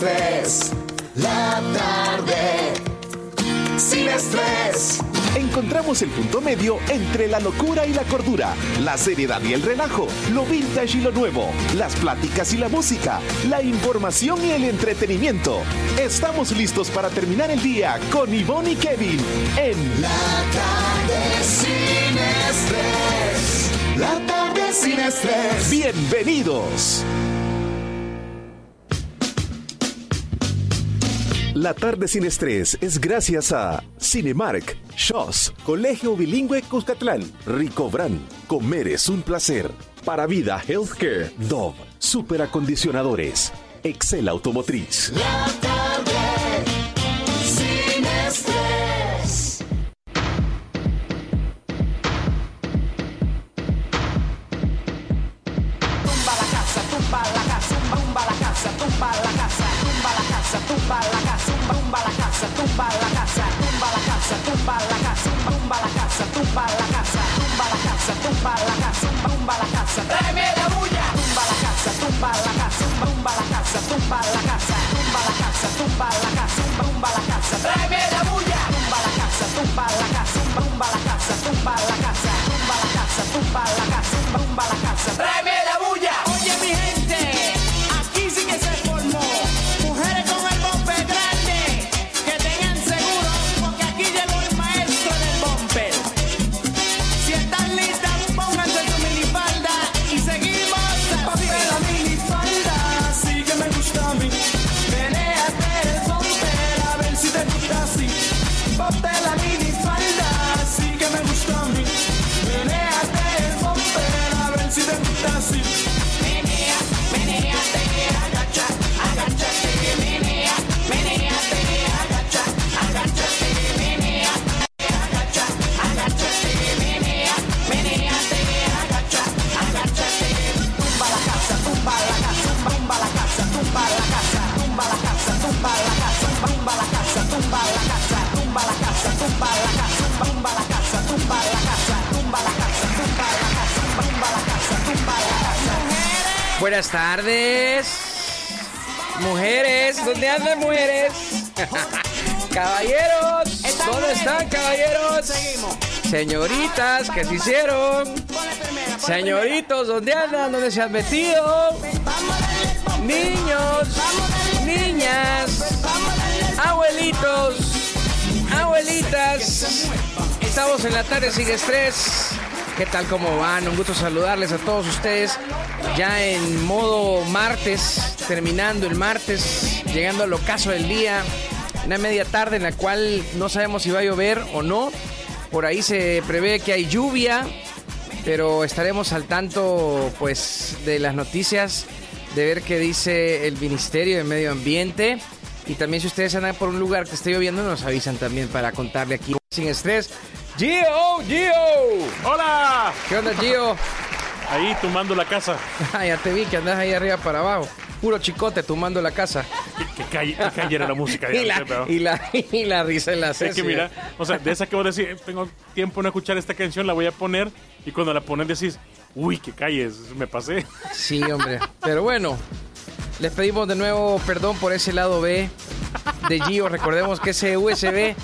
estrés. La tarde sin estrés. Encontramos el punto medio entre la locura y la cordura, la seriedad y el relajo, lo vintage y lo nuevo, las pláticas y la música, la información y el entretenimiento. Estamos listos para terminar el día con Ivonne y Kevin en La tarde sin estrés. La tarde sin estrés. Bienvenidos. La tarde sin estrés es gracias a Cinemark, Shows, Colegio Bilingüe Cuscatlán, Ricobran, Comer es un placer, Para Vida Healthcare, Dove, Superacondicionadores, Excel Automotriz. Tumba la casa, tumba la casa, tumba la casa, tumba la casa, tumba la casa, tumba la casa, tumba la casa, tumba la casa, tráeme la bulla, tumba la casa, tumba la casa, tumba la casa, tumba la casa, tumba la casa, tumba la casa, tumba la casa, tráeme la bulla, tumba la casa, tumba la casa, tumba la casa, tumba la casa, tumba la casa, tumba la casa, tumba la casa, tráeme la bulla. Oye mi gente, aquí sí que se formó. Buenas tardes. Mujeres, ¿dónde andan mujeres? caballeros, ¿dónde están caballeros? Señoritas, ¿qué se hicieron? Señoritos, ¿dónde andan? ¿Dónde se han metido? Niños, niñas, abuelitos, abuelitas. Estamos en la tarde sin estrés. ¿Qué tal? ¿Cómo van? Un gusto saludarles a todos ustedes. Ya en modo martes, terminando el martes, llegando al ocaso del día. Una media tarde en la cual no sabemos si va a llover o no. Por ahí se prevé que hay lluvia, pero estaremos al tanto pues de las noticias, de ver qué dice el Ministerio de Medio Ambiente. Y también si ustedes andan por un lugar que esté lloviendo, nos avisan también para contarle aquí sin estrés. Gio, Gio. ¡Hola! ¿Qué onda, Gio? Ahí tumbando la casa. Ah, ya te vi que andas ahí arriba para abajo. Puro chicote tumbando la casa. Que, calle, que cayera la música. ya Y no la, sé, y la, y la risa en la Es que mira, o sea, de esa que vos decís, tengo tiempo no escuchar esta canción, la voy a poner. Y cuando la pones decís, uy, que calles, me pasé. Sí, hombre. Pero bueno, les pedimos de nuevo perdón por ese lado B de Gio. Recordemos que ese USB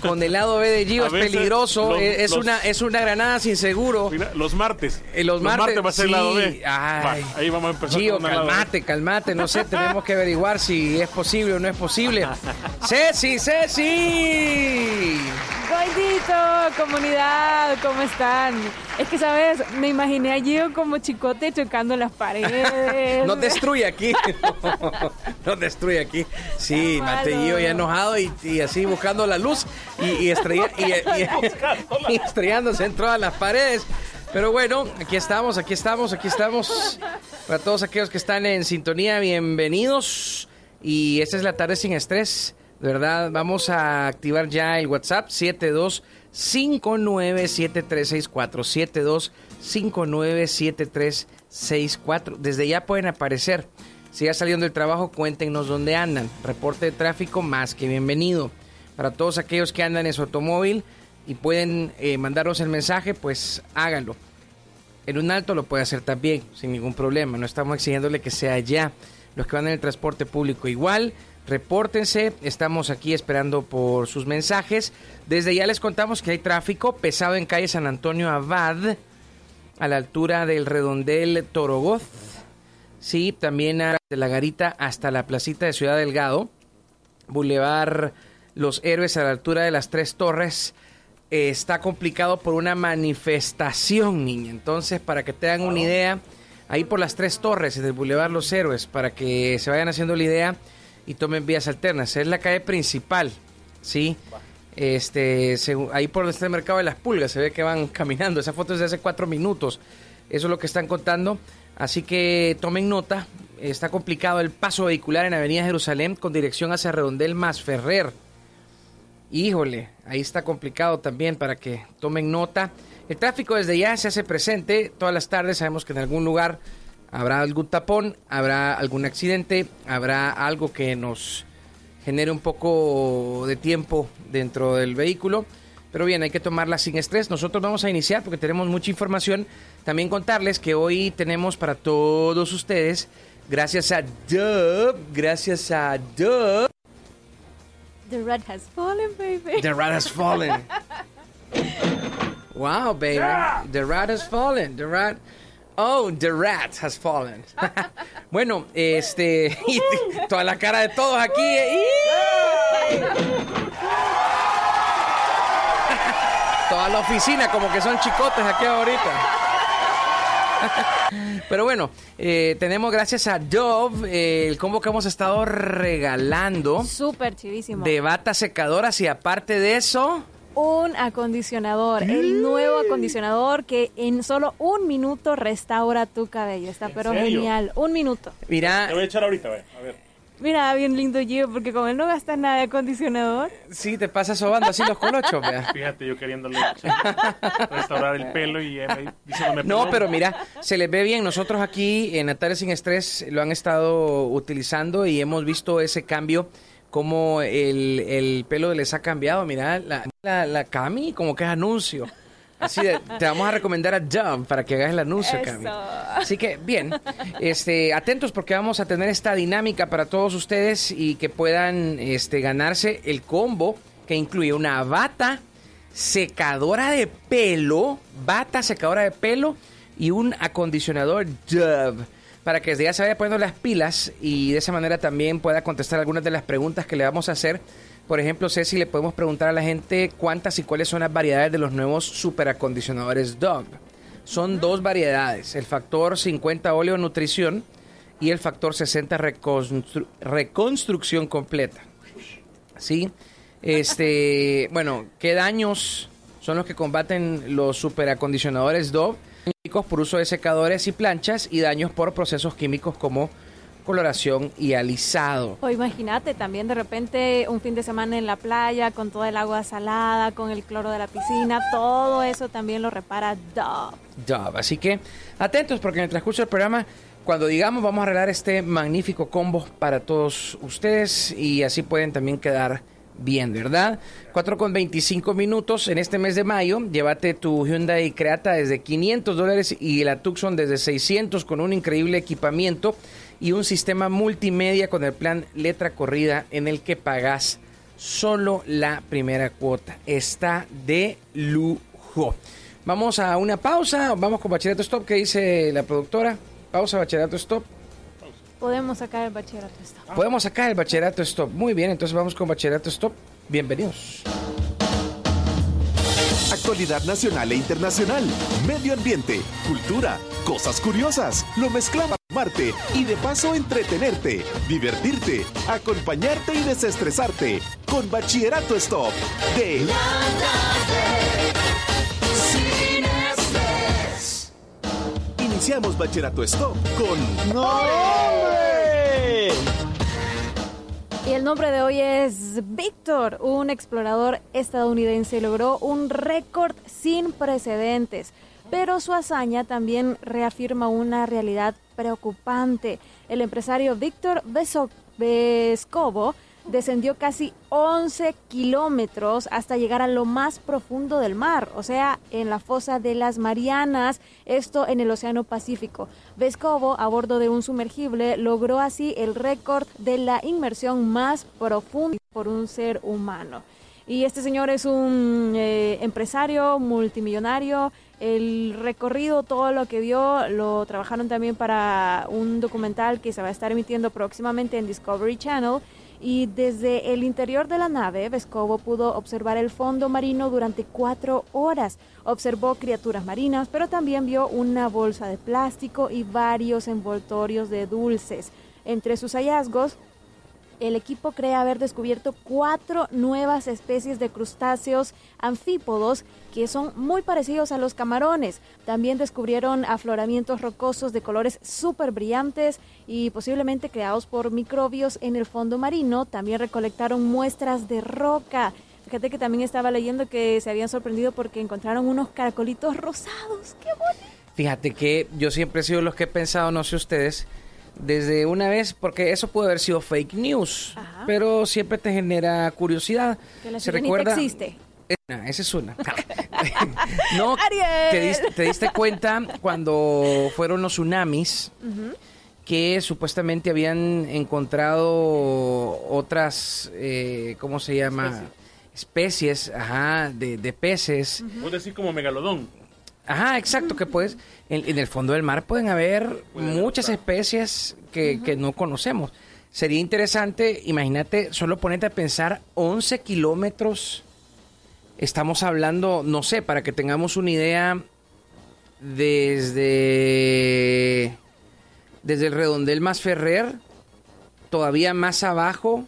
con el lado B de Gio es peligroso. los- es, los- una, es una granada sin seguro. Mira, los martes. Eh, los, martes, va a ser sí. el lado B. Ay. Va, ahí vamos a empezar Gio, con calmate, calmate. No sé, tenemos que averiguar si es posible o no es posible. Ceci, Ceci. Goidito, comunidad, ¿cómo están? Es que, ¿sabes? Me imaginé a Gio como chicote chocando las paredes. No destruye aquí. No destruye aquí. Sí, malo. Mateo ya enojado y, y así buscando la luz y, y, estrella- y estrellándose en todas las paredes. Pero bueno, aquí estamos, aquí estamos, aquí estamos. Para todos aquellos que están en sintonía, bienvenidos. Y esta es la tarde sin estrés. Verdad, vamos a activar ya el WhatsApp 72597364. 72597364. Desde ya pueden aparecer. Si ya salieron del trabajo, cuéntenos dónde andan. Reporte de tráfico más que bienvenido. Para todos aquellos que andan en su automóvil y pueden eh, mandarnos el mensaje, pues háganlo. En un alto lo puede hacer también, sin ningún problema. No estamos exigiéndole que sea ya. los que van en el transporte público igual. Repórtense, estamos aquí esperando por sus mensajes. Desde ya les contamos que hay tráfico pesado en calle San Antonio Abad, a la altura del redondel Torogoz. Sí, también de la garita hasta la placita de Ciudad Delgado. Boulevard Los Héroes a la altura de las Tres Torres. eh, está complicado por una manifestación, niña. Entonces, para que tengan una idea, ahí por las Tres Torres del Boulevard Los Héroes, para que se vayan haciendo la idea y tomen vías alternas. Es la calle principal, ¿sí? Este, ahí por donde está el mercado de las pulgas, se ve que van caminando. Esa foto es de hace cuatro minutos. Eso es lo que están contando. Así que tomen nota. Está complicado el paso vehicular en Avenida Jerusalén con dirección hacia Redondel más Ferrer. Híjole, ahí está complicado también para que tomen nota. El tráfico desde ya se hace presente todas las tardes. Sabemos que en algún lugar habrá algún tapón, habrá algún accidente, habrá algo que nos genere un poco de tiempo dentro del vehículo. Pero bien, hay que tomarla sin estrés. Nosotros vamos a iniciar porque tenemos mucha información. También contarles que hoy tenemos para todos ustedes, gracias a Dub, gracias a Dub, The red has fallen, baby. The rat has fallen. wow, baby. The rat has fallen. The rat. Oh, the rat has fallen. bueno, este. y toda la cara de todos aquí. eh, ¡Ih! toda la oficina, como que son chicotes aquí ahorita. Pero bueno, eh, tenemos gracias a Dove eh, el combo que hemos estado regalando Súper chivísimo. de batas secadoras y aparte de eso, Un acondicionador, el nuevo acondicionador que en solo un minuto restaura tu cabello. Está pero serio? genial. Un minuto. Te mira, voy a echar ahorita, ve. A ver. Mira, bien lindo Gio, porque como él no gasta nada de acondicionador, sí te pasa sobando así los colochos, vea. Fíjate, yo queriéndole restaurar el pelo y él diciéndome No, pero mira, se les ve bien. Nosotros aquí en Natalia Sin Estrés lo han estado utilizando y hemos visto ese cambio, como el, el pelo les ha cambiado. Mira, la, la, la Cami como que es anuncio. Así de, te vamos a recomendar a Jump para que hagas el anuncio, Cami. Así que bien, este, atentos porque vamos a tener esta dinámica para todos ustedes y que puedan este, ganarse el combo que incluye una bata secadora de pelo, bata secadora de pelo y un acondicionador Dove para que desde ya se vaya poniendo las pilas y de esa manera también pueda contestar algunas de las preguntas que le vamos a hacer. Por ejemplo, Ceci, le podemos preguntar a la gente cuántas y cuáles son las variedades de los nuevos superacondicionadores Dove. Son dos variedades, el factor 50 óleo nutrición y el factor 60 reconstru- reconstrucción completa. ¿Sí? Este, bueno, ¿qué daños son los que combaten los superacondicionadores Dove? Por uso de secadores y planchas y daños por procesos químicos como coloración y alisado. o imagínate también de repente un fin de semana en la playa con toda el agua salada, con el cloro de la piscina, todo eso también lo repara Dove. Dove. Así que atentos porque en el transcurso del programa, cuando digamos, vamos a arreglar este magnífico combo para todos ustedes y así pueden también quedar bien, ¿verdad? 4 con 25 minutos en este mes de mayo. Llévate tu Hyundai Creata desde 500 dólares y la Tucson desde 600 con un increíble equipamiento y un sistema multimedia con el plan letra corrida en el que pagas solo la primera cuota. Está de lujo. Vamos a una pausa, vamos con Bachillerato Stop, que dice la productora. Pausa, Bachillerato Stop. Podemos sacar el bachillerato esto. Podemos sacar el Bachillerato Stop. Muy bien, entonces vamos con Bachillerato Stop. Bienvenidos. Actualidad nacional e internacional, medio ambiente, cultura, cosas curiosas, lo mezclamos Marte y de paso entretenerte, divertirte, acompañarte y desestresarte con Bachillerato Stop de Sin Iniciamos Bachillerato Stop con Y el nombre de hoy es Víctor, un explorador estadounidense. Logró un récord sin precedentes, pero su hazaña también reafirma una realidad preocupante. El empresario Víctor Beso- Vescovo descendió casi 11 kilómetros hasta llegar a lo más profundo del mar, o sea, en la fosa de las Marianas, esto en el Océano Pacífico. Vescovo, a bordo de un sumergible, logró así el récord de la inmersión más profunda por un ser humano. Y este señor es un eh, empresario multimillonario. El recorrido, todo lo que vio, lo trabajaron también para un documental que se va a estar emitiendo próximamente en Discovery Channel. Y desde el interior de la nave, Vescovo pudo observar el fondo marino durante cuatro horas. Observó criaturas marinas, pero también vio una bolsa de plástico y varios envoltorios de dulces. Entre sus hallazgos, el equipo cree haber descubierto cuatro nuevas especies de crustáceos anfípodos que son muy parecidos a los camarones. También descubrieron afloramientos rocosos de colores súper brillantes y posiblemente creados por microbios en el fondo marino. También recolectaron muestras de roca. Fíjate que también estaba leyendo que se habían sorprendido porque encontraron unos caracolitos rosados. ¡Qué bonito! Fíjate que yo siempre he sido los que he pensado, no sé ustedes, desde una vez, porque eso puede haber sido fake news, Ajá. pero siempre te genera curiosidad. Que la Se recuerda. existe. Una, esa es una. no, te diste, te diste cuenta cuando fueron los tsunamis que supuestamente habían encontrado otras, eh, ¿cómo se llama? Especies, ajá, de, de peces. Vos decís como megalodón. Ajá, exacto, que puedes, en, en el fondo del mar pueden haber muchas especies que, que no conocemos. Sería interesante, imagínate, solo ponerte a pensar 11 kilómetros, estamos hablando, no sé, para que tengamos una idea, desde, desde el redondel más Ferrer, todavía más abajo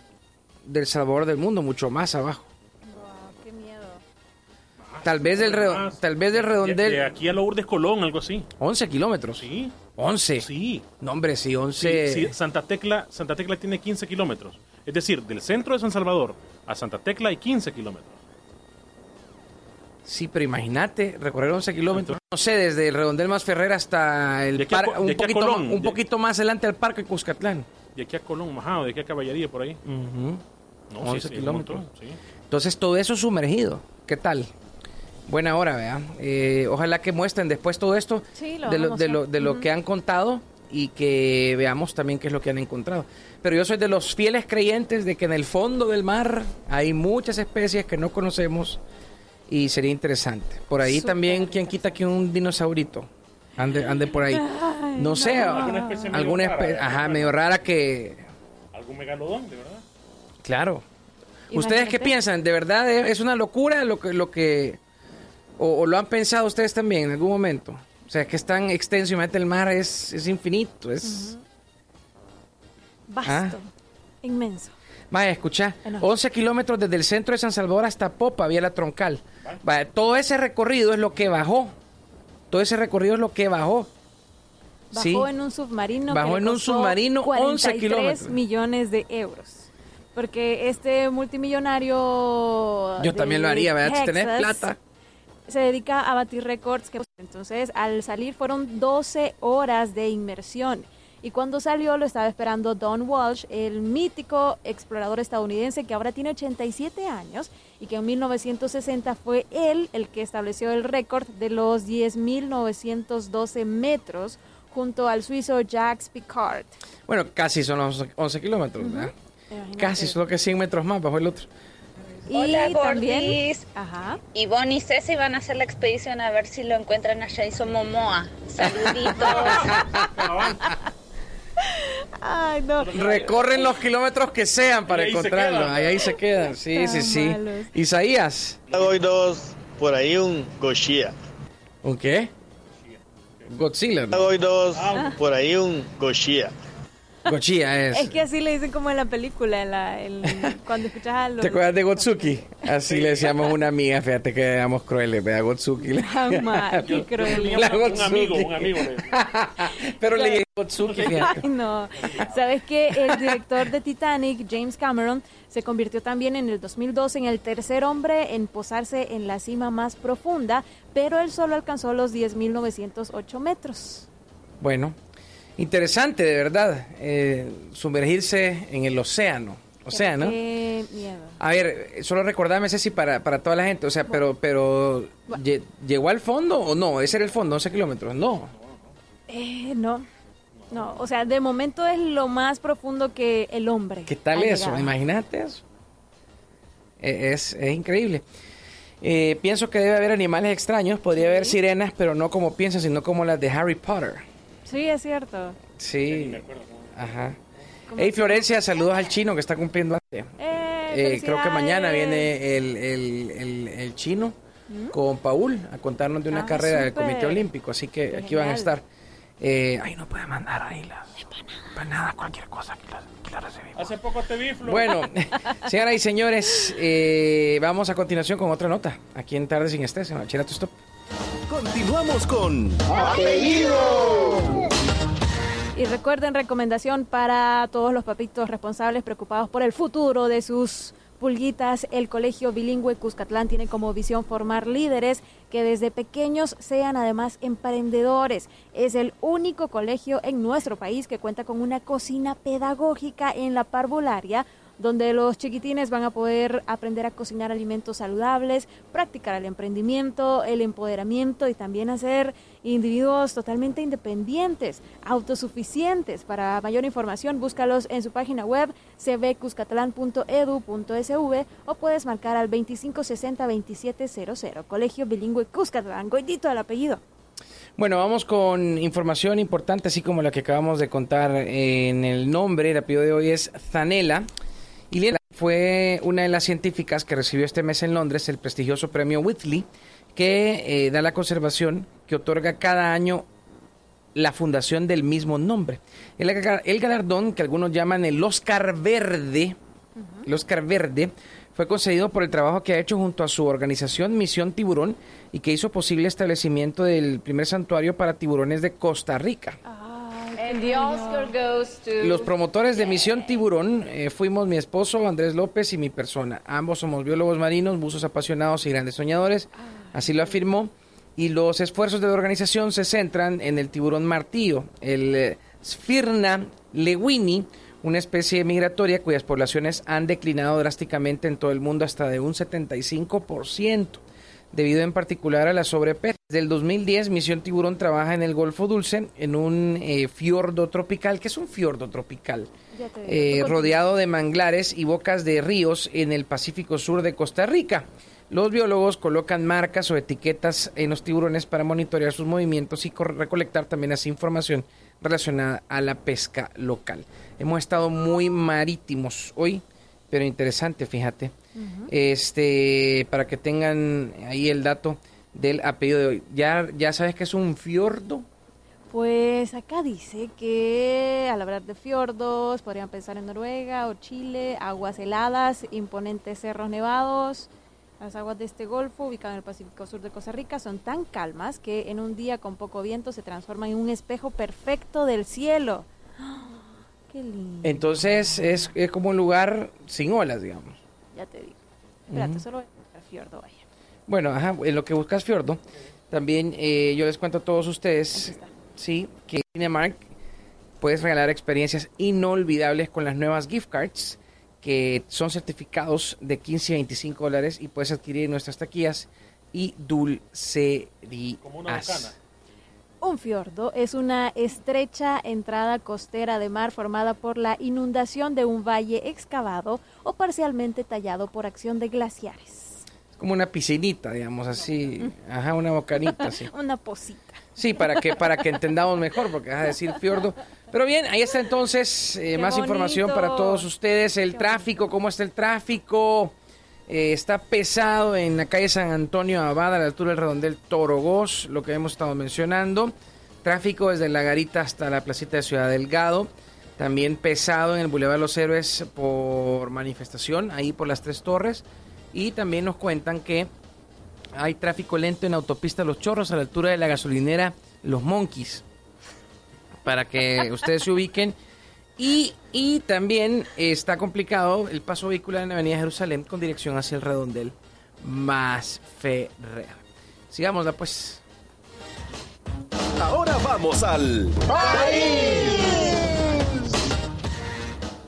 del Salvador del Mundo, mucho más abajo. Tal vez del, redo- Más. tal vez del De, redondel... de aquí a Lourdes Colón, algo así. 11 kilómetros. Sí, 11. sí. No, hombre, sí, Sí, 11. sí, Santa Tecla, Santa Tecla tiene 15 kilómetros. Es decir, del centro de San Salvador a Santa Tecla hay 15 kilómetros. Sí, pero imagínate, recorrer 11 kilómetros. No sé, desde el Redondel Más Ferrer hasta el De aquí a par- Co- de un, poquito, Colón. ma- un De- poquito más adelante al Parque Cuscatlán. De aquí a Colón, Majado, de aquí a Caballería, por ahí. Ujú. No, 11 sí, sí, un kilómetros. montón, sí. Entonces, todo eso sumergido. ¿Qué tal? Buena hora, ¿verdad? Eh, ojalá que muestren después todo esto Sí, lo de lo, de lo, mostrar. de lo Ujú. que han contado y que veamos también qué es lo que han encontrado. Pero yo soy de los fieles creyentes de que en el fondo del mar hay muchas especies que no conocemos y sería interesante. Por ahí también, ¿quién quita que un dinosaurito ande, ande por ahí? no sé, Alguna especie medio alguna rara, ajá, medio rara que, ¿Algún megalodón, de verdad? claro. ¿Ustedes qué piensan? ¿De verdad es es una locura lo que, lo que, o, o lo han pensado ustedes también en algún momento? O sea, que es tan extenso y mete el mar es, es infinito, es... Vasto. Ah. Inmenso. Vaya, escucha, Enojo. 11 kilómetros desde el centro de San Salvador hasta Popa, vía la troncal. Vaya, todo ese recorrido es lo que bajó. Todo ese recorrido es lo que bajó. Bajó Sí. en un submarino. Bajó que le en un submarino 11 43 kilómetros. millones de euros. Porque este multimillonario. Yo también lo haría, ¿verdad? Si tenés Texas plata. Se dedica a batir récords. Que, entonces, al salir fueron 12 horas de inmersión. Y cuando salió lo estaba esperando Don Walsh, el mítico explorador estadounidense que ahora tiene 87 años y que en 1960 fue él el que estableció el récord de los 10.912 metros junto al suizo Jacques Picard. Bueno, casi son los 11 kilómetros, ¿verdad? Imagínate. Casi, solo que 100 metros más bajo el otro. Y Hola, también, gordis. ajá, Y Bonnie y Ceci van a hacer la expedición a ver si lo encuentran a Jason Momoa. Saluditos. ay no, Recorren los kilómetros que sean para Y ahí encontrarlo. Ahí, ahí se quedan. Sí, Tan sí, sí. malos. Isaías. Hoy dos, por ahí un Goshia. ¿Un qué? Godzilla. ¿no? Hoy dos, por ahí un Goshia. Godzilla es. es que así le dicen como en la película, en la, en- cuando escuchas a los... ¿Te acuerdas de Gotsuki? Así le decíamos a una amiga, fíjate que éramos crueles, vea, Gotsuki. Jamás, qué cruel. Un amigo, un amigo. Pero le dije Gotsuki, fíjate. Ay, no. ¿Sabes que El director de Titanic, James Cameron, se convirtió también en el 2012 en el tercer hombre en posarse en la cima más profunda, pero él solo alcanzó los 10.908 metros. Bueno, interesante de verdad, eh, sumergirse en el océano. O sea, ¿no? Qué miedo. A ver, solo recordame, Ceci, para, para toda la gente. O sea, pero, pero lle- ¿llegó al fondo o no? Ese era el fondo, 11 kilómetros. No. Eh, no. No, o sea, de momento es lo más profundo que el hombre. ¿Qué tal eso? Imagínate eso. Eh, Es, es increíble. Eh, pienso que debe haber animales extraños. Podría haber sirenas, pero no como piensas, sino como las de Harry Potter. Sí, es cierto. Sí. Ajá. Hey, Florencia, saludos al chino que está cumpliendo. años. Eh, Eh, creo que mañana viene el, el- el- el chino con Paul a contarnos de una Ah, carrera del. Comité Olímpico, así que Qué aquí van a estar. Eh, ay, no puede mandar ahí las empanadas, cualquier cosa que las, que las recibimos. Hace poco te vi, Flo. Bueno, señoras y señores, eh, vamos a continuación con otra nota, aquí en Tarde Sin Estrés, en Bachillerato Stop. Continuamos con Y recuerden, recomendación para todos los papitos responsables preocupados por el futuro de sus pulguitas. El Colegio Bilingüe Cuscatlán tiene como visión formar líderes que desde pequeños sean además emprendedores. Es el único colegio en nuestro país que cuenta con una cocina pedagógica en la parvularia donde los chiquitines van a poder aprender a cocinar alimentos saludables, practicar el emprendimiento, el empoderamiento y también hacer individuos totalmente independientes, autosuficientes. Para mayor información, búscalos en su página web cbcuscatlán.edu.sv o puedes marcar al 2560-2700. Colegio Bilingüe Cuscatlán, goidito el apellido. Bueno, vamos con información importante, así como la que acabamos de contar en el nombre. El apellido de hoy es Zanella. Y Liela fue una de las científicas que recibió este mes en Londres el prestigioso premio Whitley, que eh, da la conservación que otorga cada año la fundación del mismo nombre. El, ga- el galardón, que algunos llaman el Oscar Verde, el Oscar Verde, fue concedido por el trabajo que ha hecho junto a su organización Misión Tiburón y que hizo posible el establecimiento del primer santuario para tiburones de Costa Rica. To. Los promotores de Misión Tiburón eh, fuimos mi esposo Andrés López y mi persona. Ambos somos biólogos marinos, buzos apasionados y grandes soñadores. Así lo afirmó. Y los esfuerzos de la organización se centran en el tiburón martillo, el eh, Sphyrna lewini, una especie migratoria cuyas poblaciones han declinado drásticamente en todo el mundo hasta de un 75%, debido en particular a la sobrepesca. Desde el 2010, Misión Tiburón trabaja en el Golfo Dulce, en un eh, fiordo tropical. ¿Qué es un fiordo tropical? Eh, rodeado de manglares y bocas de ríos en el Pacífico Sur de Costa Rica. Los biólogos colocan marcas o etiquetas en los tiburones para monitorear sus movimientos y recolectar también así información relacionada a la pesca local. Hemos estado muy marítimos hoy, pero interesante, fíjate. Este, para que tengan ahí el dato del apellido de hoy. ¿Ya, ya sabes que es un fiordo? Pues acá dice que al hablar de fiordos podrían pensar en Noruega o Chile, aguas heladas, imponentes cerros nevados. Las aguas de este golfo, ubicado en el Pacífico Sur de Costa Rica, son tan calmas que en un día con poco viento se transforman en un espejo perfecto del cielo. ¡Ah! ¡Qué lindo! Entonces es, es como un lugar sin olas, digamos. Ya te digo. Espérate, solo voy a buscar fiordo, vaya. Bueno, ajá, en lo que buscas Fiordo, también eh, yo les cuento a todos ustedes, sí, que en Cinemark puedes regalar experiencias inolvidables con las nuevas gift cards que son certificados de 15 a 25 dólares y puedes adquirir en nuestras taquillas y dulcerías. Como una bocana. Un fiordo es una estrecha entrada costera de mar formada por la inundación de un valle excavado o parcialmente tallado por acción de glaciares. Es como una piscinita, digamos así, ajá, una bocanita, así. Una posita. Sí, para que para que entendamos mejor, porque vas a decir fiordo. Pero bien, ahí está entonces eh, más información para todos ustedes. El tráfico, cómo está el tráfico. Eh, está pesado en la calle San Antonio Abad, a la altura del redondel Torogós, lo que hemos estado mencionando. Tráfico desde la garita hasta la placita de Ciudad Delgado. También pesado en el Boulevard Los Héroes por manifestación, ahí por las Tres Torres. Y también nos cuentan que hay tráfico lento en autopista Los Chorros a la altura de la gasolinera Los Monkeys. Para que ustedes se ubiquen. Y, y también está complicado el paso vehicular en la Avenida Jerusalén con dirección hacia el redondel más Ferrer. Sigámosla pues. Ahora vamos al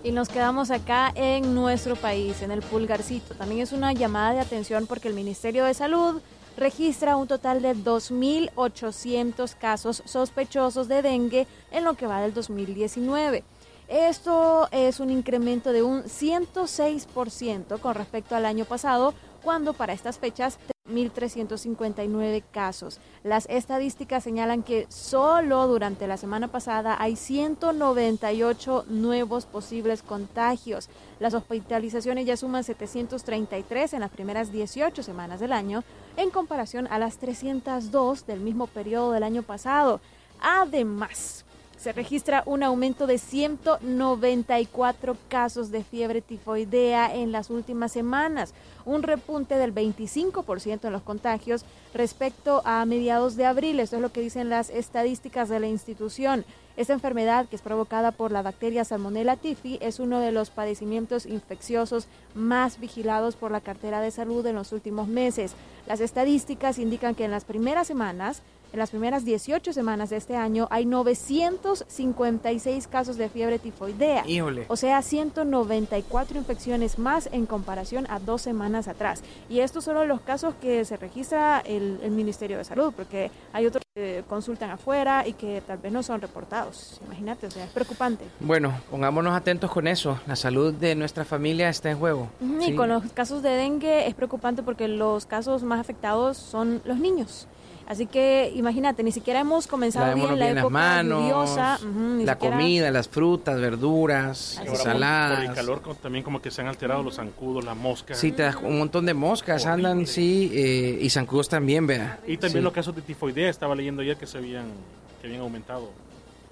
Y nos quedamos acá en nuestro país, en el pulgarcito. También es una llamada de atención porque el Ministerio de Salud registra un total de 2.800 casos sospechosos de dengue en lo que va del 2019. Esto es un incremento de un 106% con respecto al año pasado, cuando para estas fechas 1.359 casos. Las estadísticas señalan que solo durante la semana pasada hay 198 nuevos posibles contagios. Las hospitalizaciones ya suman 733 en las primeras 18 semanas del año, en comparación a las 302 del mismo periodo del año pasado. Además, se registra un aumento de 194 casos de fiebre tifoidea en las últimas semanas, un repunte del 25% en los contagios respecto a mediados de abril. Esto es lo que dicen las estadísticas de la institución. Esta enfermedad, que es provocada por la bacteria Salmonella typhi, es uno de los padecimientos infecciosos más vigilados por la cartera de salud en los últimos meses. Las estadísticas indican que en las primeras semanas en las primeras 18 semanas de este año hay 956 casos de fiebre tifoidea. Híjole. O sea, 194 infecciones más en comparación a dos semanas atrás. Y estos son los casos que se registra el, el Ministerio de Salud, porque hay otros que consultan afuera y que tal vez no son reportados. Imagínate, o sea, es preocupante. Bueno, pongámonos atentos con eso. La salud de nuestra familia está en juego. Sí. Y con los casos de dengue es preocupante porque los casos más afectados son los niños. Así que imagínate, ni siquiera hemos comenzado Lavémonos bien la bien las época manos, lluviosa. ujú, ni la siquiera- comida, las frutas, verduras, ahora por- ensaladas. Por, el calor también como que se han alterado los zancudos, las moscas. Sí, te das un montón de moscas andan, sí, eh, y zancudos también, vea. Y también Sí, los casos de tifoidea, estaba leyendo ayer que se habían, que habían aumentado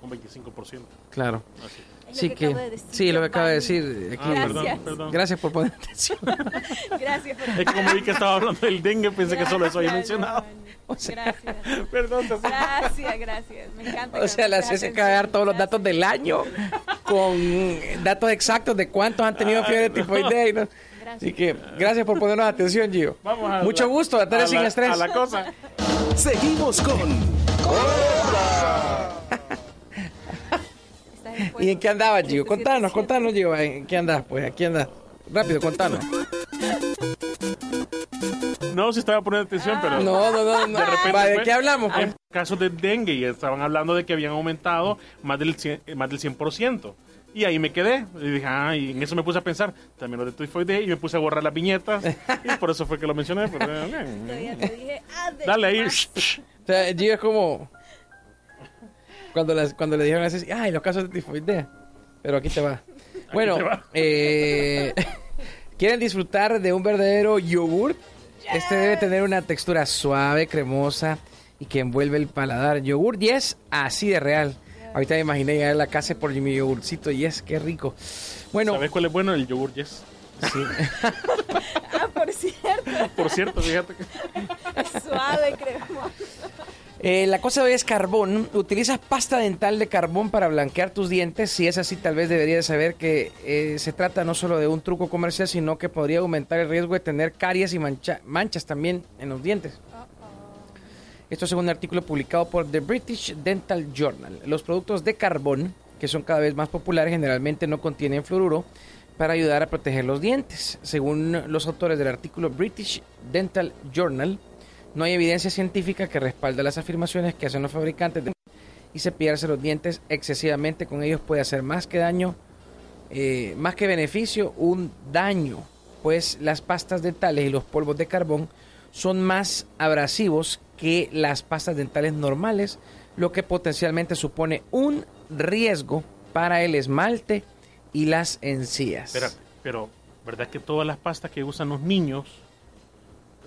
un 25%. Claro. Así. Sí que que, acabo de decir, sí, lo que acaba de decir aquí. Ah, perdón, Gracias. perdón. Gracias por poner atención. Gracias por Es que como vi que estaba hablando del dengue, pensé que solo eso había mencionado. Gracias. Perdón, te- Gracias, gracias. Me encanta. O sea, la prestes CSK va a dar todos los datos del año con datos exactos de cuántos han tenido fiebre tifoidea. y no- Así que gracias por ponernos atención, Gio. Vamos a Mucho la- gusto, la tarde a sin la- estrés. A la cosa. Seguimos con en ¿Y en qué andabas, Gio? Contanos, contanos, Gio. ¿En qué andas? Pues aquí andas. Rápido, contanos. No, sí estaba poniendo atención, pero... No, no, no. no. De repente Va, ¿De fue- qué hablamos? pues? Hay casos de dengue y estaban hablando de que habían aumentado más del 100%. eh, Más del 100%. Y ahí me quedé. Y dije, ah, y en eso me puse a pensar. También lo de tifoidea y me puse a borrar las viñetas. y por eso fue que lo mencioné. pero, Todavía eh, te dije, ah, Dale ahí. O sea, Gio es como cuando, las, cuando le dijeron a Ceci, ay, los casos de tifoidea. Pero aquí te va. Bueno, te va. eh, ¿quieren disfrutar de un verdadero yogur? Este debe tener una textura suave, cremosa y que envuelve el paladar. Yogur 10, así de real. Ahorita me imaginé llegar a la casa por mi yogurcito y es qué rico. Bueno, ¿Sabes cuál es bueno? El yogur yes. sí. Ah, por cierto, Por cierto, fíjate que... suave, cremoso. Eh, la cosa de hoy es carbón. Utilizas pasta dental de carbón para blanquear tus dientes. Si es así, tal vez deberías saber que eh, se trata no solo de un truco comercial, sino que podría aumentar el riesgo de tener caries y mancha- manchas también en los dientes. Esto según un artículo publicado por The British Dental Journal. Los productos de carbón, que son cada vez más populares, generalmente no contienen fluoruro para ayudar a proteger los dientes. Según los autores del artículo British Dental Journal, no hay evidencia científica que respalde las afirmaciones que hacen los fabricantes de y cepillarse los dientes excesivamente con ellos puede hacer más que daño, eh, más que beneficio, un daño, pues las pastas dentales y los polvos de carbón son más abrasivos que las pastas dentales normales, lo que potencialmente supone un riesgo para el esmalte y las encías. Pero ¿verdad que todas las pastas que usan los niños,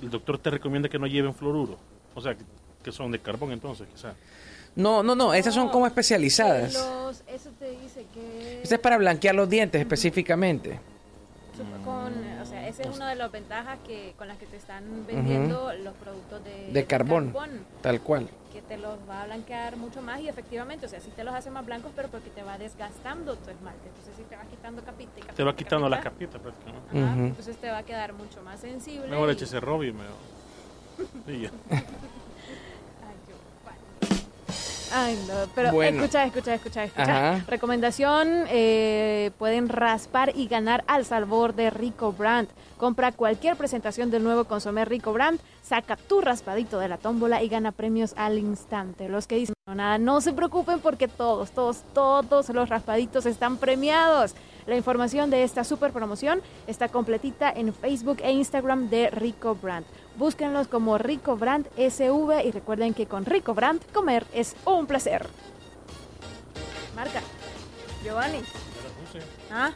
el doctor te recomienda que no lleven fluoruro? O sea, que, que son de carbón entonces, quizá. No, no, no, estas son como especializadas. Los, eso te dice que... Este es para blanquear los dientes específicamente. Con, sea, esa es una de las ventajas que con las que te están vendiendo los productos de, De carbón. Tal cual. que te los va a blanquear mucho más y efectivamente, o sea, sí te los hace más blancos, pero porque te va desgastando tu esmalte. Entonces sí te va quitando capita y capita. Te va quitando las capita. capitas prácticamente. Ajá, Ujú. Entonces te va a quedar mucho más sensible. Mejor y- échese Robbie, me... Y ya. Ay, no, pero Bueno. escucha, escucha, escucha, escucha. Ajá. Recomendación, eh, pueden raspar y ganar al sabor de Rico Brand. Compra cualquier presentación del nuevo consomé Rico Brand, saca tu raspadito de la tómbola y gana premios al instante. Los que dicen no, nada, no se preocupen porque todos, todos, todos los raspaditos están premiados. La información de esta super promoción está completita en Facebook e Instagram de Rico Brand. Búsquenlos como Rico Brand SV y recuerden que con Rico Brand comer es un placer. Marca. Giovanni. ¿Ah?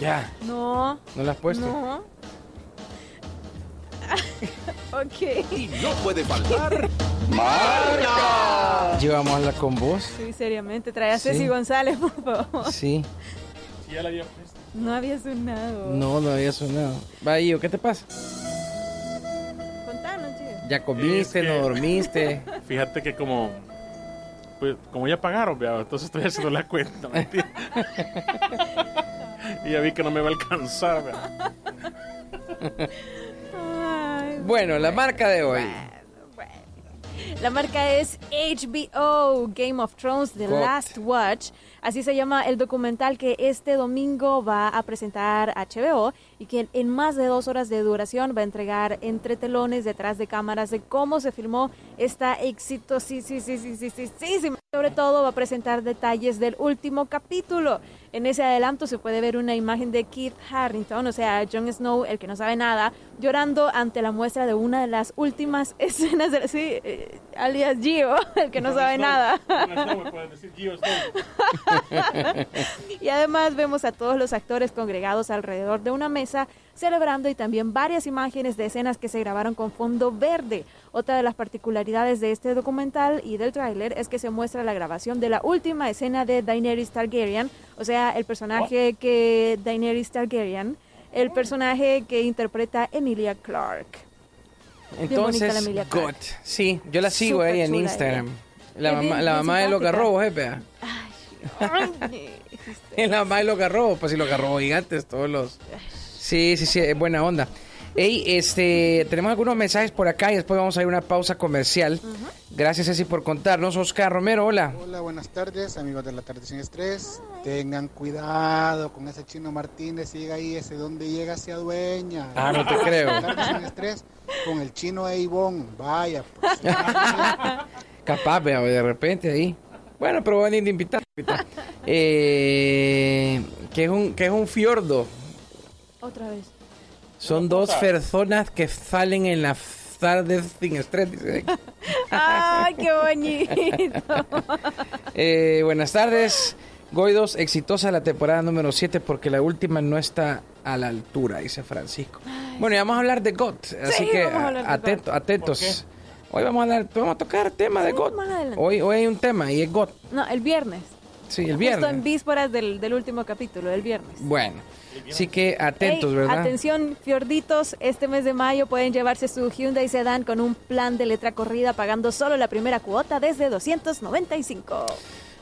Ya, No. ¿no la has puesto? No. ok. Y no puede faltar. Llevámosla con vos. Sí, seriamente. Trae a Sí. Ceci González, por favor. Sí. Sí, ya la había puesto. No había sonado. No, no había sonado. Bahío, ¿qué te pasa? Contanos, chicos. ¿Ya comiste, Es que- no dormiste? Fíjate que como... Pues, como ya pagaron, vea, entonces estoy haciendo la cuenta, mentira. y ya vi que no me va a alcanzar, vea. Ay, Bueno, la marca de hoy. La marca es HBO Game of Thrones The. Last Watch. Así se llama el documental que este domingo va a presentar HBO y que en más de dos horas de duración va a entregar entre telones detrás de cámaras de cómo se filmó esta exitosísima. Sobre todo va a presentar detalles del último capítulo. En ese adelanto se puede ver una imagen de Keith Harrington, o sea, Jon Snow, el que no sabe nada, llorando ante la muestra de una de las últimas escenas de la... Sí, eh, alias Gio, el que no sabe nada. No, decir Gio Snow. Y además vemos a todos los actores congregados alrededor de una mesa celebrando y también varias imágenes de escenas que se grabaron con fondo verde. Otra de las particularidades de este documental y del tráiler es que se muestra la grabación de la última escena de Daenerys Targaryen, o sea, el personaje que Daenerys Targaryen, el personaje que interpreta Emilia Clarke. Entonces, God. Sí, yo la sigo ahí en Instagram. ella. La mamá, la mamá de los simpática. garrobos, eh. Ay, Es la mamá de los garrobos, pues sí, los garrobos gigantes, todos los... Sí, sí, sí, es buena onda. Ey, este, tenemos algunos mensajes por acá y después vamos a ir a una pausa comercial. Gracias, Ceci, por contarnos. Oscar Romero, hola. Hola, buenas tardes, amigos de la tarde sin estrés. Tengan cuidado con ese chino Martínez, llega ahí, ese donde llega se adueña. Ah, no te creo. La tarde sin estrés con el chino Eibón, vaya. Pues. Capaz, vea, de repente ahí. Bueno, pero van a ir de invitar. Eh, que es un que es un fiordo. Otra vez. Son dos personas que salen en las tardes sin estrés. dice. ¡Ay, qué bonito! Eh, buenas tardes. Goidos, exitosa la temporada número 7 porque la última no está a la altura, dice Francisco. Bueno, y vamos a hablar de GOT, así que atentos. Hoy vamos a, vamos a tocar tema de GOT. Hoy, hoy hay un tema y es GOT. No, el viernes. Sí, el Justo viernes. en vísperas del, del último capítulo, el viernes. Bueno, así que atentos, ¿verdad? Atención, fiorditos, este mes de mayo pueden llevarse su Hyundai Sedan con un plan de letra corrida pagando solo la primera cuota desde 295.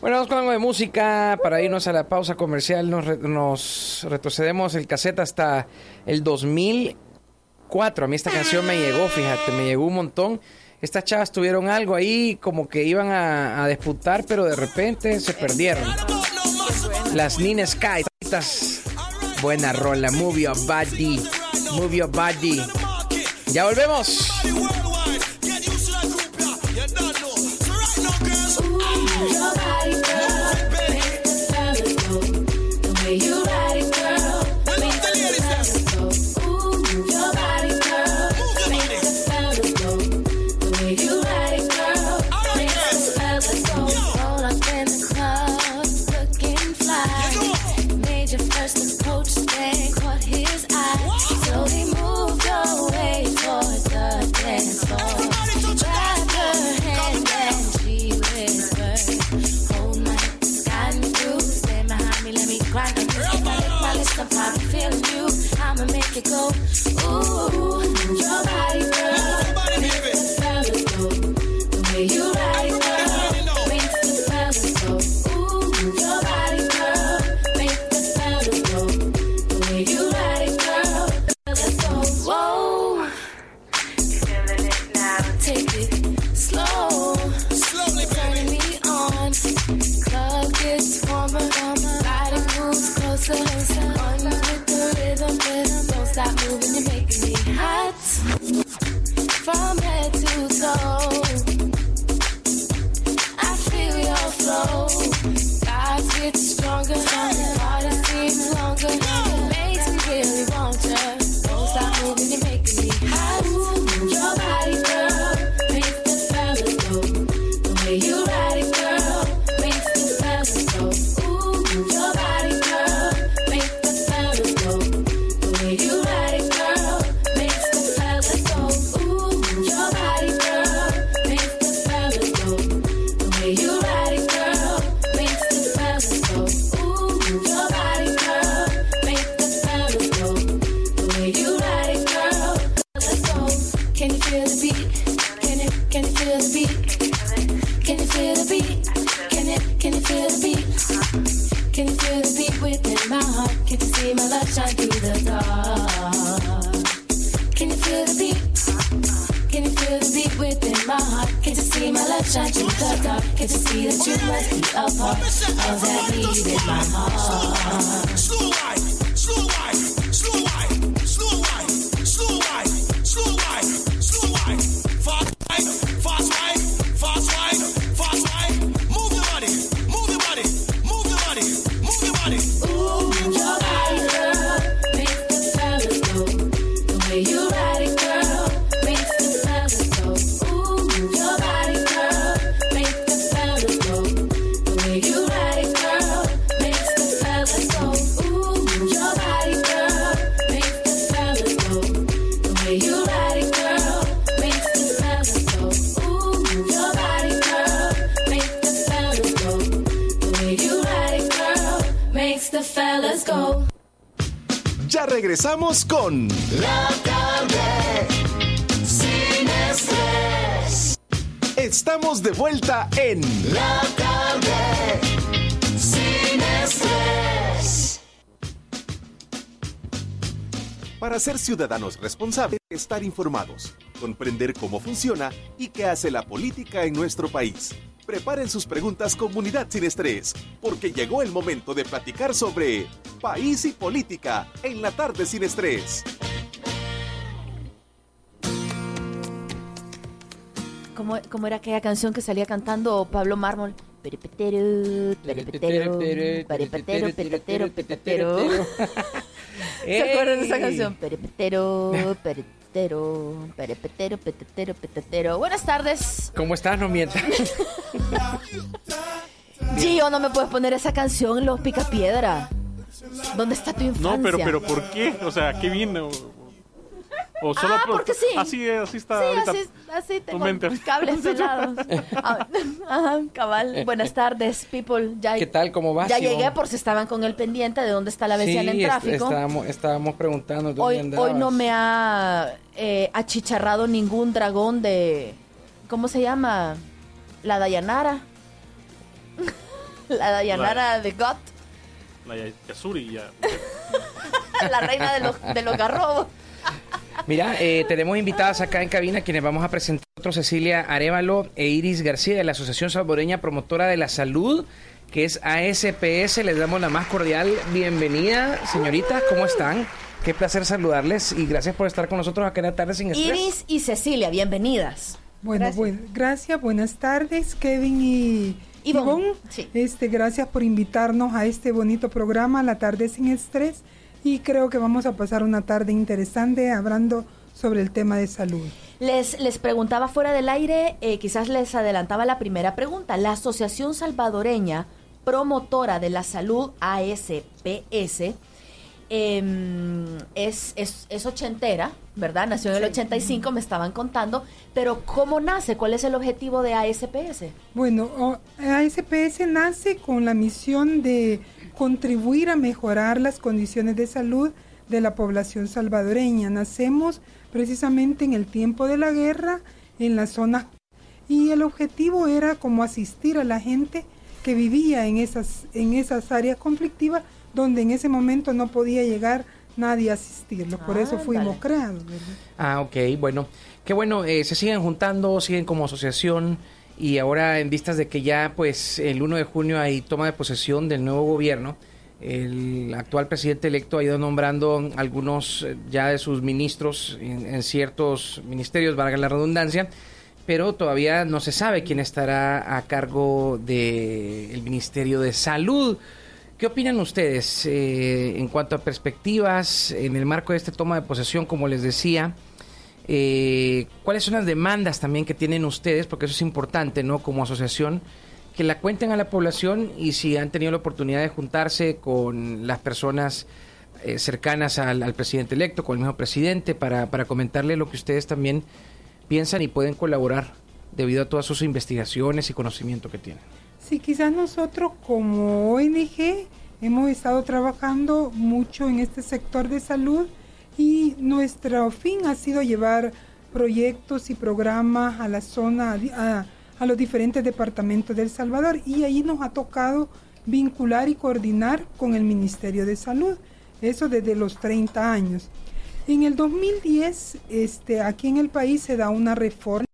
Bueno, vamos con algo de música para irnos a la pausa comercial. Nos, re- nos retrocedemos el cassette hasta el 2004. A mí esta canción me llegó, fíjate, me llegó un montón. Estas chavas tuvieron algo ahí como que iban a, disputar, pero de repente se perdieron. Las Nina Sky. Buena rola, move your body, move your body. Ya volvemos. Ciudadanos responsables, estar informados, comprender cómo funciona y qué hace la política en nuestro país. Preparen sus preguntas Comunidad sin estrés, porque llegó el momento de platicar sobre país y política en la tarde sin estrés. ¿Cómo, cómo era aquella canción que salía cantando Pablo Mármol? Peripetero, peripetero, peripetero, peripetero, peripetero. ¿Se acuerdan de esa canción? Peripetero, peripetero, peripetero, peripetero, peripetero. Buenas tardes. ¿Cómo estás? No mientas. Gio, no me puedes poner esa canción en Los Picapiedra. ¿Dónde está tu infancia? No, pero, pero ¿por qué? O sea, ¿qué vino? O solo Ah, por- porque sí. Así, así está Sí, ahorita. así, así tengo mente. cables pelados. Ah, Ajá, cabal. Buenas tardes, people. Ya, ¿Qué tal? ¿Cómo vas? Ya llegué por si estaban con el pendiente de dónde está la vecina en est- tráfico. estábamos, estábamos preguntando dónde Hoy, andabas. hoy no me ha eh, achicharrado ningún dragón de... ¿Cómo se llama? La Dayanara. la Dayanara de God. La Ya- Yasuri ya. la reina de los, de los garrobos. Mira, eh, tenemos invitadas acá en cabina quienes vamos a presentar otro Cecilia Arevalo e Iris García de la Asociación Salvadoreña Promotora de la Salud, que es ASPS. Les damos la más cordial bienvenida, señoritas. ¿Cómo están? Qué placer saludarles y gracias por estar con nosotros acá en la tarde sin estrés. Iris y Cecilia, bienvenidas. Bueno, Gracias. bueno, gracias, buenas tardes, Kevin y Ivonne, Ivonne. sí. Este, gracias por invitarnos a este bonito programa, La Tarde Sin Estrés, y creo que vamos a pasar una tarde interesante hablando sobre el tema de salud. Les, les preguntaba fuera del aire, eh, quizás les adelantaba la primera pregunta. La Asociación Salvadoreña Promotora de la Salud, ASPS, em, es, es, es ochentera, ¿verdad? Nació en el 85, me estaban contando, pero ¿cómo nace? ¿Cuál es el objetivo de ASPS? Bueno, ASPS nace con la misión de contribuir a mejorar las condiciones de salud de la población salvadoreña. Nacemos precisamente en el tiempo de la guerra en las zonas y el objetivo era como asistir a la gente que vivía en esas en esas áreas conflictivas donde en ese momento no podía llegar nadie a asistirlos. Por eso fuimos Ándale. creados. ¿verdad? Ah, ok, bueno. Qué bueno, eh, se siguen juntando, siguen como asociación y ahora en vistas de que ya pues el 1 de junio hay toma de posesión del nuevo gobierno, el actual presidente electo ha ido nombrando algunos eh, ya de sus ministros en, en ciertos ministerios, valga la redundancia, pero todavía no se sabe quién estará a cargo del Ministerio de Salud. ¿Qué opinan ustedes eh, en cuanto a perspectivas en el marco de esta toma de posesión, como les decía? Eh, ¿Cuáles son las demandas también que tienen ustedes? Porque eso es importante, ¿no? Como asociación, que la cuenten a la población y si han tenido la oportunidad de juntarse con las personas eh, cercanas al, presidente electo, con el mismo presidente, para, para comentarle lo que ustedes también piensan y pueden colaborar debido a todas sus investigaciones y conocimiento que tienen. Sí, quizás nosotros como ONG hemos estado trabajando mucho en este sector de salud y nuestro fin ha sido llevar proyectos y programas a la zona, a, a los diferentes departamentos de El Salvador y ahí nos ha tocado vincular y coordinar con el Ministerio de Salud, eso desde los 30 años. En el 2010, este, aquí en el país se da una reforma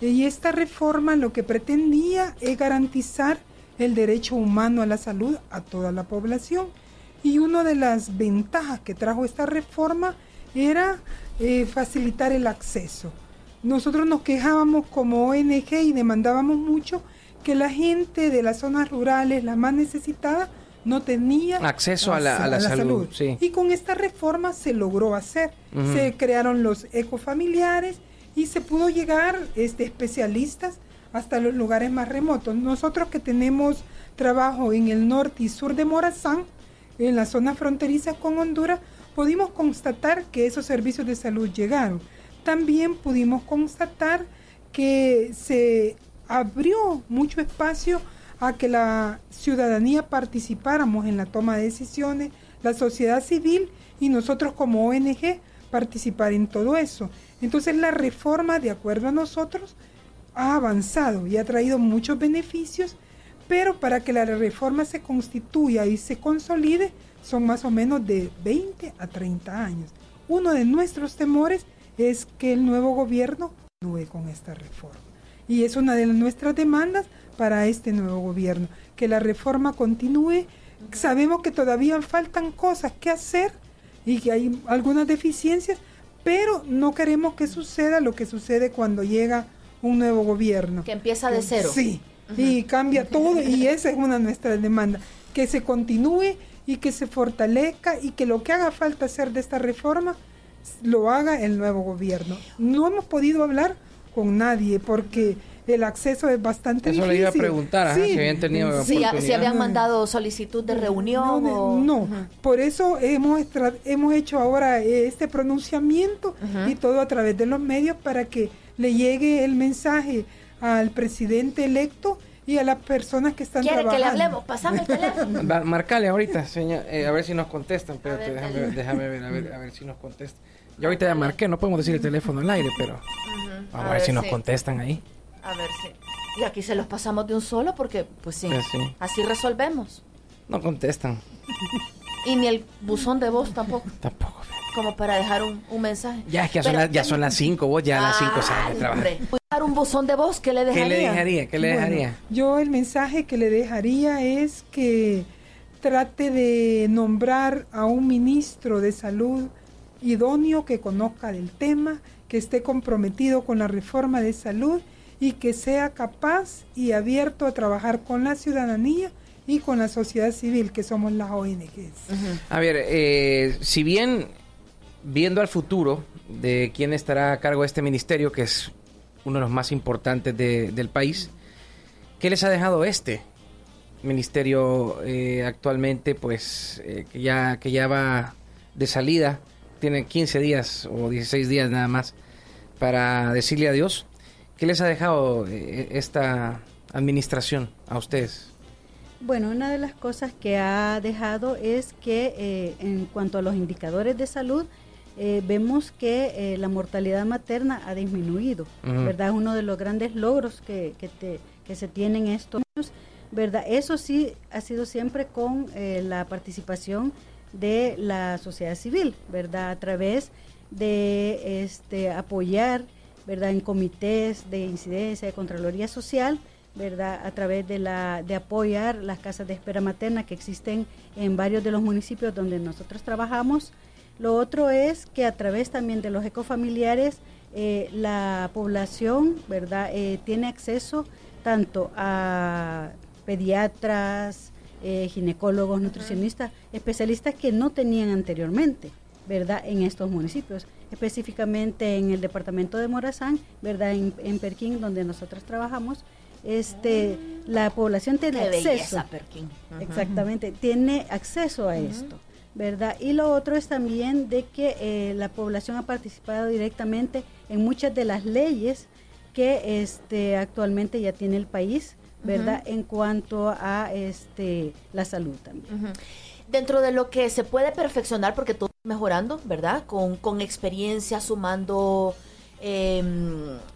y esta reforma lo que pretendía es garantizar el derecho humano a la salud a toda la población. Y una de las ventajas que trajo esta reforma era eh, facilitar el acceso. Nosotros nos quejábamos como ONG y demandábamos mucho que la gente de las zonas rurales, la más necesitada, no tenía Acceso a la- a la salud, sí. Y con esta reforma se logró hacer. Se crearon los ecofamiliares y se pudo llegar este, especialistas hasta los lugares más remotos. Nosotros que tenemos trabajo en el norte y sur de Morazán, en la zona fronteriza con Honduras, pudimos constatar que esos servicios de salud llegaron. También pudimos constatar que se abrió mucho espacio a que la ciudadanía participáramos en la toma de decisiones, la sociedad civil y nosotros como ONG participar en todo eso. Entonces la reforma, de acuerdo a nosotros, ha avanzado y ha traído muchos beneficios, pero para que la reforma se constituya y se consolide son más o menos de 20 a 30 años. Uno de nuestros temores es que el nuevo gobierno continúe con esta reforma. Y es una de nuestras demandas para este nuevo gobierno, que la reforma continúe. Sabemos que todavía faltan cosas que hacer y que hay algunas deficiencias, pero no queremos que suceda lo que sucede cuando llega un nuevo gobierno. Que empieza de cero. Sí, y cambia todo y esa es una de nuestras demandas, que se continúe y que se fortalezca y que lo que haga falta hacer de esta reforma lo haga el nuevo gobierno. No hemos podido hablar con nadie porque el acceso es bastante Eso difícil. le iba a preguntar, ajá, si habían tenido oportunidad. si habían mandado solicitud de reunión No, o... no, por eso hemos, hemos hecho ahora eh, este pronunciamiento y todo a través de los medios para que le llegue el mensaje al presidente electo y a las personas que están ¿Quiere que le hablemos? Pasame el teléfono. Va- Marcale ahorita, señor, eh, a ver si nos contestan. Ver, déjame, déjame ver, a ver, a ver si nos contestan. Yo ahorita ya marqué, no podemos decir el teléfono al aire, pero vamos a, ver, si nos contestan ahí. A ver si. Y aquí se los pasamos de un solo porque, pues sí, Pues sí. así resolvemos. No contestan. Y ni el buzón de voz tampoco. Tampoco. Como para dejar un, un mensaje. Ya es que ya son, las, ya son las 5, vos ya a las 5 sales de hombre. Dejar un buzón de voz, ¿qué le ¿Qué dejaría? le dejaría? ¿Qué le Bueno, dejaría? yo el mensaje que le dejaría es que trate de nombrar a un ministro de salud idóneo que conozca del tema, que esté comprometido con la reforma de salud y que sea capaz y abierto a trabajar con la ciudadanía y con la sociedad civil, que somos las ONGs. A ver, eh, si bien viendo al futuro de quién estará a cargo de este ministerio, que es uno de los más importantes de- del país, ¿qué les ha dejado este ministerio eh, actualmente, pues eh, que ya que ya va de salida, tiene 15 días o 16 días nada más para decirle adiós? ¿Qué les ha dejado eh, esta administración a ustedes? Bueno, una de las cosas que ha dejado es que en cuanto a los indicadores de salud, eh, vemos que eh, la mortalidad materna ha disminuido. ¿verdad? Es uno de los grandes logros que, que, te- que se tienen estos años, ¿verdad? Eso sí ha sido siempre con eh, la participación de la sociedad civil, ¿verdad? A través de este, apoyar, ¿verdad? En comités de incidencia, de Contraloría Social, ¿verdad? A través de, la, de apoyar las casas de espera materna que existen en varios de los municipios donde nosotros trabajamos. Lo otro es que a través también de los ecofamiliares eh, la población, ¿verdad? Eh, tiene acceso tanto a pediatras, eh, ginecólogos, nutricionistas, especialistas que no tenían anteriormente, ¿verdad? En estos municipios, específicamente en el departamento de Morazán, ¿verdad? En, en Perquín, donde nosotros trabajamos, este, la población tiene Qué acceso. belleza, Perquín. Ujú. Exactamente, tiene acceso a esto, ¿verdad? Y lo otro es también de que eh, la población ha participado directamente en muchas de las leyes que este actualmente ya tiene el país, ¿verdad? En cuanto a este la salud también. Dentro de lo que se puede perfeccionar, porque todo está mejorando, ¿verdad? Con, con experiencia, sumando eh,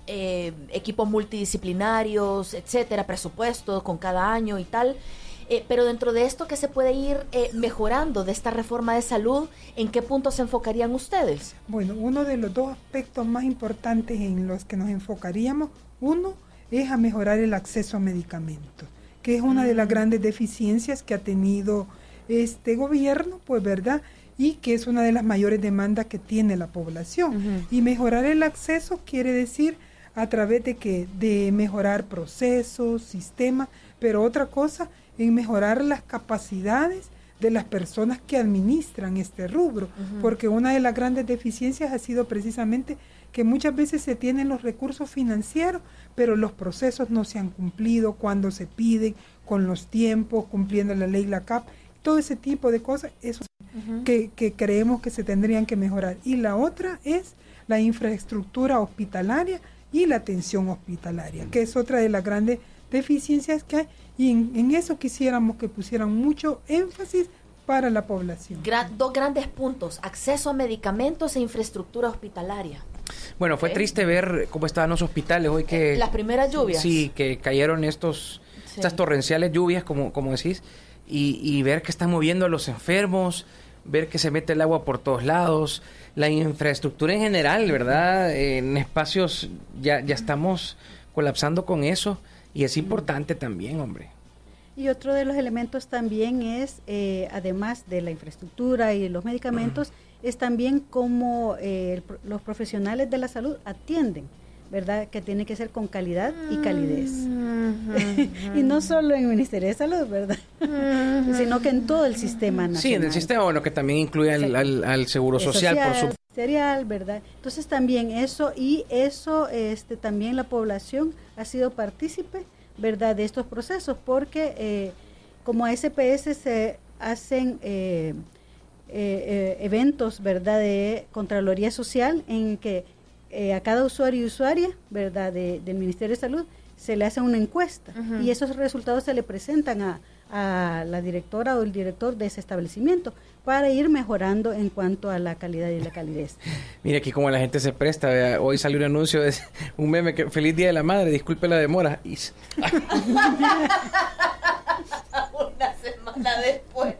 eh, equipos multidisciplinarios, etcétera, presupuestos con cada año y tal. Eh, pero dentro de esto que se puede ir eh, mejorando de esta reforma de salud, ¿en qué puntos se enfocarían ustedes? Bueno, uno de los dos aspectos más importantes en los que nos enfocaríamos, uno es a mejorar el acceso a medicamentos, que es una de las grandes deficiencias que ha tenido este gobierno, pues verdad, y que es una de las mayores demandas que tiene la población. Y mejorar el acceso quiere decir a través de que de mejorar procesos, sistemas, pero otra cosa en mejorar las capacidades de las personas que administran este rubro, porque una de las grandes deficiencias ha sido precisamente que muchas veces se tienen los recursos financieros, pero los procesos no se han cumplido cuando se piden, con los tiempos, cumpliendo la ley, la CAP, todo ese tipo de cosas, eso que, que creemos que se tendrían que mejorar. Y la otra es la infraestructura hospitalaria y la atención hospitalaria, que es otra de las grandes deficiencias que hay, y en, en eso quisiéramos que pusieran mucho énfasis para la población. Dos grandes puntos, acceso a medicamentos e infraestructura hospitalaria. Bueno, fue triste ver cómo estaban los hospitales hoy que... Las primeras lluvias. Sí, que cayeron estos, Sí. estas torrenciales lluvias, como, como decís, y, y ver que están moviendo a los enfermos, ver que se mete el agua por todos lados, la infraestructura en general, ¿verdad? En espacios ya, ya estamos colapsando con eso y es importante también, hombre. Y otro de los elementos también es, eh, además de la infraestructura y los medicamentos, es también cómo eh, el pro- los profesionales de la salud atienden, ¿verdad? Que tiene que ser con calidad y calidez. y no solo en el Ministerio de Salud, ¿verdad? Sino que en todo el sistema nacional. Sí, en el sistema, bueno, que también incluye al, al- al Seguro Eh, Social, por su... ministerial, ¿verdad? Entonces también eso y eso este también la población ha sido partícipe, ¿verdad? De estos procesos porque eh, como a SPS se hacen eh, eh, eventos, ¿verdad? De Contraloría Social en que eh, a cada usuario y usuaria, ¿verdad? De- del Ministerio de Salud se le hace una encuesta y esos resultados se le presentan a, a la directora o el director de ese establecimiento para ir mejorando en cuanto a la calidad y la calidez. Mira aquí como la gente se presta. vea, Hoy salió un anuncio de un meme que feliz día de la madre, disculpe la demora. Una semana después.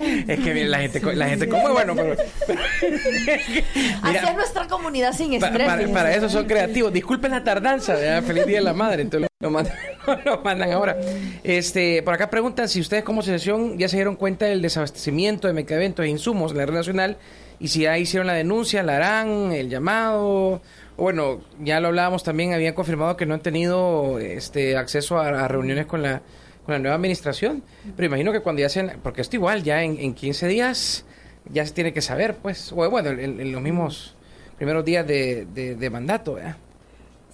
Es que la gente, co- la gente como bueno, pero nuestra comunidad sin estrés. para, eso son creativos. Disculpen la tardanza, ¿verdad? feliz día de la madre. Entonces lo mandan, lo mandan ahora. Este, por acá preguntan si ustedes como asociación ya se dieron cuenta del desabastecimiento de medicamentos e insumos en la red nacional y si ya hicieron la denuncia, la harán, el llamado. Bueno, ya lo hablábamos también, habían confirmado que no han tenido este acceso a, a reuniones con la, con la nueva administración. Pero imagino que cuando ya sean, porque esto igual, ya en, en 15 días ya se tiene que saber, pues, o bueno, en, en los mismos primeros días de, de- de mandato, ¿verdad?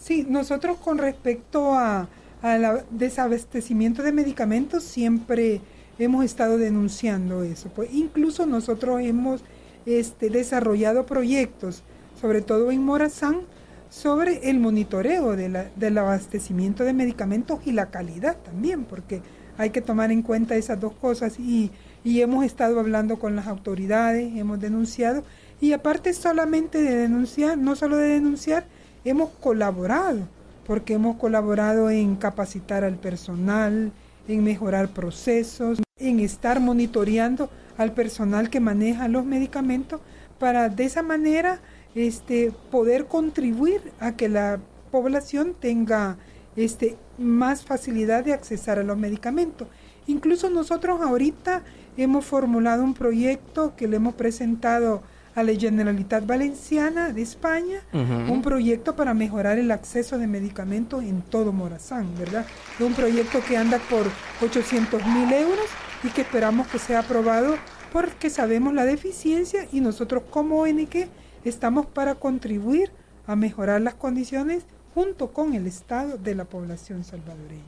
Sí, nosotros con respecto a, al desabastecimiento de medicamentos siempre hemos estado denunciando eso. Pues incluso nosotros hemos este, desarrollado proyectos, sobre todo en Morazán, sobre el monitoreo de la- del abastecimiento de medicamentos y la calidad también, porque hay que tomar en cuenta esas dos cosas y, y hemos estado hablando con las autoridades, hemos denunciado y aparte solamente de denunciar, no solo de denunciar, hemos colaborado, porque hemos colaborado en capacitar al personal, en mejorar procesos, en estar monitoreando al personal que maneja los medicamentos para de esa manera este poder contribuir a que la población tenga este, más facilidad de accesar a los medicamentos. Incluso nosotros ahorita hemos formulado un proyecto que le hemos presentado a la Generalitat Valenciana de España, un proyecto para mejorar el acceso de medicamentos en todo Morazán, ¿verdad? Es un proyecto que anda por 800 mil euros y que esperamos que sea aprobado porque sabemos la deficiencia y nosotros como ONG estamos para contribuir a mejorar las condiciones junto con el Estado de la población salvadoreña.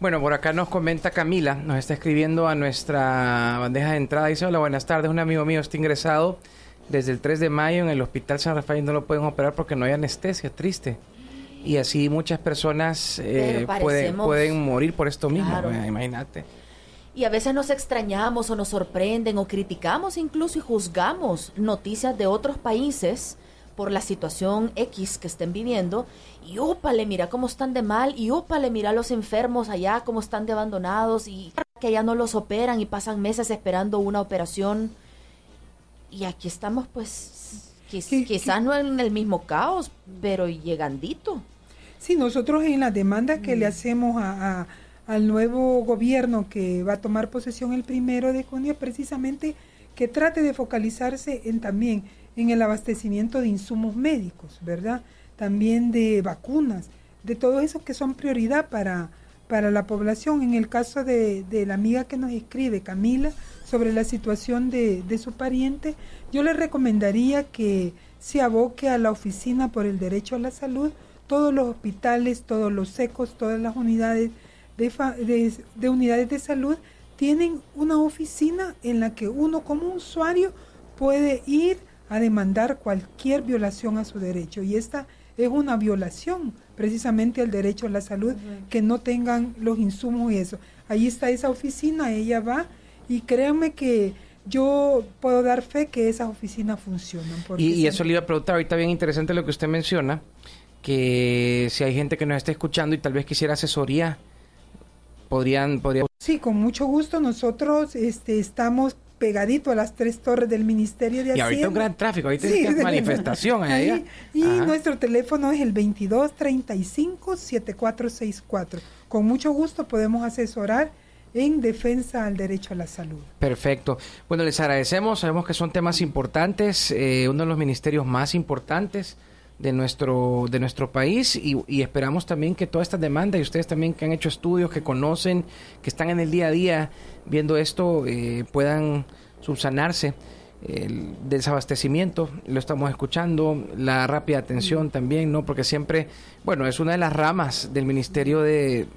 Bueno, por acá nos comenta Camila, nos está escribiendo a nuestra bandeja de entrada. Dice, hola, buenas tardes, un amigo mío está ingresado desde el 3 de mayo en el Hospital San Rafael y no lo pueden operar porque no hay anestesia, triste. Y así muchas personas eh, pueden, pueden morir por esto mismo, Claro. imagínate. Y a veces nos extrañamos o nos sorprenden o criticamos incluso y juzgamos noticias de otros países por la situación X que estén viviendo. Y ópale, mira cómo están de mal. Y ópale, mira los enfermos allá, cómo están de abandonados. Y que allá no los operan y pasan meses esperando una operación. Y aquí estamos, pues, quiz- quizás no en el mismo caos, pero llegandito. Sí, nosotros en la demanda que le hacemos a, a- al nuevo gobierno que va a tomar posesión el primero de junio, precisamente que trate de focalizarse en también en el abastecimiento de insumos médicos, ¿verdad? También de vacunas, de todo eso que son prioridad para, para la población. En el caso de, de la amiga que nos escribe, Camila, sobre la situación de, de su pariente, yo le recomendaría que se aboque a la Oficina por el Derecho a la Salud, todos los hospitales, todos los secos, todas las unidades de, de, de unidades de salud tienen una oficina en la que uno como usuario puede ir a demandar cualquier violación a su derecho. Y esta es una violación precisamente al derecho a la salud, que no tengan los insumos y eso. Ahí está esa oficina, ella va y créanme que yo puedo dar fe que esas oficinas funcionan. porque Y, y eso le iba a preguntar, ahorita bien interesante lo que usted menciona, que si hay gente que nos está escuchando y tal vez quisiera asesoría, podrían, podría Sí, con mucho gusto. Nosotros este, estamos pegadito a las tres torres del Ministerio de Y Hacienda. ahorita un gran tráfico, ahorita Sí, es manifestación allá. Ahí, y Ajá. nuestro teléfono es el 22 35 7464. Con mucho gusto podemos asesorar en defensa al derecho a la salud. Perfecto. Bueno, les agradecemos. Sabemos que son temas importantes, eh, uno de los ministerios más importantes de nuestro de nuestro país y, y esperamos también que toda esta demanda y ustedes también que han hecho estudios, que conocen, que están en el día a día viendo esto, eh, puedan subsanarse. El desabastecimiento, lo estamos escuchando, la rápida atención también, ¿no? Porque siempre, bueno, es una de las ramas del Ministerio de,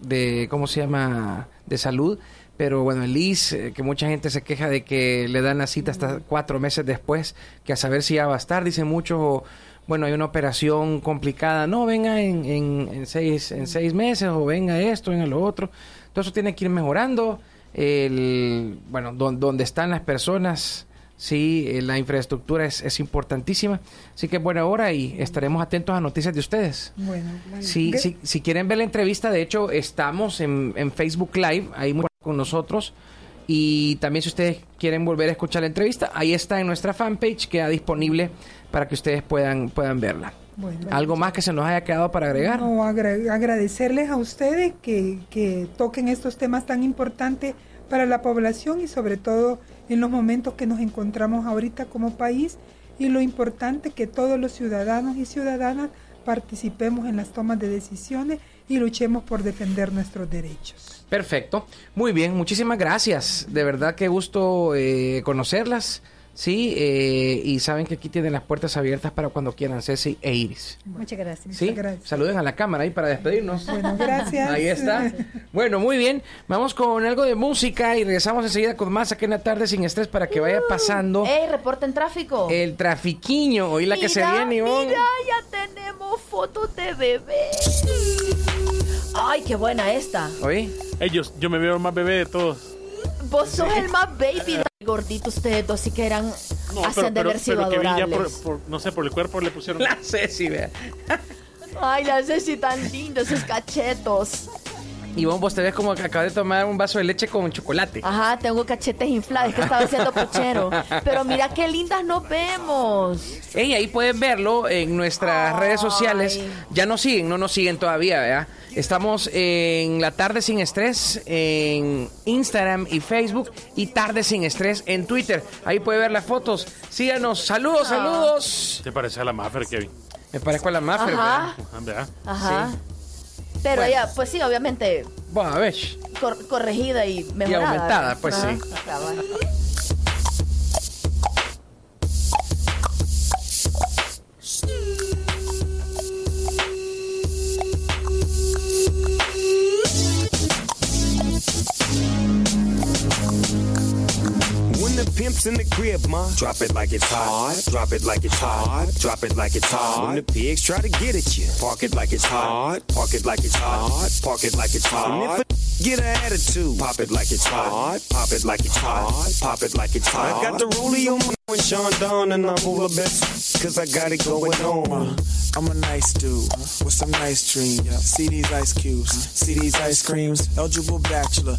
de ¿cómo se llama? de salud, pero bueno, el IS, eh, que mucha gente se queja de que le dan la cita hasta cuatro meses después, que a saber si ya va a estar, dicen muchos, o, bueno, hay una operación complicada, no, venga en, en, en seis, en seis meses, o venga esto, venga lo otro, todo eso tiene que ir mejorando, el, bueno, don- donde están las personas, sí, eh, la infraestructura es, es importantísima, así que buena hora y estaremos atentos a noticias de ustedes. Bueno, sí, si quieren ver la entrevista, de hecho, estamos en, en Facebook Live, ahí con nosotros. Y también si ustedes quieren volver a escuchar la entrevista, ahí está en nuestra fanpage, queda disponible para que ustedes puedan, puedan verla. Bueno. ¿Algo más que se nos haya quedado para agregar? No, agra- agradecerles a ustedes que, que toquen estos temas tan importantes para la población y sobre todo en los momentos que nos encontramos ahorita como país y lo importante que todos los ciudadanos y ciudadanas participemos en las tomas de decisiones y luchemos por defender nuestros derechos. Perfecto. Muy bien, muchísimas gracias. De verdad que gusto eh, conocerlas. Sí, eh, y saben que aquí tienen las puertas abiertas para cuando quieran, Ceci e Iris. Muchas gracias. Sí, saluden a la cámara ahí para despedirnos. Bueno, gracias. Ahí está. Bueno, muy bien. Vamos con algo de música y regresamos enseguida con más aquí en la tarde sin estrés para que vaya pasando ¡Ey, reporta en tráfico! el trafiquiño. Hoy la que se viene, Ivonne. Mira, ya tenemos fotos de bebé. Ay, qué buena esta. Oye. Ellos, yo me veo el más bebé de todos. Vos sos el más baby. Gordito ustedes dos, sí que eran. No, hacen de haber sido pero Kevin ya por, adorables. por- no sé, por el cuerpo le pusieron. La Ceci, vea. Ay, la Ceci tan linda, esos cachetos. Y vos, vos te ves como que acabas de tomar un vaso de leche con chocolate. Ajá, tengo cachetes inflados, es que estaba haciendo puchero. Pero mira qué lindas nos vemos. Ey, ahí pueden verlo en nuestras redes sociales. Ya nos siguen, no nos siguen todavía, ¿verdad? Estamos en La Tarde Sin Estrés en Instagram y Facebook y Tarde Sin Estrés en Twitter. Ahí puede ver las fotos. Síganos. Saludos, saludos. ¿Te parece a la Maffer, Kevin? Me parezco a la Maffer, Ajá. Ah, ¿verdad? Ajá. Pero ella, pues sí, obviamente Bueno, a ver. cor- corregida y mejorada. aumentada, ¿verdad? pues Ajá, sí. The pimp's in the crib, ma, drop it like it's hot. Drop it like it's hot. Drop it like it's hot. When the pigs try to get at you, park it like it's hot. Park it like it's hot. Park it like it's hot. And if a get an attitude, pop it like it's hot. Pop it like it's hot. Pop it like it's hot. I got the rollie on my and Sean Don and I'm over best cause I got it going on. I'm a nice dude with some nice dreams. See these ice cubes, see these ice creams. Eligible bachelor,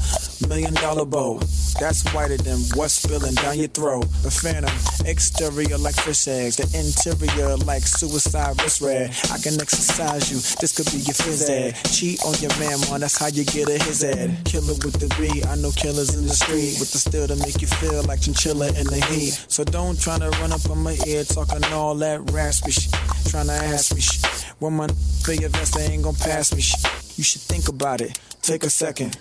million dollar bow. That's whiter than what's spilling down your throat. The phantom, exterior like fish eggs, the interior like suicide wrist red. I can exercise you, this could be your phys ed. Cheat on your man, man, that's how you get a his head. Killer with the B, I know killers in the street with the steel to make you feel like chinchilla in the heat. So don't try to run up on my ear talking all that raspy shit. Trying to ask me shit. When my your vest, they ain't gonna pass me shit. You should think about it. Take a second.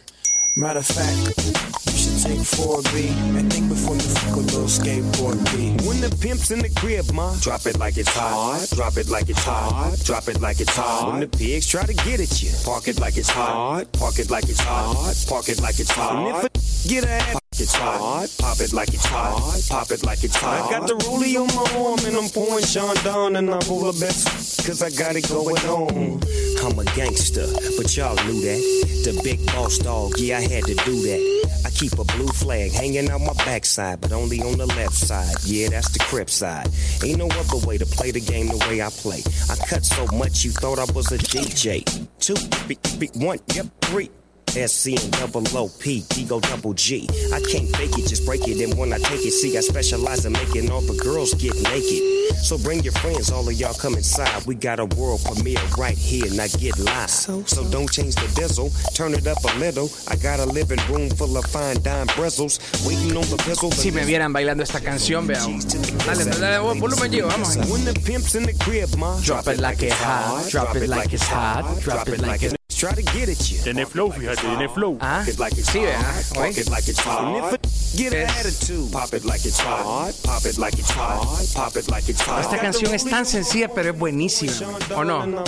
Matter of fact, take 4B and think before you fuck a little skateboard B. When the pimp's in the crib, ma, drop it like it's hot. Drop it like it's hot. Drop it like it's hot. When the pigs try to get at you, park it like it's hot. Park it like it's hot. Park it like it's hot. And if a get a ass, it's hot. Pop it like it's hot. Pop it like it's hot. I got the rollie on my arm and I'm pouring Sean down and I'm over best cause I got it going on. I'm a gangster, but y'all knew that. The big boss dog, yeah, I had to do that. I keep a blue flag hanging out my backside, but only on the left side. Yeah, that's the crip side. Ain't no other way to play the game the way I play. I cut so much you thought I was a DJ. Two, b- b- one, yep, three. SC and double OP, Ego double G. I can't fake it, just break it. And when I take it, see, I specialize in making all the girls get naked. So bring your friends, all of y'all come inside. We got a world premiere right here, now get live. So, so don't change the diesel, turn it up a little. I got a living room full of fine dime bristles. Waiting on the pistol. Si me vieran bailando esta canción, vean. Dale, dale, dale, volumen, Gio, vamos. When the pimp's in the crib, ma, Drop it like it's hot. Drop it like it's hot. Drop it like it's Try to get at you. Tiene flow, fíjate, tiene flow. Ah, it like it's sí, hot. ¿verdad? Park it like it's hot. And if a get an attitude, pop it like it's hot. Pop it like it's hot. Pop it like it's hot. Esta canción es tan sencilla, pero es buenísima. ¿O no?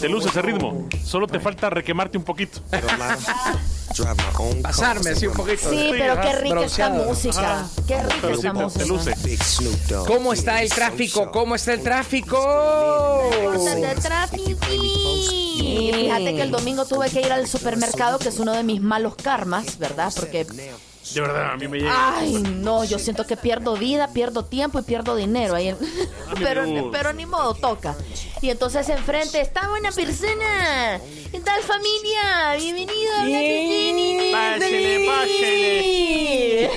Te luce ese ritmo. Solo te falta requemarte un poquito. Pasarme así un poquito. Sí, pero qué rica esta música. Qué rica esta música. luce. ¿Cómo está el tráfico? ¿Cómo está el tráfico? de tráfico. Y fíjate que el domingo tuve que ir al supermercado, que es uno de mis malos karmas, ¿verdad? Porque, De verdad, a mí me llega. ay, no, yo siento que pierdo vida, pierdo tiempo y pierdo dinero. Ahí en- pero, pero ni modo, toca. Y entonces enfrente está una persona. ¿Qué tal familia? Bienvenido a Black City. Pásele,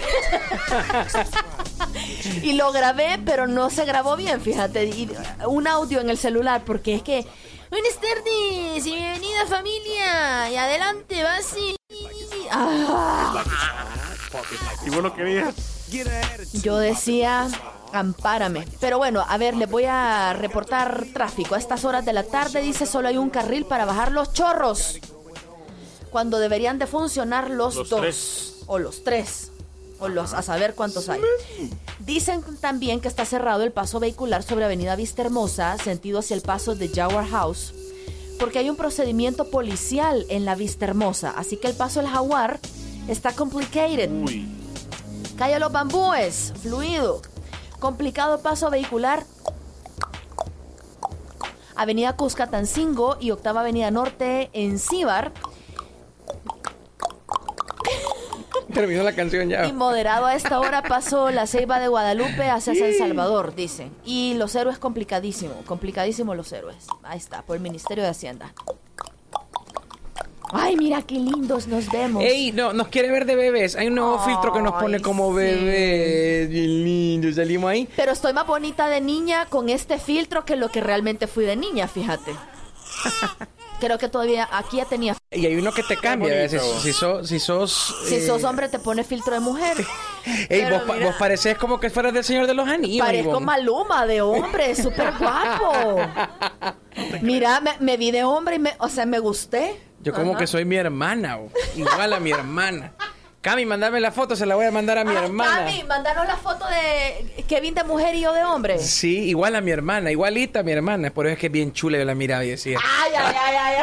y lo grabé, pero no se grabó bien, fíjate. Y un audio en el celular, porque es que. Buenas tardes y bienvenida familia. Y adelante, va así. Ah. Y vos lo querías. Yo decía, ampárame. Pero bueno, a ver, les voy a reportar tráfico. A estas horas de la tarde dice solo hay un carril para bajar los chorros. Cuando deberían de funcionar los, Los dos. tres. O los tres. O los, a saber cuántos hay. Dicen también que está cerrado el paso vehicular sobre Avenida Vista Hermosa, sentido hacia el paso de Jaguar House, porque hay un procedimiento policial en la Vista Hermosa. Así que el paso del Jaguar está complicated. Calle Los Bambúes, fluido. Complicado paso vehicular. Avenida Cuscatancingo y Octava Avenida Norte en Cibar. Terminó la canción ya. Y moderado a esta hora paso la Ceiba de Guadalupe hacia San Salvador, dicen. Y los héroes complicadísimo, complicadísimo los héroes. Ahí está, por el Ministerio de Hacienda. Ay, mira qué lindos nos vemos. Ey, no, nos quiere ver de bebés. Hay un nuevo filtro que nos pone como bebés. Bien lindo, salimos ahí. Pero estoy más bonita de niña con este filtro que lo que realmente fui de niña, fíjate. Creo que todavía aquí ya tenía. Y hay uno que te cambia. Si, si sos, si sos, Si eh, sos hombre te pone filtro de mujer. ey, vos, pa- mira. vos pareces como que fueras del Señor de los Anillos. Parezco Ivonne. Maluma de hombre, súper guapo. Mira, me, me vi de hombre y me, o sea, me gusté. Yo como Ajá. que soy mi hermana, igual a mi hermana. Cami, mandame la foto, se la voy a mandar a mi hermana. Cami, mandaron la foto de Kevin de mujer y yo de hombre. Sí, igual a mi hermana, igualita a mi hermana. Por eso es que es bien chula, yo la miraba y decía. Ay, ay, ay, ay, ay.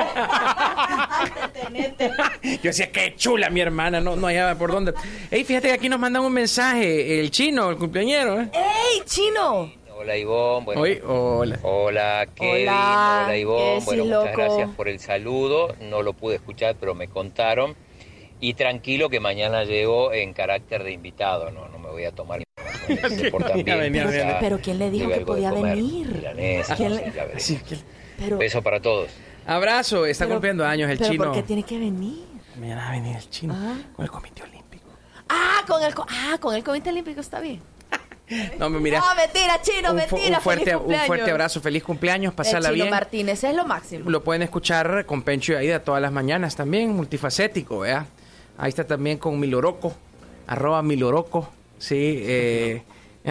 Yo decía, qué chula mi hermana, no, no hallaba por dónde. Ey, fíjate que aquí nos mandan un mensaje, el chino, el cumpleañero, ¿eh? ¡Ey, chino! Hola Ivonne, bueno, Hoy, hola. hola Kevin, Hola, hola ¿qué Ivonne, bueno, muchas loco? gracias por el saludo, no lo pude escuchar pero me contaron y tranquilo que mañana llego en carácter de invitado, no, no me voy a tomar información, se portan Venía, bien, venía, quizá venía. Pero ¿quién le dijo que podía comer, venir? milanesa, ¿Quién no le- sé, ya veré. Sí, que- Pero, Beso para todos. Abrazo, está Pero- cumpliendo años el pero chino. ¿por qué tiene que venir? Mañana va a venir el chino con el comité olímpico. Ah, con el, ah, con el Comité Olímpico está bien. No, me mira. No, mentira, chino, un, mentira. un fuerte, feliz un cumpleaños. fuerte abrazo, feliz cumpleaños, El pasarla Chino bien. Martínez es lo máximo. Lo pueden escuchar con Pencho y Aida todas las mañanas también, multifacético, ¿vea? Ahí está también con Miloroco, arroba Miloroco, sí. eh,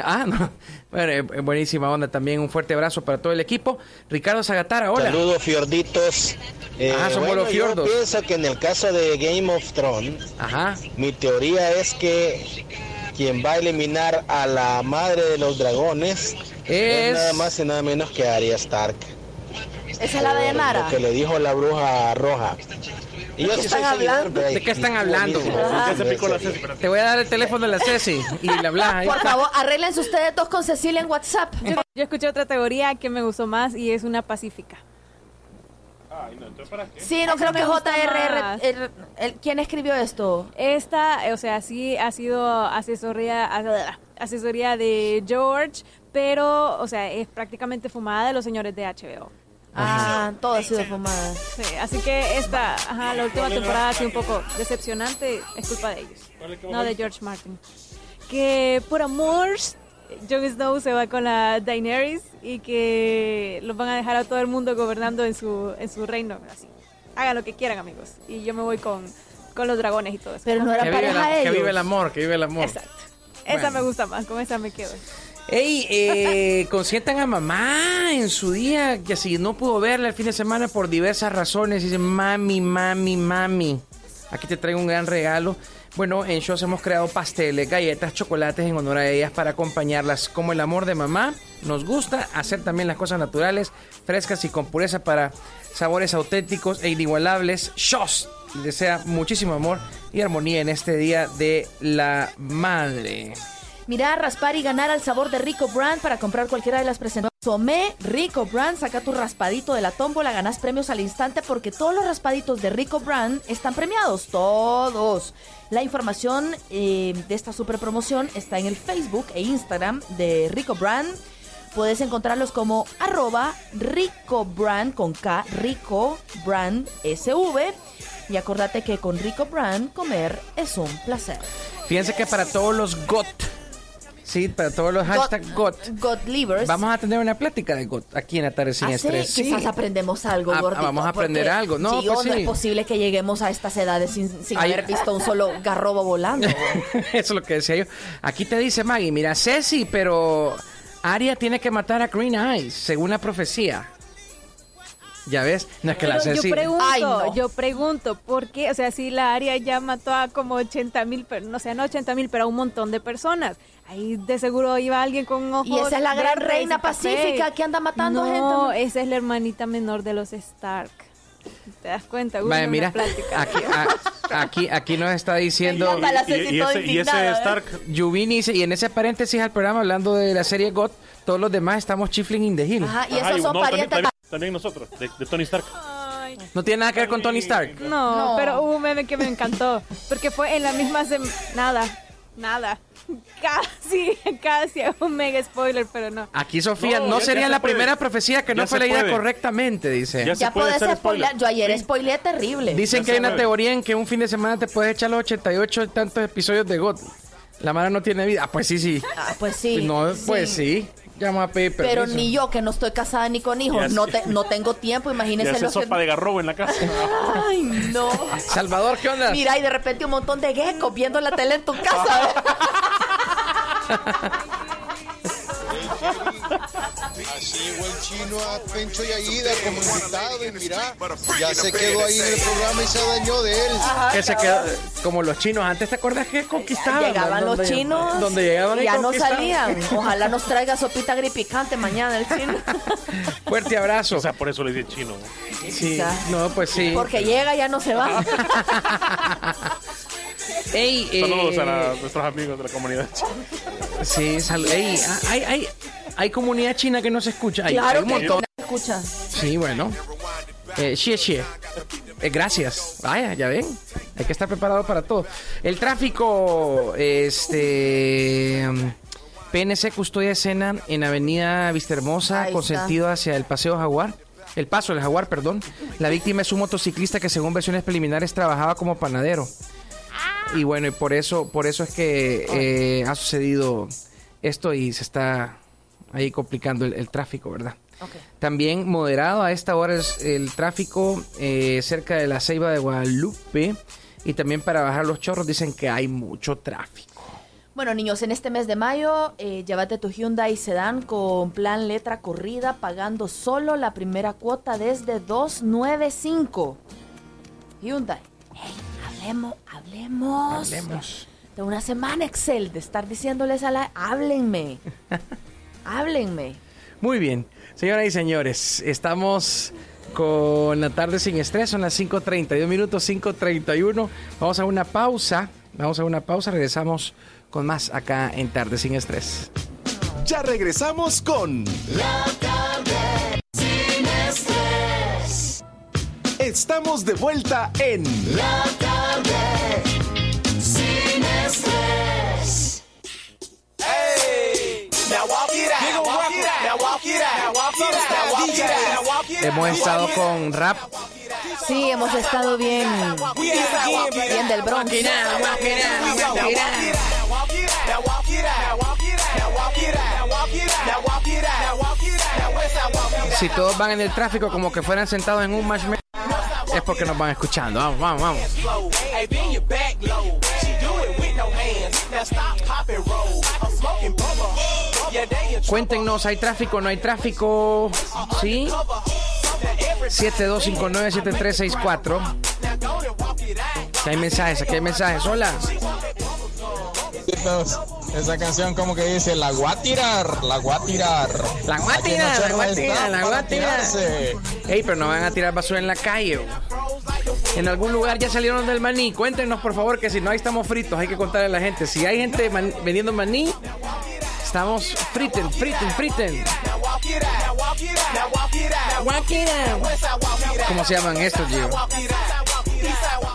ah, no, bueno, eh, buenísima onda también, un fuerte abrazo para todo el equipo. Ricardo Zagatara, hola. Saludos, fiorditos. Eh, Ah, somos bueno, los yo fiordos. pienso que en el caso de Game of Thrones, mi teoría es que quien va a eliminar a la madre de los dragones es, Es- nada más y nada menos que Arya Stark. Esa es la de Nara. Lo que le dijo la bruja roja. Y yo ¿De qué sí están soy hablando? ¿De qué están hablando? Ah. La Te voy a dar el teléfono de la Ceci y le hablas ahí. Por favor, arréglense ustedes dos con Cecilia en WhatsApp. Yo, yo escuché otra teoría que me gustó más y es una pacífica. Sí, no creo que gusta JR. más. el- el- ¿Quién escribió esto? Esta, o sea, sí ha sido asesoría, asesoría de George, pero, o sea, es prácticamente fumada de los señores de HBO. Ah, todo ha sido fumada. Sí, así que esta, ajá, la última temporada ha sido un poco decepcionante, es culpa de ellos, no de George Martin. Que por amor, Jon Snow se va con la Daenerys y que los van a dejar a todo el mundo gobernando en su, en su reino, así. Hagan lo que quieran, amigos. Y yo me voy con, con los dragones y todo eso. Pero no era Que vive, pareja la- que vive el amor, que vive el amor. Exacto. Esa me gusta más, con esa me quedo. Ey, eh, consientan a mamá en su día, que si no pudo verla el fin de semana por diversas razones, dice mami, mami, mami. Aquí te traigo un gran regalo. Bueno, en Shows hemos creado pasteles, galletas, chocolates en honor a ellas para acompañarlas. Como el amor de mamá, nos gusta hacer también las cosas naturales, frescas y con pureza para sabores auténticos e inigualables. Shows desea muchísimo amor y armonía en este día de la madre. Mira, raspar y ganar al sabor de Rico Brand para comprar cualquiera de las presentaciones. Somé Rico Brand, saca tu raspadito de la tómbola, ganas premios al instante porque todos los raspaditos de Rico Brand están premiados, todos. La información eh, de esta super promoción está en el Facebook e Instagram de Rico Brand. Puedes encontrarlos como arroba Rico Brand con K, Rico Brand SV. Y acordate que con Rico Brand comer es un placer. Fíjense que para todos los GOT, sí, para todos los hashtag GOT, God Livers. vamos a tener una plática de GOT aquí en la tarde sin Ah, sí, estrés. Sí. quizás aprendemos algo, Ah, gordito. vamos a aprender algo. No, tío, pues no sí. es posible que lleguemos a estas edades sin, sin Ay. haber visto un solo garrobo volando. Eso es lo que decía yo. Aquí te dice Maggie, mira, Ceci, pero Arya tiene que matar a Green Eyes, según la profecía. Ya ves, no es que la Ceci... yo pregunto, Ay, no. yo pregunto, ¿por qué? O sea, si la área ya mató a como 80 mil, no sé, no 80 mil, pero a un montón de personas. Ahí de seguro iba alguien con ojos Y esa es la gran reina café. pacífica que anda matando no, gente. esa es la hermanita menor de los Stark. ¿Te das cuenta? Uy, una mira, plática. aquí, a- aquí, aquí nos está diciendo... Y- ese- y ese indignada, ¿eh? Stark- Yuvini dice, y en ese paréntesis al programa hablando de la serie GOT, todos los demás estamos chifling in the hill. Ajá, y esos son no, también, parientes. también- también nosotros, de, de Tony Stark. No tiene nada que ver con Tony Stark. No, No. pero hubo un meme que me encantó, porque fue en la misma nada. Nada. Casi, casi un mega spoiler, pero no. Aquí Sofía, no, No, ya- sería se la puede. primera profecía que no fue leída puede. correctamente, dice. Ya Ya puede puedes spoiler. spoiler. Yo ayer Sí. spoileé terrible. Dicen Ya que hay una puede. teoría en que un fin de semana te puedes echar los 88 y tantos episodios de God. La mara no tiene vida. Ah, pues sí, sí. Ah, pues sí. no, pues sí. Llama a pedir Pero permiso. ni yo, que no estoy casada ni con hijos, Ya no, te- no tengo tiempo, imagínense hace lo que... sopa de garrobo en la casa. Ay, no. Salvador, ¿qué onda? Mira, y de repente un montón de geckos viendo la tele en tu casa. Así llegó el chino a Pencho y Aguida como invitado y mira, ya se quedó ahí en el programa y se dañó de él. que se quedó como los chinos. Antes te acuerdas que conquistaban. Llegaban Donde- los chinos Donde llegaban y ya no salían. Ojalá nos traiga sopita gripicante mañana el chino. Fuerte abrazo. O sea, por eso le dice chino. Sí, no, pues sí. Porque llega ya no se va. Ey, eh, Saludos a la- nuestros amigos de la comunidad china. Sí, salud. Ey, ah, hay, hay, hay comunidad china que no se escucha. Hay, claro hay un que montón. no escucha. Sí, bueno. Eh, xie, xie. Eh, gracias. Vaya, ya ven. Hay que estar preparado para todo. El tráfico, este. PNC custodia escena en Avenida Vista Hermosa Ahí con sentido hacia el Paseo Jaguar. El paso del Jaguar, perdón. La víctima es un motociclista que según versiones preliminares trabajaba como panadero. Y bueno, y por eso, por eso es que eh, ha sucedido esto y se está ahí complicando el, el tráfico, ¿verdad? También moderado a esta hora es el tráfico eh, cerca de la Ceiba de Guadalupe y también para bajar los chorros dicen que hay mucho tráfico. Bueno, niños, en este mes de mayo, eh, llévate tu Hyundai Sedan con plan letra corrida, pagando solo la primera cuota desde 295. Hyundai. Hey, hablemos, hablemos. Hablemos. De una semana Excel de estar diciéndoles a la... Háblenme. Háblenme. Muy bien, señoras y señores, estamos con la tarde sin estrés, son las 5.32 minutos, 5.31. Vamos a una pausa, vamos a una pausa, regresamos con más acá en Tarde sin estrés. Ya regresamos con La tarde Estamos de vuelta en La tarde sin estrés. Hey, now walk it out. Walk it out. Now walk it out. Now walk it out. Now walk it out. Now walk it out. Hemos estado con rap. Sí, hemos estado bien... Bien del Bronx. Si todos van en el tráfico como que fueran sentados en un marshmallow, es porque nos van escuchando. Vamos, vamos, vamos. Cuéntenos, ¿hay tráfico? ¿No hay tráfico? ¿Sí? 7259-7364. Aquí hay mensajes, aquí hay mensajes. Hola. Esa canción como que dice, la voy a tirar, la voy a tirar. La voy a tirar, la voy a tirar, la voy a tirar. Ey, pero no van a tirar basura en la calle. bro. En algún lugar ya salieron del maní. Cuéntenos, por favor, que si no ahí estamos fritos, hay que contarle a la gente. Si hay gente man- vendiendo maní, estamos friten, friten, friten. ¿Cómo se llaman estos, Gio?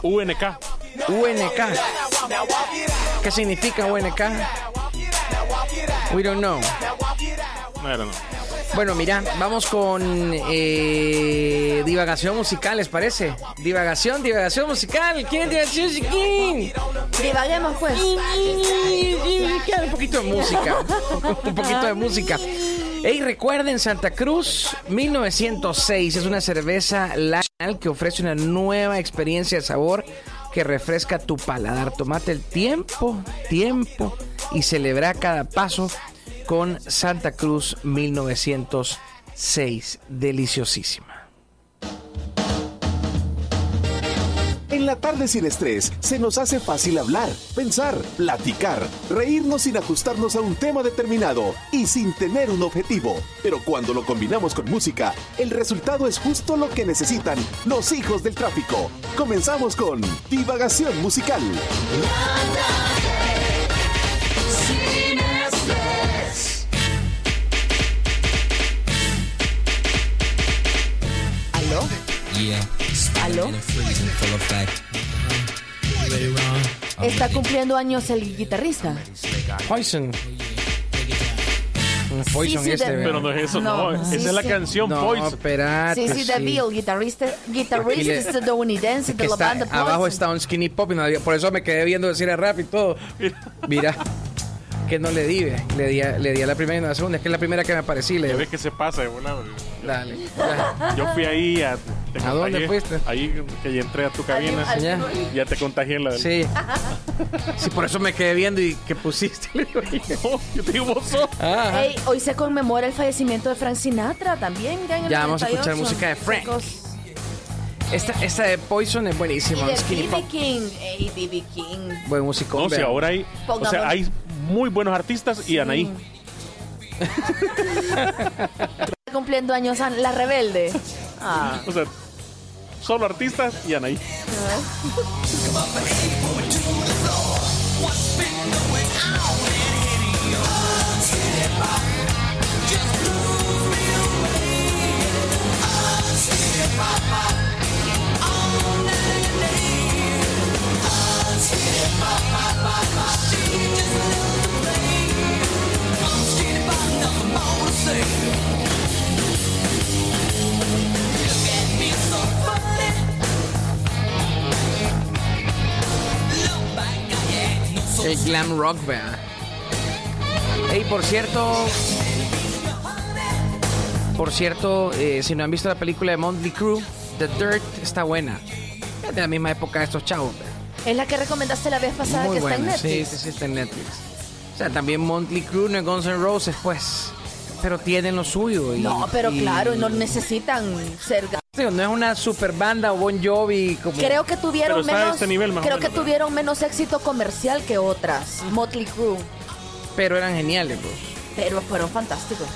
UNK. UNK. ¿Qué significa UNK? We don't know. No era, no. Bueno, mira, vamos con eh, divagación musical, ¿les parece? Divagación, divagación musical. ¿Quién es divagación musical? Divaguemos, pues. Un poquito de música. Un poquito de música. Hey, recuerden, Santa Cruz 1906 es una cerveza lager que ofrece una nueva experiencia de sabor que refresca tu paladar. Tomate el tiempo, tiempo y celebra cada paso con Santa Cruz 1906. Deliciosísima. En la tarde sin estrés se nos hace fácil hablar, pensar, platicar, reírnos sin ajustarnos a un tema determinado y sin tener un objetivo. Pero cuando lo combinamos con música, el resultado es justo lo que necesitan los hijos del tráfico. Comenzamos con Divagación Musical. Ron? Está cumpliendo años el guitarrista. Poison. Poison Sí, sí, este. Pero no es eso, No, no. sí, Esa es la canción No, Poison. espérate. Sí, sí, sí. DeVille, guitarrista, guitarrista estadounidense de la está- banda abajo Poison. está un skinny pop y no- por eso me quedé viendo decir a rap y todo. Mira, que no le di, le di, a, le di a la primera y no a la segunda, es que es la primera que me aparecí. Le ves que se pasa de volado. Dale. Yo fui ahí a. te ¿A dónde fuiste? Ahí que ya entré a tu cabina. al- Ya. Ya te contagié en la. Sí. Sí, por eso me quedé viendo y ¿qué pusiste? Le digo, No, yo te digo vos sos. Ah, Ey, hoy se conmemora el fallecimiento de Frank Sinatra también. Ya, en el Ya vamos a escuchar 98. música de Frank. Esta, esta de Poison es Y buenísima. de Skinny B.B. pop. King. Ey, B.B. King. Buen músico. No, si ahora hay. O sea, hay muy buenos artistas y Anaí. Cumpliendo años La Rebelde. Ah. O sea, solo artistas y Anaí. El glam rock, vea. Ey, por cierto. Por cierto, eh, si no han visto la película de Motley Crue, The Dirt está buena. Es de la misma época de estos chavos, vea. Es la que recomendaste la vez pasada Muy que está en buena. Sí, Netflix. sí, sí, está en Netflix. O sea, también Motley Crue no es Guns N' Roses, pues. Pero tienen lo suyo. y- No, pero y- claro, no necesitan ser. No es una super banda o Bon Jovi como... Creo que tuvieron menos. este nivel más o creo menos, que menos éxito comercial que otras. Motley Crue. Pero eran geniales, bro. Pero fueron fantásticos.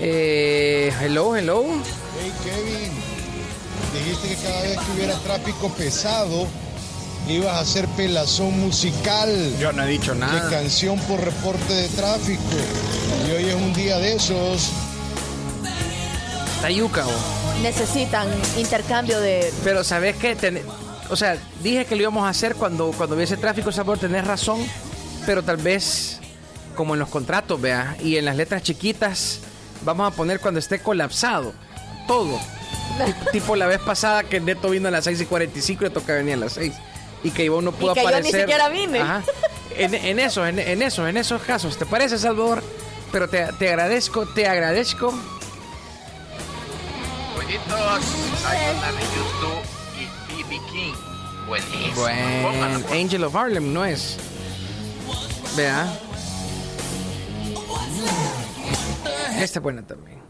Eh, hello, hello. Hey Kevin, dijiste que cada vez que hubiera tráfico pesado ibas a hacer pelazón musical. Yo no he dicho De nada. canción por reporte de tráfico. Y hoy es un día de esos. Está yuca, bro. Necesitan intercambio de. Pero sabes que, o sea, dije que lo íbamos a hacer cuando, cuando hubiese tráfico, sabor, tenés razón, pero tal vez como en los contratos, vea, y en las letras chiquitas, vamos a poner cuando esté colapsado, todo. Ti- tipo la vez pasada que Neto vino a las 6 y 45 y le toca venir a las 6. Y que Ivonne no pudo Y que yo ni aparecer. siquiera vine. Ajá. En, en eso, en, en eso, en esos casos. ¿Te parece, Salvador? Pero te, te agradezco, te agradezco. Pollitos, hay una de YouTube y BB King. Buenísimo. Pónganla, Buen Angel of Harlem, ¿no es? Vea. Esta es buena también.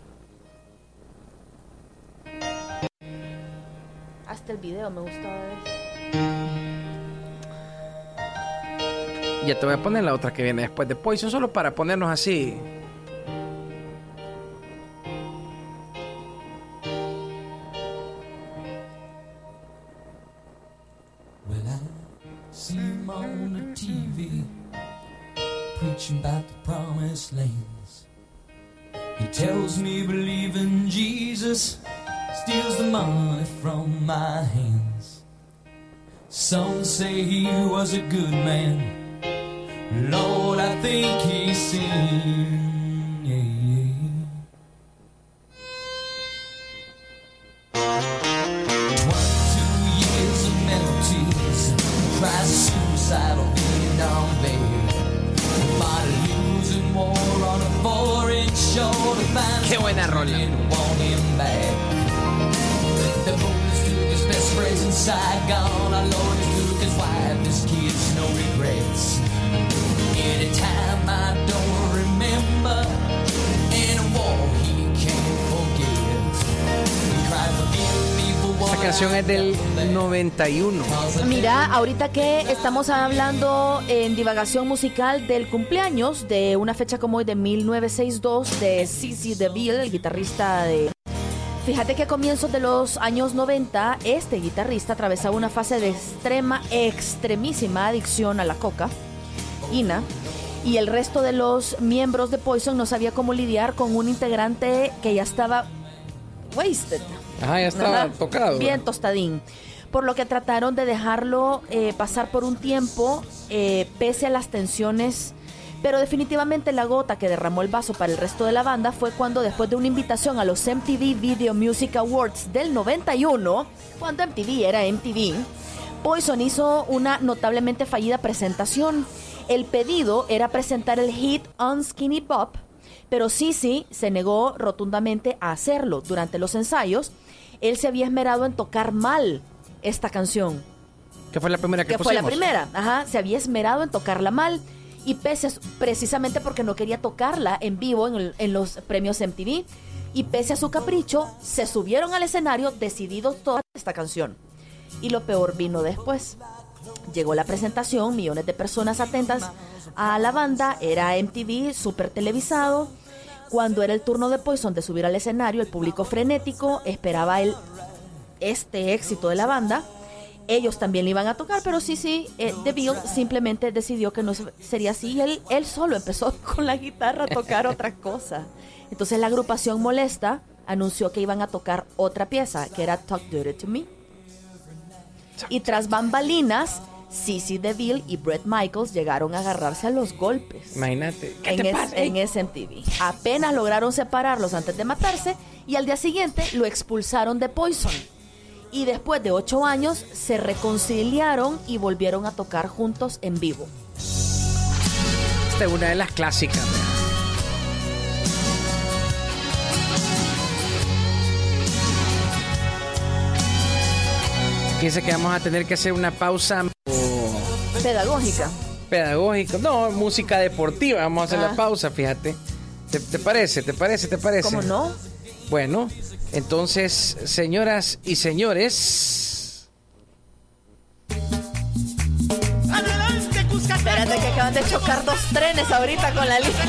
Hasta el video me gustó. Ya te voy a poner la otra que viene después de Poison, solo para ponernos así. See him on the TV preaching about the promised lands. He tells me believe in Jesus steals the money from my hands. Some say he was a good man. Lord, I think he's sinned. Yeah, yeah. Two years of penalties. Tries suicidal Vietnam babe. Might losing war on a foreign shore to find Qué buena rola. want him back. The boys took his best friends in Saigon. Our Lord took his wife, his kids, Esta canción es del 91. Mira, ahorita que estamos hablando en divagación musical del cumpleaños de una fecha como hoy de 1962 de CC DeVille, el guitarrista de... Fíjate que a comienzos de los años 90, este guitarrista atravesaba una fase de extrema, extremísima adicción a la coca, Ina, y el resto de los miembros de Poison no sabía cómo lidiar con un integrante que ya estaba wasted. Ajá, ya estaba tocado. Bien tostadín. por lo que trataron de dejarlo eh, pasar por un tiempo, eh, pese a las tensiones. Pero definitivamente la gota que derramó el vaso para el resto de la banda fue cuando después de una invitación a los MTV Video Music Awards del 91, cuando MTV era MTV, Poison hizo una notablemente fallida presentación. El pedido era presentar el hit On Skinny Pop, pero Sisi se negó rotundamente a hacerlo. Durante los ensayos, él se había esmerado en tocar mal esta canción. Que fue la primera que, Que fue la primera, ajá, se había esmerado en tocarla mal y pese a precisamente porque no quería tocarla en vivo en, el- en los premios MTV y pese a su capricho se subieron al escenario decididos toda esta canción. Y lo peor vino después. Llegó la presentación, millones de personas atentas a la banda, era MTV, súper televisado. Cuando era el turno de Poison de subir al escenario, el público frenético esperaba el, este éxito de la banda. Ellos también le iban a tocar, pero sí, sí, eh, The Bill simplemente decidió que no se- sería así y él, él solo empezó con la guitarra a tocar otra cosa. Entonces la agrupación molesta anunció que iban a tocar otra pieza, que era Talk Dirty to Me. Y tras bambalinas, Sissy DeVille y Brett Michaels llegaron a agarrarse a los golpes Imagínate. ¿Qué en, te es- pasa? en SMTV. Apenas lograron separarlos antes de matarse y al día siguiente lo expulsaron de Poison. Y después de ocho años se reconciliaron y volvieron a tocar juntos en vivo. Esta es una de las clásicas. vea. Fíjense que vamos a tener que hacer una pausa o Pedagógica. pedagógica. No, música deportiva. Vamos a hacer Ah. la pausa, fíjate. ¿Te, te parece? ¿Te parece? ¿Te parece? ¿Cómo no? Bueno, entonces, señoras y señores. Espérate que acaban de chocar dos trenes ahorita con la lista.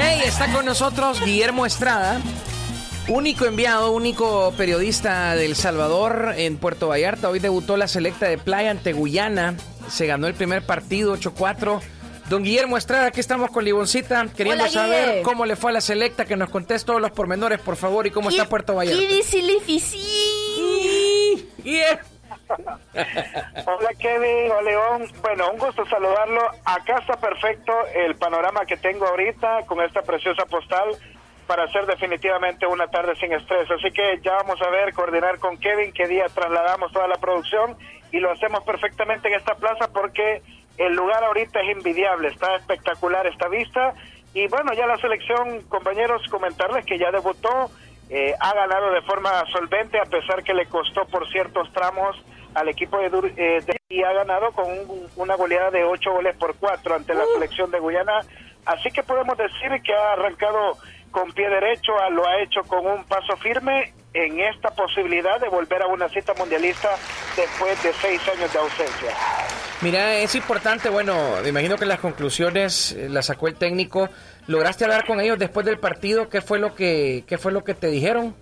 Hey, está con nosotros Guillermo Estrada, único enviado, único periodista del Salvador en Puerto Vallarta. Hoy debutó la selecta de playa ante Guyana. Se ganó el primer partido 8-4. Don Guillermo Estrada, aquí estamos con Liboncita, queriendo Hola, saber Guille. cómo le fue a la selecta, que nos contés todos los pormenores, por favor, y cómo está Puerto Vallarta. dice Hola Kevin, hola León. Bueno, un gusto saludarlo. Acá está perfecto el panorama que tengo ahorita con esta preciosa postal para hacer definitivamente una tarde sin estrés. Así que ya vamos a ver, coordinar con Kevin qué día trasladamos toda la producción y lo hacemos perfectamente en esta plaza porque el lugar ahorita es invidiable, está espectacular esta vista. Y bueno, ya la selección, compañeros, comentarles que ya debutó, eh, ha ganado de forma solvente a pesar que le costó por ciertos tramos al equipo de, Dur- eh, de- y ha ganado con un- una goleada de ocho goles por cuatro ante la selección de Guyana. Así que podemos decir que ha arrancado con pie derecho, a- lo ha hecho con un paso firme en esta posibilidad de volver a una cita mundialista después de seis años de ausencia. Mira, es importante, bueno, me imagino que las conclusiones eh, las sacó el técnico. ¿Lograste hablar con ellos después del partido? ¿Qué fue lo que, qué fue lo que te dijeron?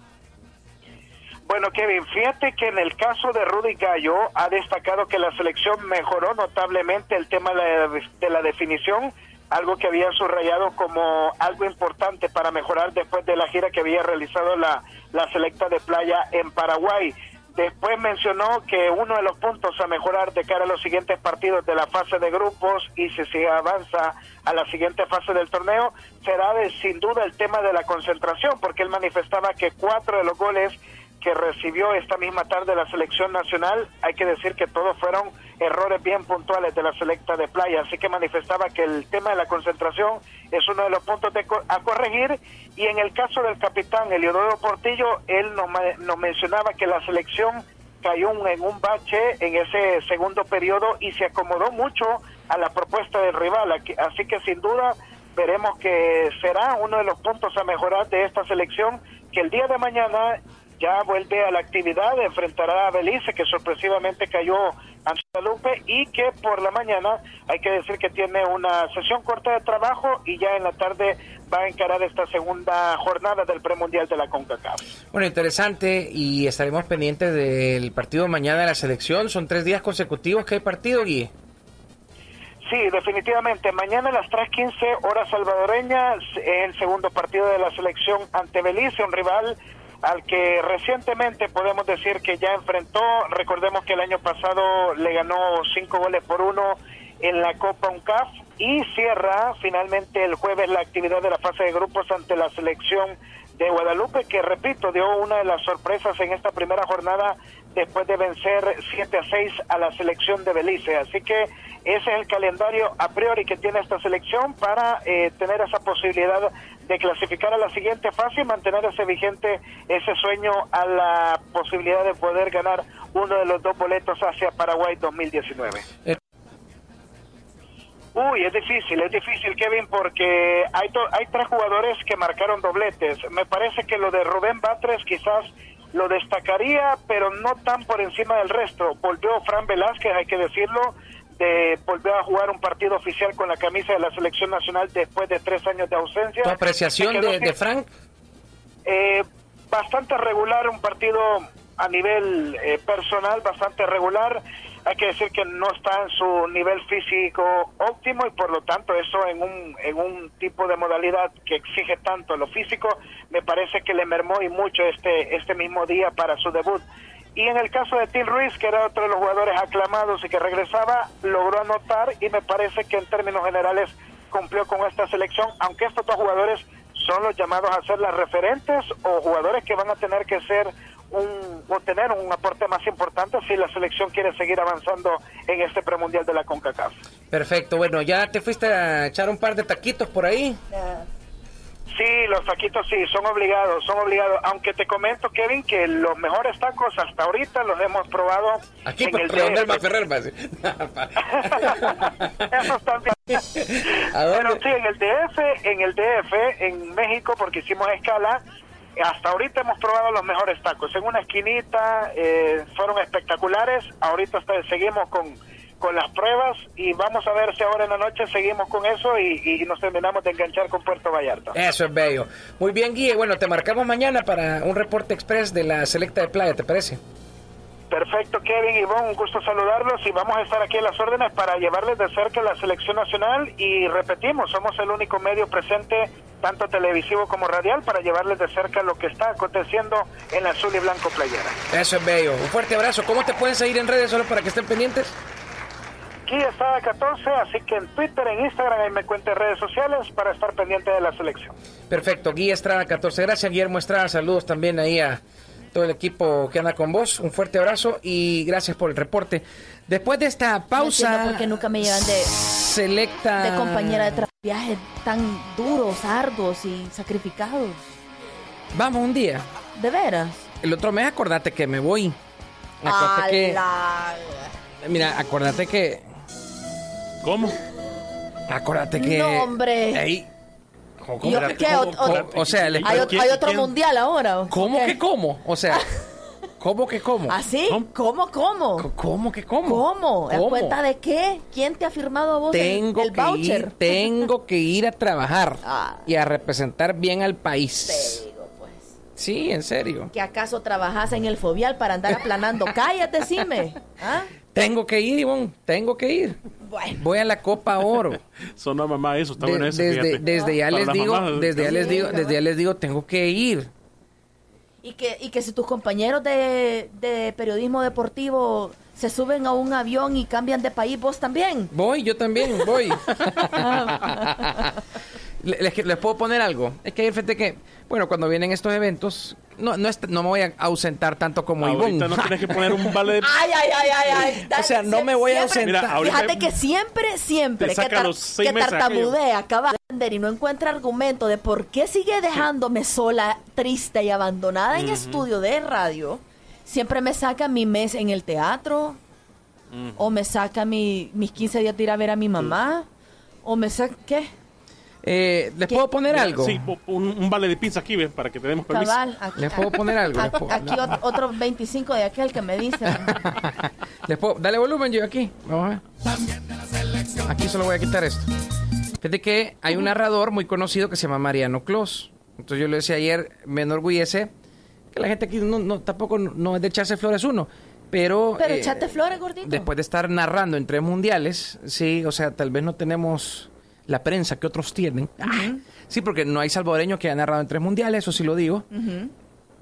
Bueno, Kevin, fíjate que en el caso de Rudy Gallo ha destacado que la selección mejoró notablemente el tema de la, de la definición, algo que había subrayado como algo importante para mejorar después de la gira que había realizado la, la selecta de playa en Paraguay. Después mencionó que uno de los puntos a mejorar de cara a los siguientes partidos de la fase de grupos y si se avanza a la siguiente fase del torneo será de, sin duda el tema de la concentración, porque él manifestaba que cuatro de los goles que recibió esta misma tarde la selección nacional, hay que decir que todos fueron errores bien puntuales de la selecta de playa, así que manifestaba que el tema de la concentración es uno de los puntos de co- a corregir. Y en el caso del capitán Eliodoro Portillo, él nos, nos mencionaba que la selección cayó en un bache en ese segundo periodo y se acomodó mucho a la propuesta del rival, así que sin duda veremos que será uno de los puntos a mejorar de esta selección que el día de mañana ya vuelve a la actividad, enfrentará a Belice que sorpresivamente cayó ante Guadalupe y que por la mañana hay que decir que tiene una sesión corta de trabajo y ya en la tarde va a encarar esta segunda jornada del premundial de la CONCACAF. Bueno, interesante y estaremos pendientes del partido mañana de la selección. Son tres días consecutivos que hay partido, Gui. Sí, definitivamente. Mañana a las 3.15 horas salvadoreñas, el segundo partido de la selección ante Belice, un rival al que recientemente podemos decir que ya enfrentó. Recordemos que el año pasado le ganó cinco goles por uno en la Copa UNCAF y cierra finalmente el jueves la actividad de la fase de grupos ante la selección de Guadalupe, que repito, dio una de las sorpresas en esta primera jornada después de vencer 7 a 6 a la selección de Belice. Así que ese es el calendario a priori que tiene esta selección para eh, tener esa posibilidad de clasificar a la siguiente fase y mantener ese vigente ese sueño a la posibilidad de poder ganar uno de los dos boletos hacia Paraguay 2019. Uy, es difícil, es difícil, Kevin, porque hay, hay tres jugadores que marcaron dobletes. Me parece que lo de Rubén Batres quizás lo destacaría, pero no tan por encima del resto. Volvió Fran Velázquez, hay que decirlo, de, volvió a jugar un partido oficial con la camisa de la selección nacional después de tres años de ausencia. ¿Tu apreciación de, de Frank? eh, bastante regular, un partido a nivel eh, personal bastante regular. Hay que decir que no está en su nivel físico óptimo y por lo tanto eso en un, en un tipo de modalidad que exige tanto lo físico, me parece que le mermó y mucho este, este mismo día para su debut. Y en el caso de Tim Ruiz, que era otro de los jugadores aclamados y que regresaba, logró anotar y me parece que en términos generales cumplió con esta selección, aunque estos dos jugadores son los llamados a ser las referentes o jugadores que van a tener que ser un, o tener un aporte más importante si la selección quiere seguir avanzando en este premundial de la CONCACAF. Perfecto, bueno, ya te fuiste a echar un par de taquitos por ahí. Sí, los taquitos sí, son obligados, son obligados. Aunque te comento, Kevin, que los mejores tacos hasta ahorita los hemos probado Aquí, en el más Ferrer, también. Pero sí, en el DF, en el DF, en México, porque hicimos escala, hasta ahorita hemos probado los mejores tacos. En una esquinita eh, fueron espectaculares. Ahorita hasta seguimos con, con las pruebas y vamos a ver si ahora en la noche seguimos con eso y, y nos terminamos de enganchar con Puerto Vallarta. Eso es bello. Muy bien, Guille. Bueno, te marcamos mañana para un reporte express de la selecta de playa, ¿te parece? Perfecto, Kevin y Ivonne, un gusto saludarlos y vamos a estar aquí a las órdenes para llevarles de cerca la selección nacional y repetimos, somos el único medio presente, tanto televisivo como radial, para llevarles de cerca lo que está aconteciendo en la azul y blanco playera. Eso es bello. Un fuerte abrazo. ¿Cómo te pueden seguir en redes solo para que estén pendientes? Aquí está 14, así que en Twitter, en Instagram, ahí me cuente redes sociales para estar pendiente de la selección. Perfecto. Guille Estrada 14. Gracias, Guillermo Estrada. Saludos también ahí a todo el equipo que anda con vos. Un fuerte abrazo y gracias por el reporte. Después de esta No pausa entiendo por qué nunca me llevan de, selecta de compañera de viajes tan duros, arduos y sacrificados. Vamos un día. ¿De veras? El otro mes acordate que me voy. Acordate que Ala. Mira, acordate que ¿Cómo? Acordate que No, hombre. Ey, ¿cómo- o sea, ¿Hay, ot- hay otro mundial ahora? ¿o ¿Cómo qué? que cómo? O sea, ¿cómo que cómo? ¿Así? ¿Cómo, cómo? ¿Cómo que cómo? ¿Cómo? ¿En ¿Cómo? cuenta de qué? ¿Quién te ha firmado a vos el- Tengo el, que voucher? ir, tengo que ir a trabajar Ah. y a representar bien al país. Te digo, pues. Sí, en serio. ¿Que acaso trabajas en el fobial para andar aplanando? Cállate, Cime. ¿Ah? Tengo que ir, Ivonne, tengo que ir. Bueno. Voy a la Copa Oro. Son una mamá eso, está De- bueno ese, desde, ya les digo, desde ya les digo, desde ya les digo, tengo que ir. Y que, y que si tus compañeros de, de periodismo deportivo se suben a un avión y cambian de país, vos también. Voy, yo también, voy. Le- les, les puedo poner algo. Es que hay gente que, bueno, cuando vienen estos eventos, no, no, es- no me voy a ausentar tanto como Ahorita Ivonne. no tienes que poner un vale de... Ay, ay, ay, ay, ay. O sea, no me voy a ausentar. Mira, ahorita- Fíjate que siempre, siempre que, tar- que tartamudea, acaba de entender y no encuentra argumento de por qué sigue dejándome sola, triste y abandonada en Ujú. estudio de radio, siempre me saca mi mes en el teatro, o me saca mi, mis 15 días de ir a ver a mi mamá, o me saca, ¿qué? Eh, ¿Les puedo poner algo? Sí, un, un vale de pizza aquí, ¿ves? Para que te demos permiso. Cabal, aquí, ¿Les puedo poner algo? ¿Les aquí, puedo- aquí ot- otro 25 de aquel que me dice. Les puedo- dale volumen yo aquí. Vamos a ver. Aquí solo voy a quitar esto. Fíjate que hay un narrador muy conocido que se llama Mariano Clos. Entonces yo le decía ayer, me enorgullece que la gente aquí no, no- tampoco no es de echarse flores uno. Pero, Pero eh, echate flores, gordito. después de estar narrando en tres mundiales, sí, o sea, tal vez no tenemos la prensa que otros tienen. Ah, Sí, porque no hay salvadoreño que haya narrado en tres mundiales, eso sí lo digo.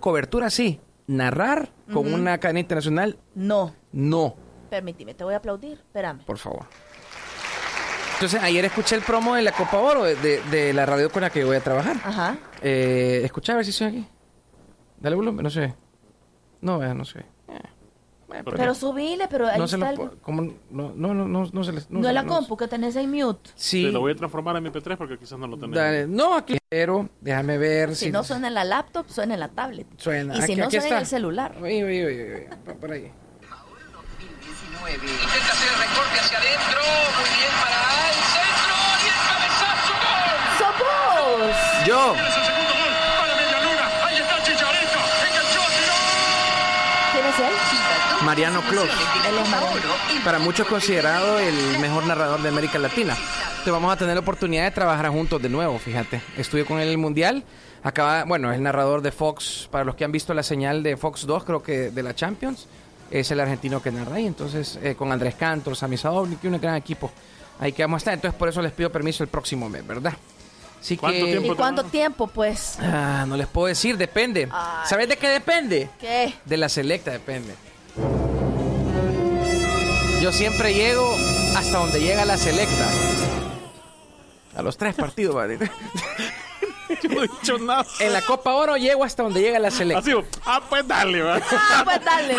Cobertura sí. Narrar con una cadena internacional, No. no, Permíteme, te voy a aplaudir. Espérame. por favor. Entonces, ayer escuché el promo de la Copa Oro de, de- de la radio con la que voy a trabajar. Ajá. Eh, escucha a ver si soy aquí. Dale volumen, no sé. No, vea, no sé. Bueno, Pero subile, pero ahí no se está lo el-. No, no, no, no, no se les... No, se- es la no- compu que tenés ahí mute. Sí. Te lo voy a transformar en MP3 porque quizás no lo tenemos. Dale, no, aquí. Pero déjame ver Si si... no suena en la laptop, suena en la tablet. Suena. Y si Aquí- no aquí suena en está. el celular. Uy, uy, uy, uy, uy, por ahí. Intenta hacer el recorte hacia adentro. Muy bien para el centro. Y el cabezazo. ¡Gol! ¡Somos! Yo. Es el segundo gol para Medialuna. Ahí está Chicharito. Enganchó, tiró. ¿Quién es él? Mariano Clos. Para muchos considerado el mejor narrador de América Latina. Entonces vamos a tener la oportunidad de trabajar juntos de nuevo, fíjate. Estuve con él en el Mundial. Acaba, bueno, es el narrador de Fox, para los que han visto la señal de Fox 2, creo que de la Champions, es el argentino que narra ahí. Entonces, eh, con Andrés Cantor, Sami Sadovnik un gran equipo. Ahí que vamos a estar. Entonces, por eso les pido permiso el próximo mes, ¿verdad? Así que... ¿Y cuánto tiempo, pues? Ah, no les puedo decir, depende. ¿Sabes de qué depende? ¿Qué? De la selecta depende. Yo siempre llego hasta donde llega la selecta. A los tres partidos, ¿vale? Yo no he dicho nada. En la Copa Oro llego hasta donde llega la selecta. Así, ah, pues dale, va. Ah, pues dale.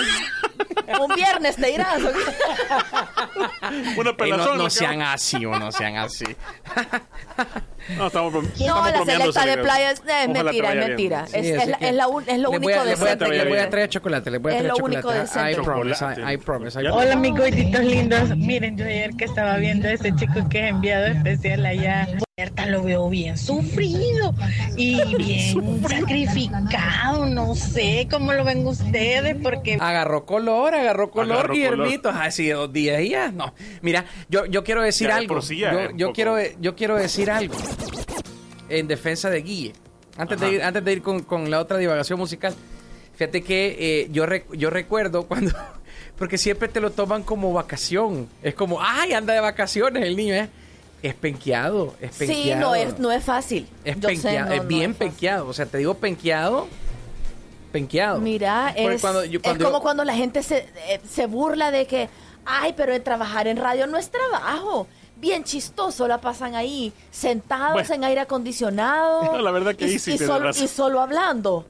Un viernes te irás. Una Ey, pelazón. no, sean así o no sean así. No, estamos, No, estamos la selecta de playa es, eh, mentira, es mentira. Sí, es, es así la- que- es la un- es lo único a- les voy a decente. traer- que les voy a traer chocolate, les voy a Es traer lo único chocolate. I decente. promise, I, I promise. I Hola mis gorditos lindos, miren yo ayer que estaba viendo a ese chico que es enviado especial allá, lo veo bien sufrido y bien sacrificado, no sé cómo lo ven ustedes porque Agarró color, agarró color, Guillermito. Así dos días y ya. No, mira, yo, yo quiero decir Ya algo. sí ya yo quiero, yo quiero decir algo en defensa de Guille. Antes de ir, antes de ir con, con la otra divagación musical. Fíjate que eh, yo, rec- yo recuerdo cuando... Porque siempre te lo toman como vacación. Es como, ay, anda de vacaciones el niño, ¿eh? Es penqueado, es penqueado. Sí, no es, no es fácil. Es Yo sé, penqueado, no, es no bien penqueado. O sea, te digo penqueado, penqueado. Mira, es, cuando yo- es como yo- cuando la gente se, eh, se burla de que, ay, pero en trabajar en radio no es trabajo. Bien chistoso la pasan ahí, sentados Bueno. en aire acondicionado. No, la verdad que y, sí y solo, y solo hablando.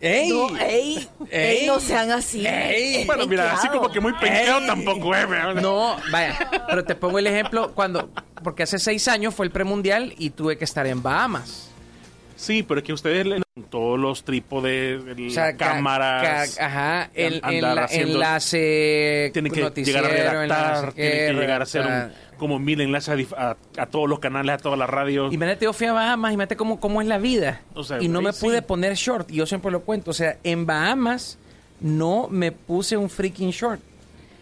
¡Ey! No, ey, ey, Ey. no sean así. Ey. Bueno, mira, así como que muy penqueado Ey. tampoco es, ¿verdad? No, vaya, pero te pongo el ejemplo cuando, porque hace seis años fue el premundial y tuve que estar en Bahamas. Sí, pero es que ustedes le todos los trípodes, el- O sea, ca- cámaras. ca- ajá, el, andar el- haciendo- enlace, tienen que llegar a redactar, qué, que llegar a hacer un, como mil enlaces a, dif- a- a todos los canales, a todas las radios. Imagínate, yo fui a Bahamas, imagínate cómo, cómo es la vida. O sea, y no me sí. pude poner short, y yo siempre lo cuento. O sea, en Bahamas no me puse un freaking short.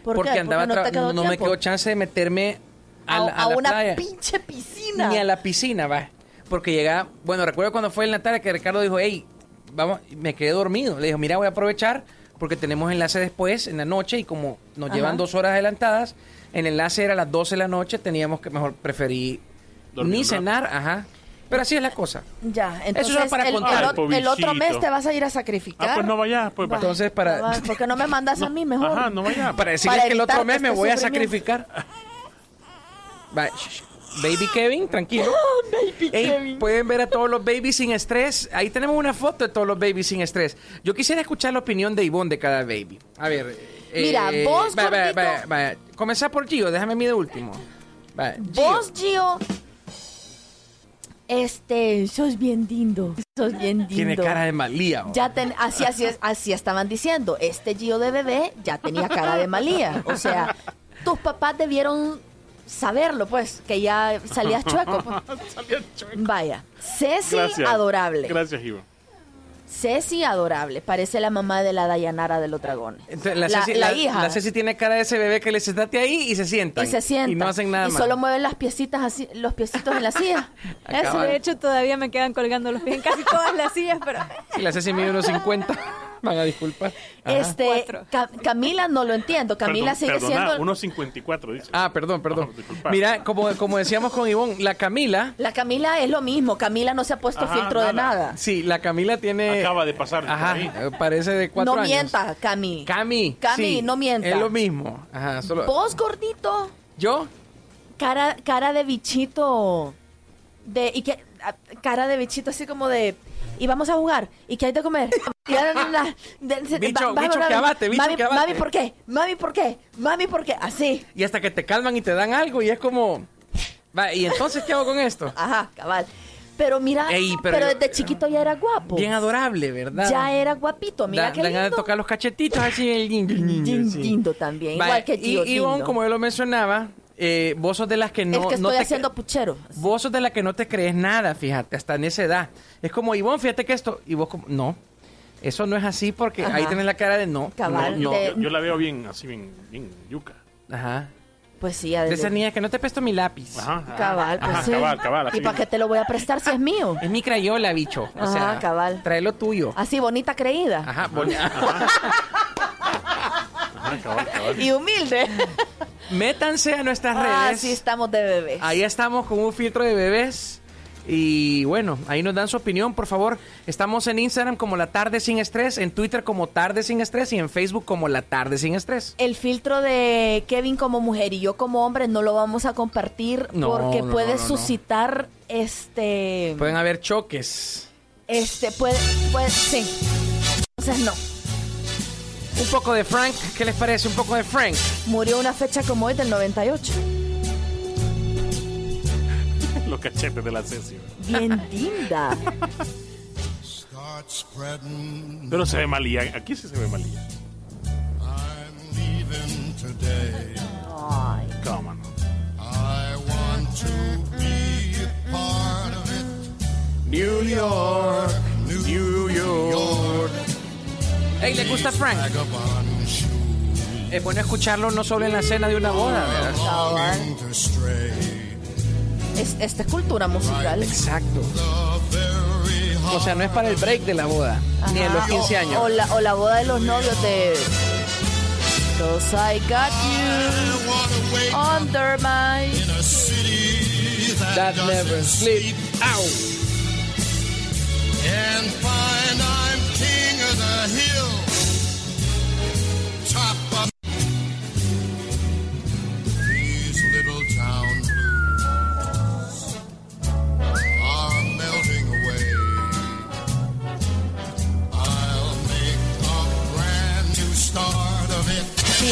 ¿Por porque qué? andaba Porque no me quedó chance de meterme a, a, la- a a la una playa. pinche piscina. Ni a la piscina, va. Porque llegaba, bueno, recuerdo cuando fue el Natal que Ricardo dijo, hey, vamos, me quedé dormido. Le dijo, mira, voy a aprovechar porque tenemos enlace después, en la noche, y como nos Ajá. llevan dos horas adelantadas, el enlace era a las 12 de la noche, teníamos que mejor preferí Dormir ni rato. cenar, ajá. Pero así es la cosa. Ya, entonces era para el, contar. el otro mes te vas a ir a sacrificar. Ah, pues no vaya, pues Va. Entonces, para, Va, ¿Por qué no me mandas a mí mejor? Ajá, no vaya. para decirles Para que el otro mes me voy a sacrificar. Va. Baby Kevin, tranquilo. Baby Ey, Kevin. pueden ver a todos los babies sin estrés. Ahí tenemos una foto de todos los babies sin estrés. Yo quisiera escuchar la opinión de Ivonne de cada baby. A ver. eh, Mira, vos, vaya, vaya, gordito. vaya, vaya. Comenzá por Gio, déjame mí de último. Vos, Gio, este, sos bien lindo. Sos bien lindo. Tiene cara de malía. oh. Ya ten- así, así, es- así estaban diciendo. Este Gio de bebé ya tenía cara de malía. O sea, tus papás debieron saberlo, pues, que ya salías chueco. pues. Salía chueco. Vaya. Ceci, Gracias. adorable. Gracias, Ivo. Ceci, adorable. Parece la mamá de la Dayanara de los dragones. Entonces, la, la- Ceci, la la- hija. la Ceci tiene cara de ese bebé que le dice, "Date ahí y se sientan. y se sienta. Y no hacen nada Y más. solo mueven las piecitas así, los piecitos en la silla. Eso. De hecho, todavía me quedan colgando los pies en casi todas las sillas, pero Sí, la Ceci mide unos 50. Van a disculpar. Ajá. Este, Ca- Camila no lo entiendo. Camila Perdón, sigue perdona, siendo... 1.54 dice. Ah, perdón, perdón. disculpa. Mira, como, como decíamos con Ivonne, la Camila, La Camila es lo mismo. Camila no se ha puesto Ajá, filtro de nada. sí, la Camila tiene... Acaba de pasar por Ajá, ahí. parece de cuatro No años. mienta, Cami. Cami. Cami, sí, no mienta. Es lo mismo. Ajá, solo... Vos, gordito, ¿Yo? cara, cara de bichito. De, y que, ah, cara de bichito así como de... Y vamos a jugar. ¿Y qué hay de comer? Y Bicho, bicho que abate, bicho mami, que abate. Mami, ¿por qué? Mami, ¿por qué? Mami, ¿por qué? Así. Y hasta que te calman y te dan algo y es como... Va, ¿y entonces qué hago con esto? Ajá, cabal. Pero mira, Ey, pero, pero- desde chiquito ya era guapo. Bien adorable, ¿verdad? Ya era guapito, mira Da- qué ganas de lindo. tocar los cachetitos así el lindo. Lindo también, Va, igual que y, tío Ivonne, lindo. como yo lo mencionaba, eh, vos sos de las que no, el que no estoy te haciendo puchero. Vos sos de la que no te crees nada, fíjate, hasta en esa edad. Es como, Ivonne, fíjate que esto... Y vos como, no, eso no es así porque Ajá. ahí tenés la cara de no. Cabal, no, no. de- Yo, yo la veo bien, así bien, bien yuca. Ajá. Pues sí, De esa niña que no te presto mi lápiz. Ajá. ajá. Cabal, pues Ajá, sí. cabal, cabal. ¿Y para qué te lo voy a prestar si es mío? Es mi crayola, bicho. O Ajá, sea, cabal. trae lo tuyo. Así, bonita creída. Ajá, boni- Ajá, cabal, cabal. Y humilde. Métanse a nuestras Ah, redes. sí, estamos de bebés. Ahí estamos con un filtro de bebés. Y bueno, ahí nos dan su opinión, por favor. Estamos en Instagram como La Tarde Sin Estrés, en Twitter como Tarde Sin Estrés y en Facebook como La Tarde Sin Estrés. El filtro de Kevin como mujer y yo como hombre no lo vamos a compartir No, porque no, puede no, suscitar este Pueden haber choques. este puede puede sí. Entonces no. Un poco de Frank, ¿qué les parece? Un poco de Frank. Murió una fecha como hoy del 98. Los cachetes de la Ceci. Bien linda. Start spreading. Pero se ve malía. Aquí sí se ve malía. I'm leaving today. Ay. Cómo no. I want to be a part of it. New York, New York. Hey, ¿le gusta Frank? Es bueno escucharlo no solo en la escena de una boda, ¿verdad? Es, esta es cultura musical. Exacto. O sea, no es para el break de la boda, ni en los Ajá. 15 años. O la, o la boda de los novios de Cause I got you under my that, never sleep. Ow. and find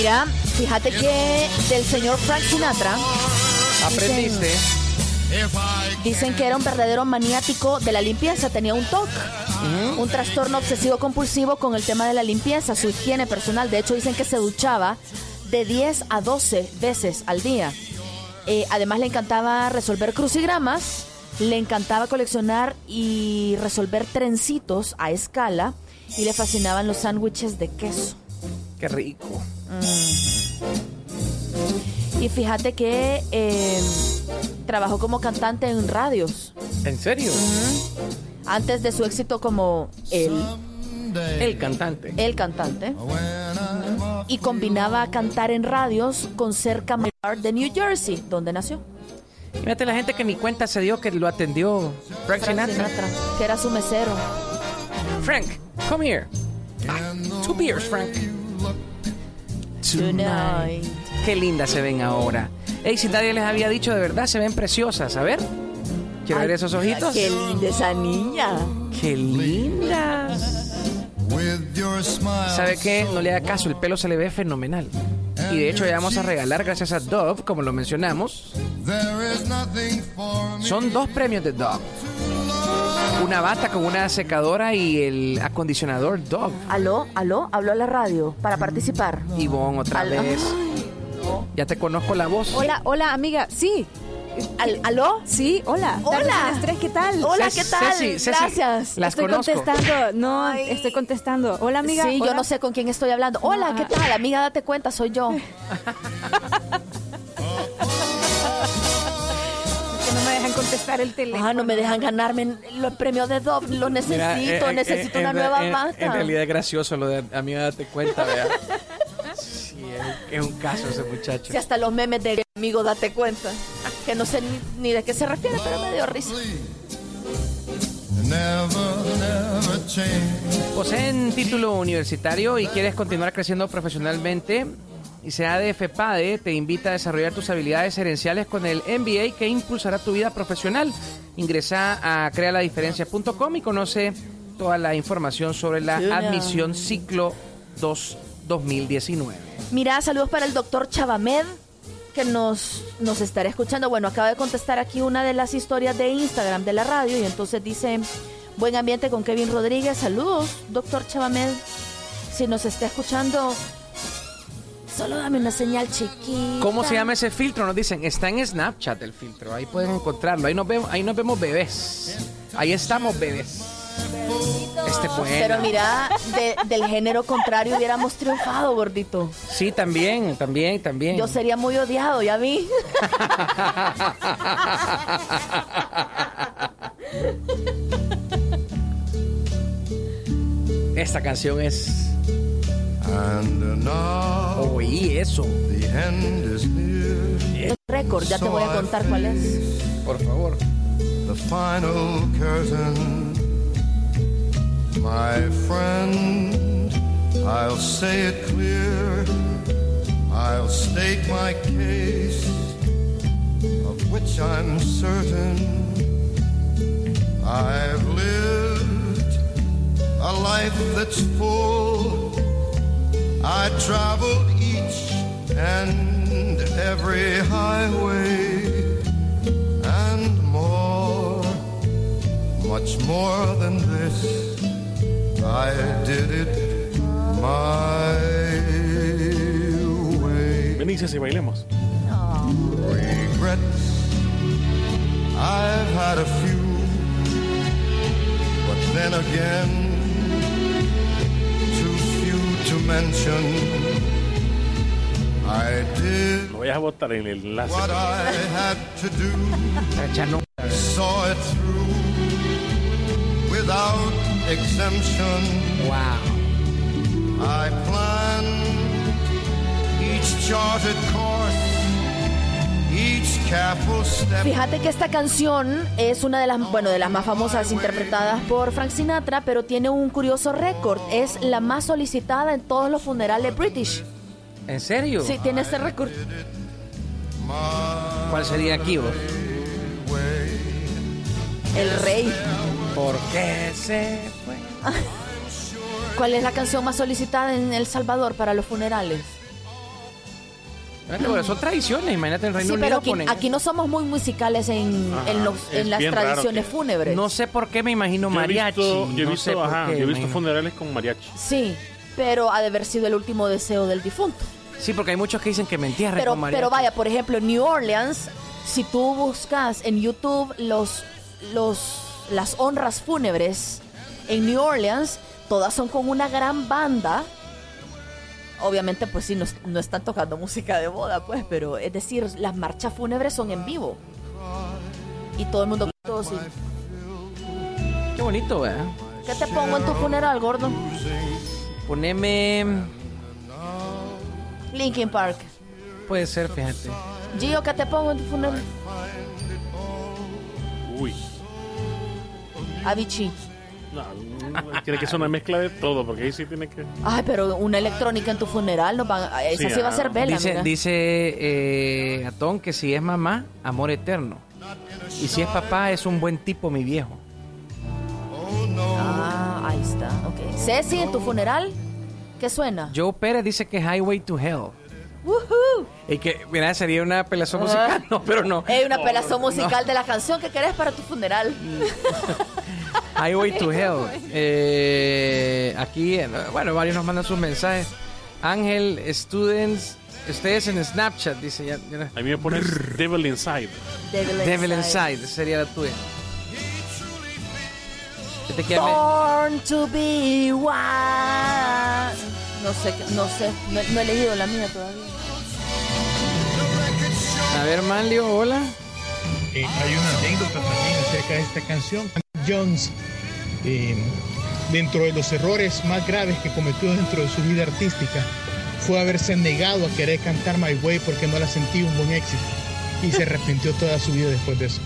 Mira, fíjate que del señor Frank Sinatra Aprendiste. Dicen que era un verdadero maniático de la limpieza, tenía un TOC, un trastorno obsesivo compulsivo con el tema de la limpieza, su higiene personal. De hecho, dicen que se duchaba de 10 a 12 veces al día. Eh, además, le encantaba resolver crucigramas, le encantaba coleccionar y resolver trencitos a escala y le fascinaban los sándwiches de queso. Qué rico. Y fíjate que eh, trabajó como cantante en radios. ¿En serio? Antes de su éxito como él, El cantante. el cantante. Y combinaba cantar en radios con ser camarero de New Jersey, donde nació. Fíjate la gente que ni cuenta se dio que lo atendió Frank, Frank Sinatra. Sinatra, que era su mesero. Frank, come here. Ah, two beers, Frank. Tonight. Qué lindas se ven ahora. Ey, si nadie les había dicho de verdad, se ven preciosas. A ver. Quiero ver esos ojitos. Qué linda esa niña. Qué lindas. ¿Sabe qué? No le haga caso, el pelo se le ve fenomenal. Y de hecho ya vamos a regalar, gracias a Dove, como lo mencionamos, son dos premios de Dove. Una bata con una secadora y el acondicionador Dove. Aló, aló, habló a la radio para participar. Ivonne, otra Al- vez. Ya te conozco la voz. Hola, hola, amiga. Sí. Al- ¿Aló? Sí, hola. Hola. Tardes a las tres, ¿qué tal? Hola, Ceci- ¿qué tal? Ceci, Ceci, Gracias. Las estoy conozco. contestando. No, Ay. estoy contestando. Hola, amiga. Sí, yo Hola. no sé con quién estoy hablando. Hola, ¿qué ah. tal? Amiga, date cuenta, soy yo. contestar. contestar el teléfono. Ah, no me dejan ganarme los premios de Dove. Lo necesito, Mira, eh, eh, necesito eh, una en- nueva en- mata. En realidad es gracioso lo de amiga, date cuenta, vea. Sí, es, es un caso ese muchacho. Si hasta los memes de amigo, date cuenta. Que no sé ni, ni de qué se refiere, pero me dio risa. Poseen título universitario y quieres continuar creciendo profesionalmente. Y sea de FEPADE te invita a desarrollar tus habilidades gerenciales con el MBA que impulsará tu vida profesional. Ingresa a crealadiferencia.com y conoce toda la información sobre la admisión ciclo 2 2019. Mira, saludos para el doctor Chavamed, que nos, nos estará escuchando. Bueno, acaba de contestar aquí una de las historias de Instagram de la radio y entonces dice, buen ambiente con Kevin Rodríguez. Saludos, doctor Chavamed. Si nos está escuchando, solo dame una señal chiquita. ¿Cómo se llama ese filtro? Nos dicen, está en Snapchat el filtro, ahí pueden encontrarlo. Ahí nos vemos, ahí nos vemos bebés. Ahí estamos bebés. Este es bueno. Pero mira, de- del género contrario hubiéramos triunfado, gordito. Sí, también, también, también. Yo sería muy odiado, ¿ya vi? Esta canción es. And now Oí eso. the end is near. Récord, ya te voy a contar cuál es. Por favor. The final curtain. My friend, I'll say it clear. I'll state my case, of which I'm certain. I've lived a life that's full. I traveled each and every highway and more, much more than this. I did it my way. Benicia, y bailemos. Regrets, I've had a few, but then again, to mention. I did Lo voy a botar en el enlace. what I had to do, saw it through without exemption. Wow. I planned each charted course, each careful step. Fíjate que esta canción es una de las, bueno, de las más famosas interpretadas por Frank Sinatra, pero tiene un curioso récord. Es la más solicitada en todos los funerales british. ¿En serio? Sí, tiene ese récord. ¿Cuál sería aquí vos? El rey. ¿Por qué se fue? ¿Cuál es la canción más solicitada en El Salvador para los funerales? Bueno, son tradiciones, imagínate en Reino Sí, Unido pero aquí, ponen- aquí no somos muy musicales en, Ajá, en, los- es en las tradiciones que- fúnebres. No sé por qué me imagino Yo he mariachi. visto, yo he no visto, sé ajá, qué, yo he visto funerales con mariachi. Sí, pero ha de haber sido el último deseo del difunto. Sí, porque hay muchos que dicen que me entierren Pero, con mariachi. pero vaya, por ejemplo, en New Orleans, si tú buscas en YouTube los, los, las honras fúnebres en New Orleans, todas son con una gran banda. Obviamente, pues sí, no, no están tocando música de boda, pues, pero es decir, las marchas fúnebres son en vivo. Y todo el mundo... todo sí. Qué bonito, ¿verdad? ¿Qué te pongo en tu funeral, gordo? Poneme... Linkin Park. Puede ser, fíjate. Gio, ¿qué te pongo en tu funeral? Uy. Avicii. No, tiene que ser una mezcla de todo, porque ahí sí tiene que. Ay, pero una electrónica en tu funeral, no van, esa sí, Sí, va a ser vela, Dice, mira. dice eh, Atón que si es mamá, amor eterno. Y si es papá, es un buen tipo, mi viejo. Ah, ahí está, ok. Ceci, en tu funeral, ¿qué suena? Joe Pérez dice que Highway to Hell. ¡Woohoo! Y que, mira, sería una apelación Ah. musical. No, pero no. Hay una No, pelazón no. musical de la canción que querés para tu funeral. Highway to Hell. Eh, aquí, bueno, varios nos mandan sus mensajes. Ángel, students, ustedes en Snapchat, dice ya. ya- A mí me pones Devil Inside. Devil, Devil Inside, sería la tuya. Born to be wild. No sé, no sé, no, no he elegido la mía todavía. A ver, Manlio, hola. eh, hay una anécdota también acerca de esta canción. Jones, eh, dentro de los errores más graves que cometió dentro de su vida artística, fue haberse negado a querer cantar My Way porque no la sentía un buen éxito. Y se arrepintió toda su vida después de eso.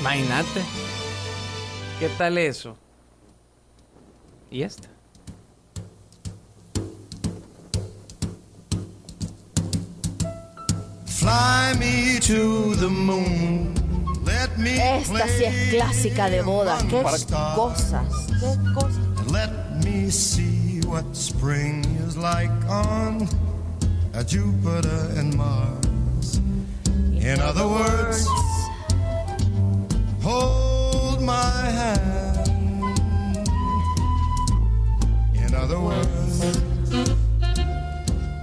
Imagínate. ¿Qué tal eso? ¿Y esta? Fly me to the moon. Let me Esta sí es clásica de boda. Qué cosas. Qué cosas. Let me see what spring is like on a Jupiter and Mars. In other words, hold my hand. In other words,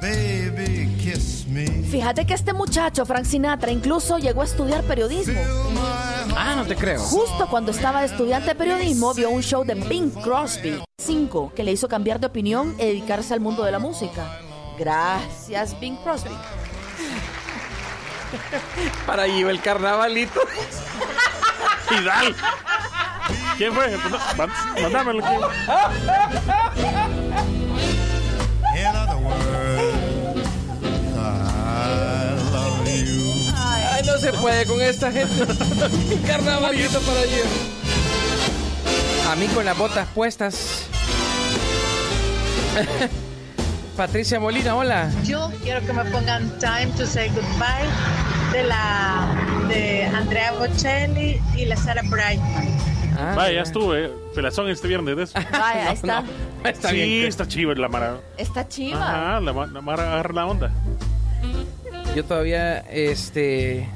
baby, kiss me. Fíjate que este muchacho, Frank Sinatra, incluso llegó a estudiar periodismo. Ah, no te creo. Justo cuando estaba de estudiante de periodismo, vio un show de Bing Crosby 5 que le hizo cambiar de opinión y dedicarse al mundo de la música. Gracias, Bing Crosby. Para allí el carnavalito. Y dale. ¿Quién fue? Má- Mándamelo. Puede con esta gente. Carnavalito para allí. A mí con las botas puestas. Patricia Molina, hola. Yo quiero que me pongan Time to Say Goodbye de la de Andrea Bocelli y la Sarah Brightman. Ah, Vaya, ya estuve. Pelazón este viernes de eso. Vaya, ahí está. Está sí, bien. está chiva la mara. Está chiva. Ajá, la, la mara agarra la onda. Yo todavía, este.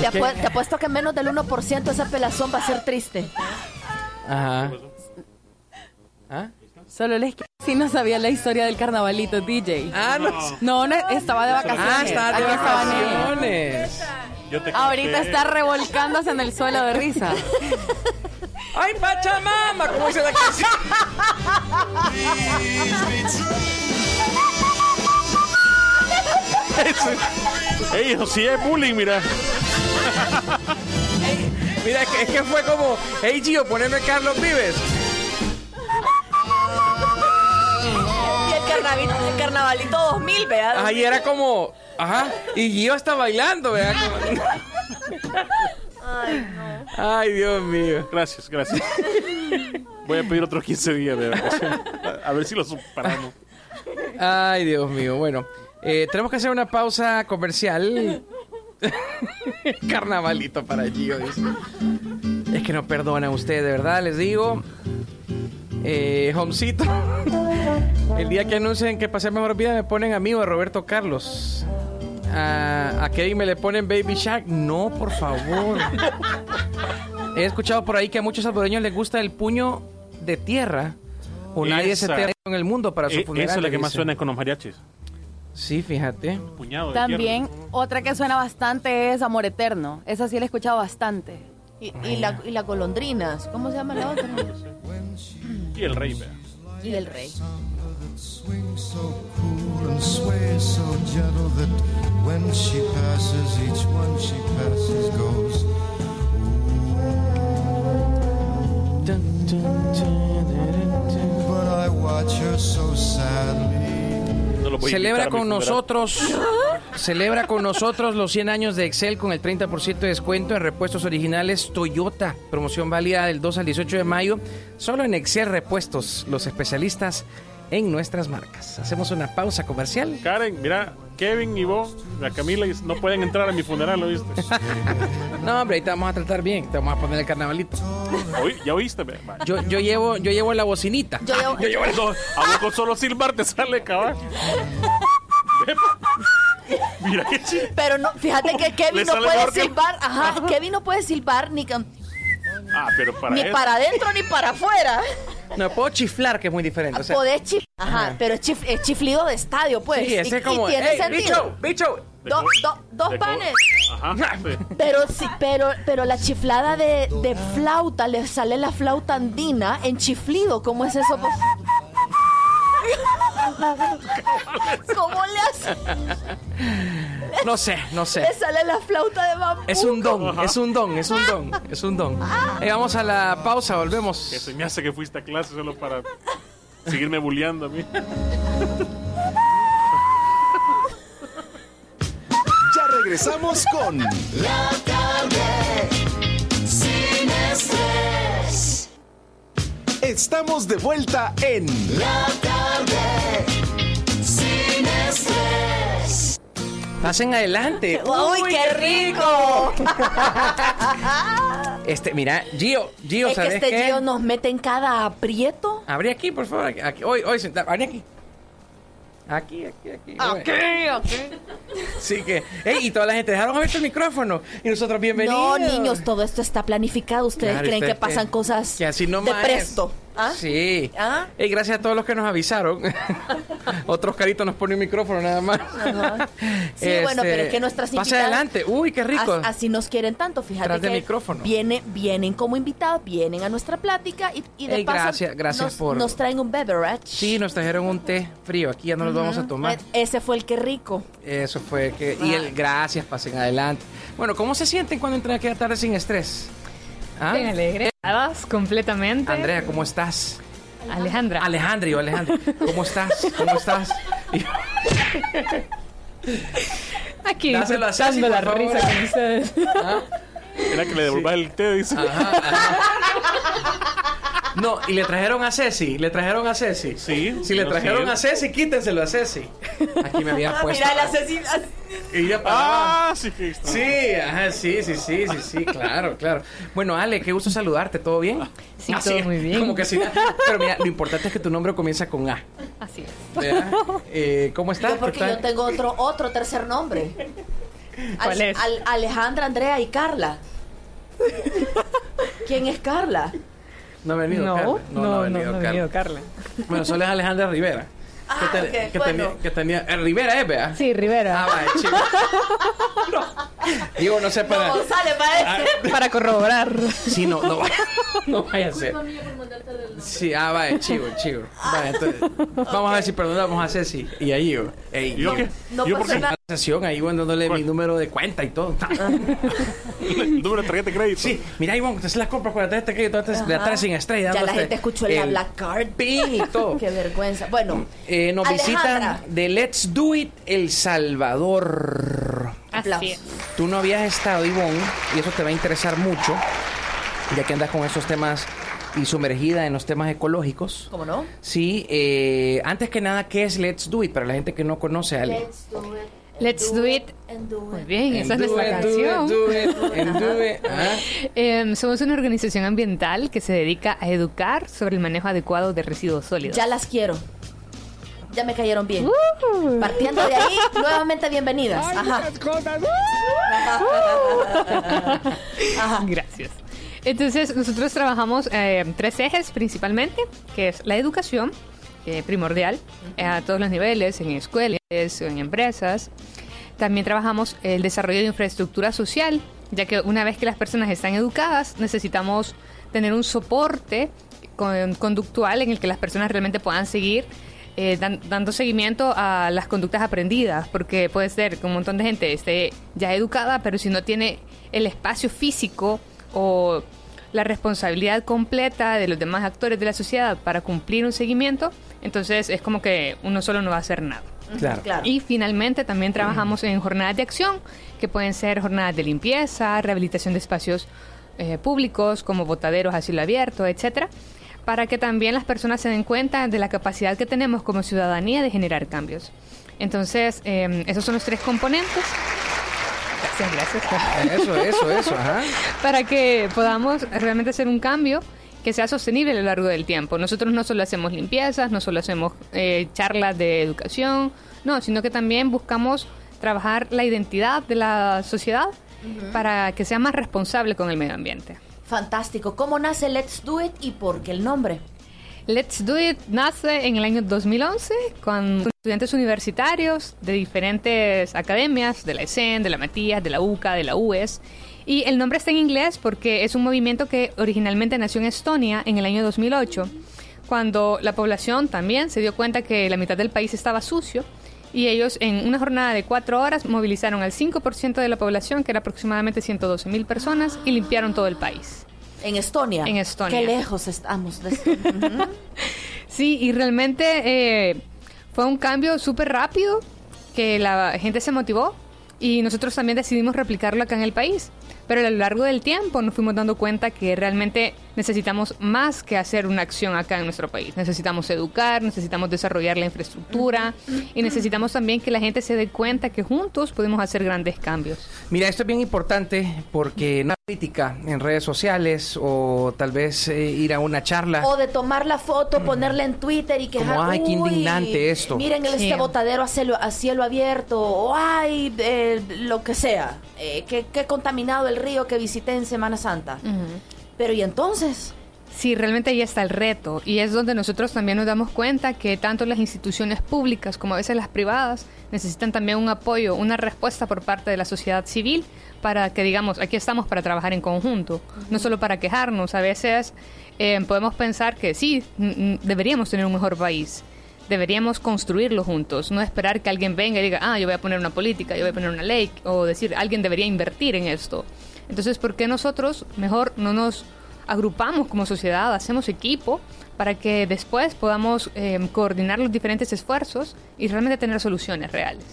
Te, apuesto que menos del 1% esa pelazón va a ser triste. Ajá. ¿Ah? Solo les sí no sabía la historia del carnavalito DJ. Ah, no. No, no, estaba de vacaciones. Ah, está de Aquí estaba en él. vacaciones. Yo te Ahorita está revolcándose en el suelo de risa. ¡Ay, Pachamama! Como dice la canción. Ey, eso sí es bullying, mira. Mira, es que, es que fue como, hey Gio, poneme Carlos Vives. Y el, carnavalito, el carnavalito 2000, vea. Ahí era como, ajá, y Gio está bailando, ¿verdad? Ay, no. Ay, Dios mío. Gracias, gracias. Voy a pedir otros 15 días de vacaciones. A ver si lo superamos. Ay, Dios mío. Bueno, eh, tenemos que hacer una pausa comercial. Carnavalito para Gio, dice. Es que no perdonan ustedes, de verdad, les digo. Eh, Homcito. El día que anuncien que pasé mejor vida me ponen amigo de Roberto Carlos. A, a Kevin me le ponen Baby Shark. No, por favor. He escuchado por ahí que a muchos salvadoreños les gusta el puño de tierra. O nadie se en el mundo para su funeral. Eso es lo que más dice. suena con los mariachis. Sí, fíjate. Puñado de También otra que suena bastante es Amor Eterno. Esa sí la he escuchado bastante. Y, y la, y la golondrinas. ¿Cómo se llama la otra? Y el rey, vea. Y del rey. But I watch her so sadly. No lo Celebra con nosotros. Celebra con nosotros los 100 años de Excel con el 30% de descuento en repuestos originales Toyota. Promoción válida del 2 al 18 de mayo. Solo en Excel Repuestos, los especialistas en nuestras marcas. Hacemos una pausa comercial. Karen, mira, Kevin y vos, la Camila, y- no pueden entrar a mi funeral, ¿lo viste? No, hombre, ahí te vamos a tratar bien. Te vamos a poner el carnavalito. Oí- ¿Ya oíste? Yo, yo llevo, yo llevo la bocinita. Yo llevo- Yo llevo el. A vos con solo silbar te sale, cabrón. Mira qué chido. Pero no, fíjate que Kevin no puede que- silbar. Ajá, Kevin no puede silbar ni, con- Ah, pero para ni eso. para adentro ni para afuera. No, puedo chiflar, que es muy diferente. O sea, Podés chif- Ajá, pero es, chif- es chiflido de estadio, pues. sí, ese Y- es como, y tiene "Ey, sentido. bicho, bicho. Do- do- dos De panes. Ajá. sí. Pero sí, pero, pero la chiflada de, de flauta, le sale la flauta andina en chiflido. ¿Cómo es eso? ¿Cómo le hace? No sé, no sé. Le sale la flauta de bambú. Es un don, es un don, es un don, es un don. Eh, vamos a la pausa, volvemos. Que se me hace que fuiste a clase solo para seguirme bulleando a mí. Ya regresamos con La tarde Estamos de vuelta en La tarde sin estrés. Pasen adelante. ¡Uy, qué rico! Este, mira, Gio, Gio, es que ¿sabes este qué? Gio nos mete en cada aprieto. Abrí aquí, por favor. Aquí, aquí. Hoy, hoy, sentado. Abrí aquí. Aquí, aquí, aquí. Ok, ok. Sí que. Ey, y toda la gente dejaron abierto el micrófono. Y nosotros, bienvenidos. No, niños, todo esto está planificado. Ustedes Claro, creen que ustedes pasan cosas que así de es. presto. ¿Ah? Sí. ¿Ah? Gracias a todos los que nos avisaron. Otros caritos nos ponen un micrófono nada más. Sí, bueno, pero es que nuestras Pase invitadas- adelante. Uy, qué rico. As- Así nos quieren tanto, fíjate Tras de que micrófono. Viene, vienen como invitados, vienen a nuestra plática y, y de Ey, paso gracias, gracias nos, por- nos traen un beverage. Sí, nos trajeron un té frío. Aquí ya no lo vamos a tomar. E- Ese fue el que rico. Eso fue que. Y el gracias, pasen adelante. Bueno, ¿cómo se sienten cuando entran aquí a tarde sin estrés? ¿Ah? Bien completamente. Andrea, ¿cómo estás? Alejandra. Alejandra, yo Alejandra. ¿Cómo estás? ¿Cómo estás? Y- Aquí Dáselo a Ceci, disfrutando la favor. risa con ustedes. Era que le devolvas el té, dice. No, y le trajeron a Ceci. Le trajeron a Ceci. Sí. Si le trajeron sí. a Ceci, quítenselo a Ceci. Aquí me había Ah, puesto. mira, la Ceci- Y ya para Ah, sí. Sí, ajá, sí, sí, sí, sí, sí, claro, claro. Bueno, Ale, qué gusto saludarte, ¿todo bien? Sí, Ah, todo muy bien. Como que sí. Pero mira, lo importante es que tu nombre comienza con A. Así es. Eh, ¿Cómo estás? Yo porque ¿Qué tal? yo tengo otro, otro tercer nombre. ¿Cuál es? Al- Alejandra, Andrea y Carla. ¿Quién es Carla? No ha venido No, Carla. no, no, ha venido no Carla. venido Carla. Bueno, solo es Alejandra Rivera. Ah, que, bueno. tenía, que tenía- eh, Rivera es, ¿verdad? Sí, Rivera. Ah, vaya, chico. Digo, no sé para. No, sale. Para corroborar. Sí, no, no vaya, no vaya a ser. Sí, ah, vaya, chivo, chivo. Vaya, entonces, vamos a ver si perdonamos a Ceci y a Gio. Ey, ¿Yo qué? No ¿Yo por pasa qué? Sesión ahí, bueno, dándole mi número de cuenta y todo. Número de tarjeta de crédito. Sí, mira, Ivonne, te haces las compras con la tarjeta de Ajá. atrás sin estrella. Ya la gente escuchó el, el Black Card. pin y todo. Qué vergüenza. Bueno, Eh, nos Alejandra. visitan de Let's Do It El Salvador. Así es. Tú no habías estado, Ivonne, y eso te va a interesar mucho, ya que andas con esos temas y sumergida en los temas ecológicos. ¿cómo no? Sí, eh, antes que nada, ¿qué es Let's Do It? Para la gente que no conoce a Ale. Let's do it. Let's do it. Muy bien, esa es nuestra it, canción. do it, and do it. Ah. Em, somos una organización ambiental que se dedica a educar sobre el manejo adecuado de residuos sólidos. Ya las quiero. Ya me cayeron bien. Partiendo de ahí, nuevamente bienvenidas. Ajá. Ajá. Gracias. Entonces, nosotros trabajamos eh, tres ejes principalmente, que es la educación, eh, primordial, eh, a todos los niveles, en escuelas, en empresas. También trabajamos el desarrollo de infraestructura social, ya que una vez que las personas están educadas, necesitamos tener un soporte con- conductual en el que las personas realmente puedan seguir eh, dan- dando seguimiento a las conductas aprendidas, porque puede ser que un montón de gente esté ya educada, pero si no tiene el espacio físico o la responsabilidad completa de los demás actores de la sociedad para cumplir un seguimiento, entonces es como que uno solo no va a hacer nada. Claro. Claro. Y finalmente también trabajamos en jornadas de acción, que pueden ser jornadas de limpieza, rehabilitación de espacios eh, públicos como botaderos a cielo abierto, etcétera, para que también las personas se den cuenta de la capacidad que tenemos como ciudadanía de generar cambios. Entonces, eh, esos son los tres componentes. Gracias, gracias. Eso, eso, eso, ajá. Para que podamos realmente hacer un cambio que sea sostenible a lo largo del tiempo. Nosotros no solo hacemos limpiezas, no solo hacemos eh, charlas de educación, no, sino que también buscamos trabajar la identidad de la sociedad para que sea más responsable con el medio ambiente. Fantástico. ¿Cómo nace Let's Do It y por qué el nombre? Let's Do It nace en el año 2011 con estudiantes universitarios de diferentes academias, de la ESEN, de la Matías, de la UCA, de la UES. Y el nombre está en inglés porque es un movimiento que originalmente nació en Estonia en el año 2008, cuando la población también se dio cuenta que la mitad del país estaba sucio y ellos en una jornada de cuatro horas movilizaron al 5% de la población, que era aproximadamente 112 mil personas, y limpiaron todo el país. En Estonia. En Estonia. Qué lejos estamos de Estonia. Sí, y realmente eh, fue un cambio súper rápido que la gente se motivó y nosotros también decidimos replicarlo acá en el país. Pero a lo largo del tiempo nos fuimos dando cuenta que realmente necesitamos más que hacer una acción acá en nuestro país. Necesitamos educar, necesitamos desarrollar la infraestructura y necesitamos también que la gente se dé cuenta que juntos podemos hacer grandes cambios. Mira, esto es bien importante porque no hay crítica en redes sociales o tal vez eh, ir a una charla. O de tomar la foto, ponerla en Twitter y que Como, ay, qué indignante esto. Miren el, Sí. este botadero a cielo, a cielo abierto, o ay, eh, lo que sea. Eh, qué, qué contaminado el río que visité en Semana Santa. Pero ¿y entonces? Sí, realmente ahí está el reto y es donde nosotros también nos damos cuenta que tanto las instituciones públicas como a veces las privadas necesitan también un apoyo, una respuesta por parte de la sociedad civil para que digamos, aquí estamos para trabajar en conjunto, no solo para quejarnos, a veces eh, podemos pensar que sí, deberíamos tener un mejor país. Deberíamos construirlo juntos, no esperar que alguien venga y diga, ah, yo voy a poner una política, yo voy a poner una ley, o decir, alguien debería invertir en esto. Entonces, ¿por qué nosotros mejor no nos agrupamos como sociedad, hacemos equipo para que después podamos eh, coordinar los diferentes esfuerzos y realmente tener soluciones reales.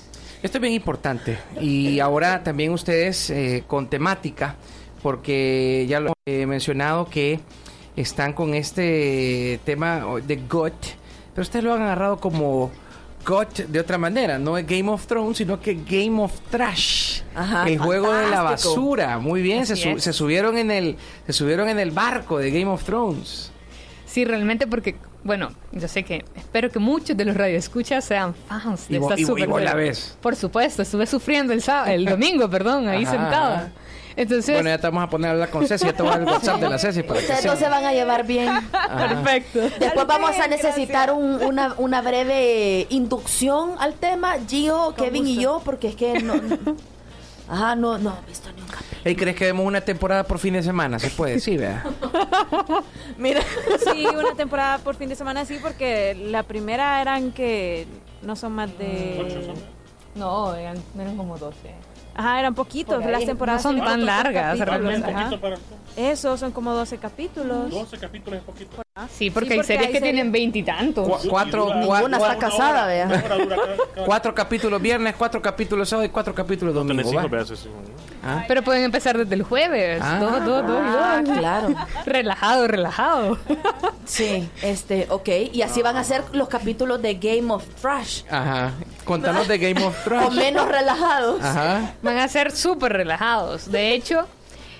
Esto es bien importante. Y ahora también ustedes eh, con temática, porque ya lo he mencionado que están con este tema de GOT, pero ustedes lo han agarrado como GOT de otra manera. No es Game of Thrones, sino que Game of Trash. Ajá, el juego de la basura. Muy bien, se, Así su- es. se subieron en el se subieron en el barco de Game of Thrones. Sí, realmente porque, bueno, yo sé que espero que muchos de los radioescuchas sean fans de Y esta y super la. Por supuesto, estuve sufriendo el, sábado, el domingo, perdón, ahí Ajá, sentada. Entonces, Bueno, ya te vamos a poner a hablar con Ceci, ya te voy a dar el WhatsApp de la Ceci para que Ustedes sepa. no se van a llevar bien. perfecto. Después vamos a necesitar un- una, una breve inducción al tema, Gio, Kevin y yo, porque es que no... Ajá, no, no he visto ni un capítulo. Hey, ¿Crees que vemos una temporada por fin de semana? Se puede, sí, vea. Mira. Sí, una temporada por fin de semana sí, porque la primera eran que no son más de... No, eran, eran como 12. Ajá, eran poquitos. Ahí. Las temporadas No son tan largas, realmente. para- Eso, son como 12 capítulos. 12 capítulos es poquito. Sí, porque Sí, hay porque series hay que series- tienen veintitantos. Cu- cuatro, cua- está casada, vea. Una hora dura cada- cada- cuatro capítulos viernes, cuatro capítulos sábado y cuatro capítulos domingo. Tenés cinco ¿va? pedazos, sí. Ah. Pero pueden empezar desde el jueves. Ah. y Ah, dos. claro. Relajado, relajado. Sí, este, ok. Y así van a ser los capítulos de Game of Trash. Ajá. Contanos de Game of O Thrones. menos relajados. Ajá. Van a ser súper relajados. De hecho,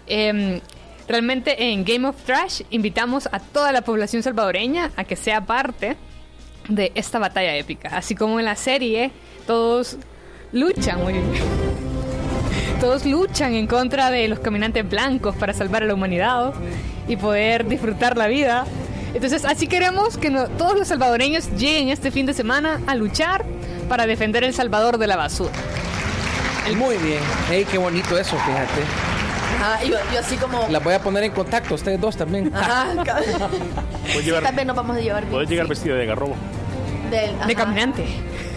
em, realmente en Game of Trash invitamos a toda la población salvadoreña a que sea parte de esta batalla épica. Así como en la serie, todos luchan, muy bien. Todos luchan en contra de los caminantes blancos para salvar a la humanidad y poder disfrutar la vida. Entonces, así queremos que todos los salvadoreños lleguen este fin de semana a luchar para defender El Salvador de la basura. Muy bien. Ey, qué bonito eso, fíjate. Ajá, yo, yo así como... Las voy a poner en contacto, ustedes dos también. Ajá, también nos vamos a llevar bien. puedes llegar sí. vestido de garrobo. Del-. De caminante.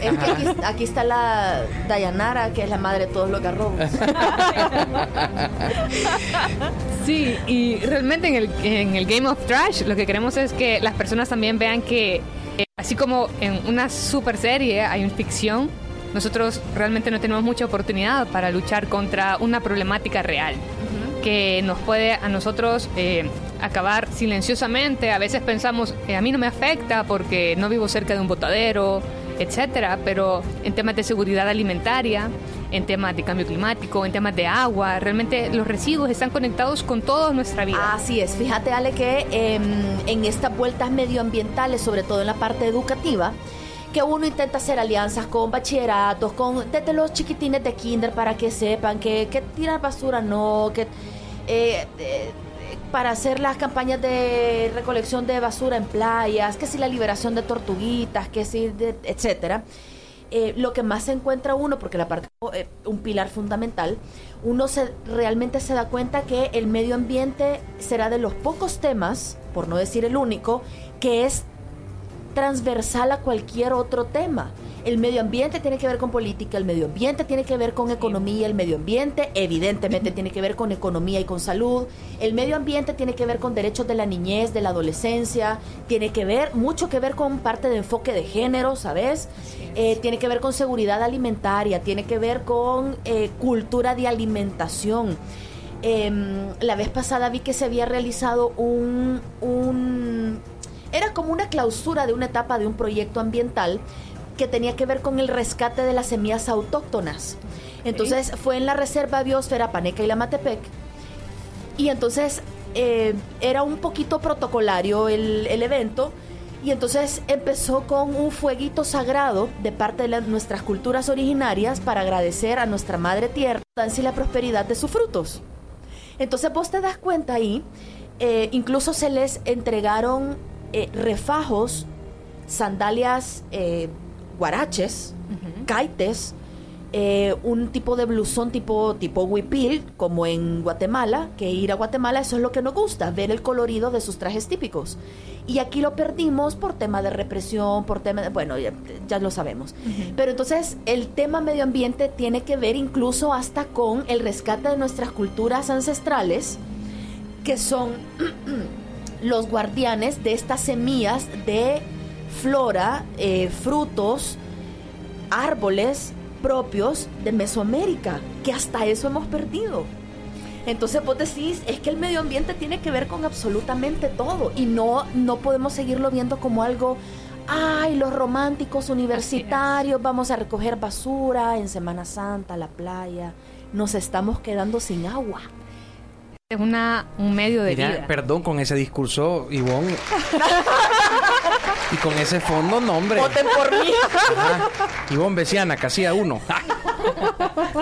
Es que aquí, aquí está la Dayanara, que es la madre de todos los garrobos. Sí, y realmente en el, en el Game of Trash lo que queremos es que las personas también vean que, eh, así como en una super serie hay una ficción, nosotros realmente no tenemos mucha oportunidad para luchar contra una problemática real que nos puede a nosotros eh, acabar silenciosamente. A veces pensamos, eh, a mí no me afecta porque no vivo cerca de un botadero, etcétera, pero en temas de seguridad alimentaria, en temas de cambio climático, en temas de agua, realmente los residuos están conectados con toda nuestra vida. Así es, fíjate Ale que em, en estas vueltas medioambientales, sobre todo en la parte educativa, que uno intenta hacer alianzas con bachilleratos, con desde los chiquitines de kinder para que sepan que, que tirar basura no, que eh, eh, para hacer las campañas de recolección de basura en playas, que si la liberación de tortuguitas, que si, de- etcétera. Eh, lo que más se encuentra uno, porque la parte eh, un pilar fundamental, uno se realmente se da cuenta que el medio ambiente será de los pocos temas, por no decir el único, que es transversal a cualquier otro tema. El medio ambiente tiene que ver con política, el medio ambiente tiene que ver con economía, el medio ambiente evidentemente tiene que ver con economía y con salud, el medio ambiente tiene que ver con derechos de la niñez, de la adolescencia, tiene que ver, mucho que ver con parte de enfoque de género, ¿sabes? Eh, tiene que ver con seguridad alimentaria, tiene que ver con eh, cultura de alimentación. Em, la vez pasada vi que se había realizado un, un... Era como una clausura de una etapa de un proyecto ambiental que tenía que ver con el rescate de las semillas autóctonas. Entonces fue en la Reserva Biosfera Paneca y la Matepec. Y entonces eh, era un poquito protocolario el, el evento. Y entonces empezó con un fueguito sagrado de parte de la- nuestras culturas originarias para agradecer a nuestra madre tierra y la prosperidad de sus frutos. Entonces vos te das cuenta ahí, eh, incluso se les entregaron eh, refajos, sandalias eh, guaraches, caites, eh, un tipo de blusón tipo, tipo huipil, como en Guatemala, que ir a Guatemala eso es lo que nos gusta, ver el colorido de sus trajes típicos. Y aquí lo perdimos por tema de represión, por tema de, bueno, ya, ya lo sabemos. Pero entonces el tema medio ambiente tiene que ver incluso hasta con el rescate de nuestras culturas ancestrales, que son los guardianes de estas semillas de flora, eh, frutos, árboles propios de Mesoamérica, que hasta eso hemos perdido. Entonces vos decís, es que el medio ambiente tiene que ver con absolutamente todo y no, no podemos seguirlo viendo como algo, ay, los románticos universitarios, vamos a recoger basura en Semana Santa, la playa, nos estamos quedando sin agua. Es una, un medio de Mira, vida. perdón con ese discurso, Ivonne. y con ese fondo, no, hombre. Voten por mí. Ajá. Ivonne Besiana, casilla uno.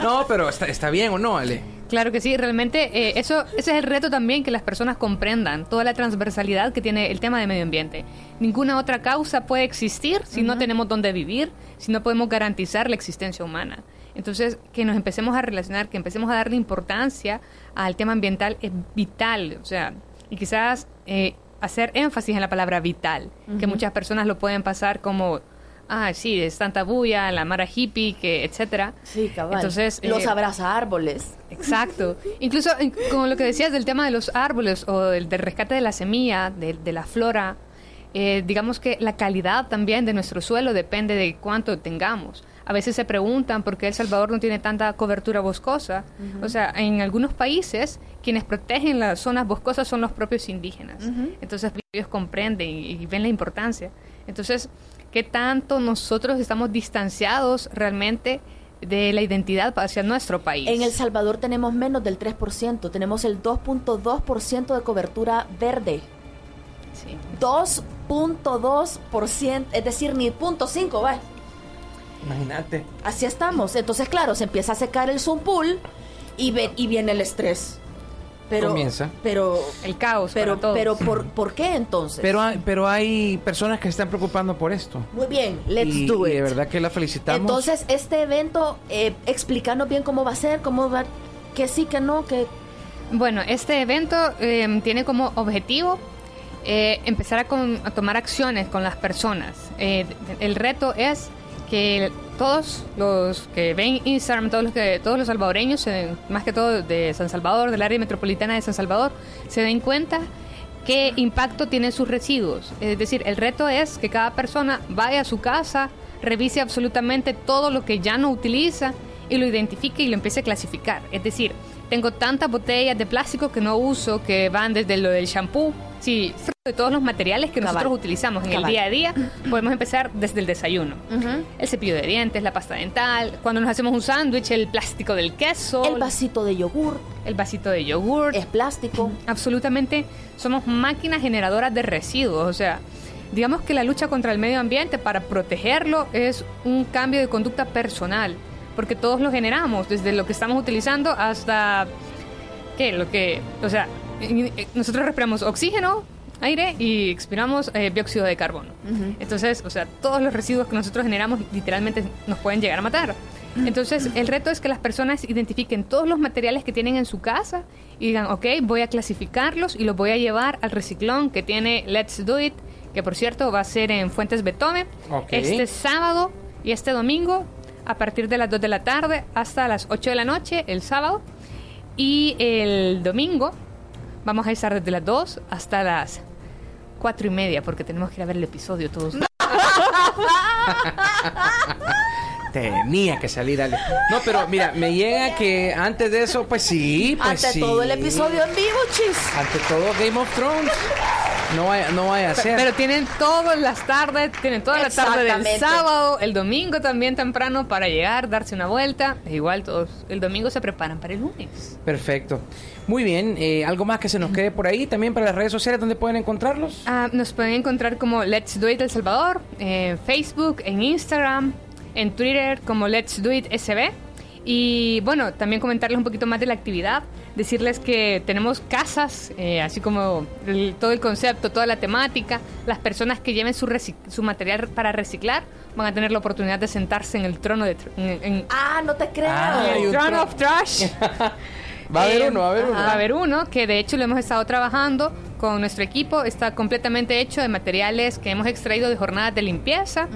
no, pero está, está bien o no, Ale. Claro que sí, realmente eh, eso ese es el reto también que las personas comprendan toda la transversalidad que tiene el tema de medio ambiente. Ninguna otra causa puede existir si no tenemos dónde vivir, si no podemos garantizar la existencia humana. Entonces, que nos empecemos a relacionar, que empecemos a darle importancia al tema ambiental es vital, o sea, y quizás eh, hacer énfasis en la palabra vital, que muchas personas lo pueden pasar como ah, sí, es tanta bulla, la mara hippie, que etcétera. Sí, cabal. Entonces, los eh, abraza árboles. Exacto. Incluso eh, con lo que decías del tema de los árboles o del, del rescate de la semilla, de, de la flora, eh, digamos que la calidad también de nuestro suelo depende de cuánto tengamos. A veces se preguntan por qué El Salvador no tiene tanta cobertura boscosa. O sea, en algunos países quienes protegen las zonas boscosas son los propios indígenas. Entonces ellos comprenden y, y ven la importancia. Entonces, ¿qué tanto nosotros estamos distanciados realmente de la identidad hacia nuestro país? En El Salvador tenemos menos del 3%, tenemos el 2.2% de cobertura verde. 2.2%, es decir, ni 0.5, va. Imagínate. Así estamos. Entonces, claro, se empieza a secar el pool y, ve- y viene el estrés. Pero, Comienza. Pero, el caos. Pero, para todos. pero ¿por, ¿por qué entonces? Pero hay, pero hay personas que se están preocupando por esto. Muy bien, let's y, do y it. de verdad que la felicitamos. Entonces, este evento, eh, explícanos bien cómo va a ser, cómo va, que sí, que no, que... Bueno, este evento eh, tiene como objetivo eh, empezar a, con- a tomar acciones con las personas. Eh, el reto es que todos los que ven Instagram, todos los que todos los salvadoreños, más que todo de San Salvador, del área metropolitana de San Salvador, se den cuenta qué impacto tienen sus residuos. Es decir, el reto es que cada persona vaya a su casa, revise absolutamente todo lo que ya no utiliza y lo identifique y lo empiece a clasificar. Es decir, tengo tantas botellas de plástico que no uso, que van desde lo del shampoo, sí, de todos los materiales que nosotros Cabal. utilizamos en el día a día, podemos empezar desde el desayuno. El cepillo de dientes, la pasta dental, cuando nos hacemos un sándwich, el plástico del queso. El vasito de yogur. El vasito de yogur. Es plástico. Absolutamente. Somos máquinas generadoras de residuos. O sea, digamos que la lucha contra el medio ambiente para protegerlo es un cambio de conducta personal. Porque todos lo generamos, desde lo que estamos utilizando hasta... ¿Qué? Lo que... O sea, nosotros respiramos oxígeno, aire y expiramos eh, dióxido de carbono. Entonces, o sea, todos los residuos que nosotros generamos literalmente nos pueden llegar a matar. Entonces, el reto es que las personas identifiquen todos los materiales que tienen en su casa y digan, ok, voy a clasificarlos y los voy a llevar al reciclón que tiene Let's Do It, que por cierto va a ser en Fuentes Betome Ok. este sábado Y este domingo, a partir de las 2 de la tarde hasta las 8 de la noche, el sábado. Y el domingo vamos a estar desde las 2 hasta las 4 y media, porque tenemos que ir a ver el episodio todos. Tenía que salir. No, pero mira, me llega que antes de eso, pues sí, pues Ante sí. todo el episodio en vivo, chis. Ante todo Game of Thrones. No vaya, no vaya a ser. Pero tienen todas las tardes, tienen toda la tarde del Exactamente. sábado, el domingo también temprano para llegar, darse una vuelta. E igual todos el domingo se preparan para el lunes. Perfecto. Muy bien. eh, ¿Algo más que se nos quede por ahí? También para las redes sociales, ¿dónde pueden encontrarlos? Ah, nos pueden encontrar como Let's Do It El Salvador, en Facebook, en Instagram, en Twitter como Let's Do It SB. Y bueno, también comentarles un poquito más de la actividad, decirles que tenemos casas, eh, así como el- todo el concepto, toda la temática. Las personas que lleven su, su material para reciclar van a tener la oportunidad de sentarse en el trono de... tr- en- en- Ah, no te creo. Ah, el trono. of Trash. Va a haber Eh, uno, va a haber uno. Va a haber uno que de hecho lo hemos estado trabajando con nuestro equipo. Está completamente hecho de materiales que hemos extraído de jornadas de limpieza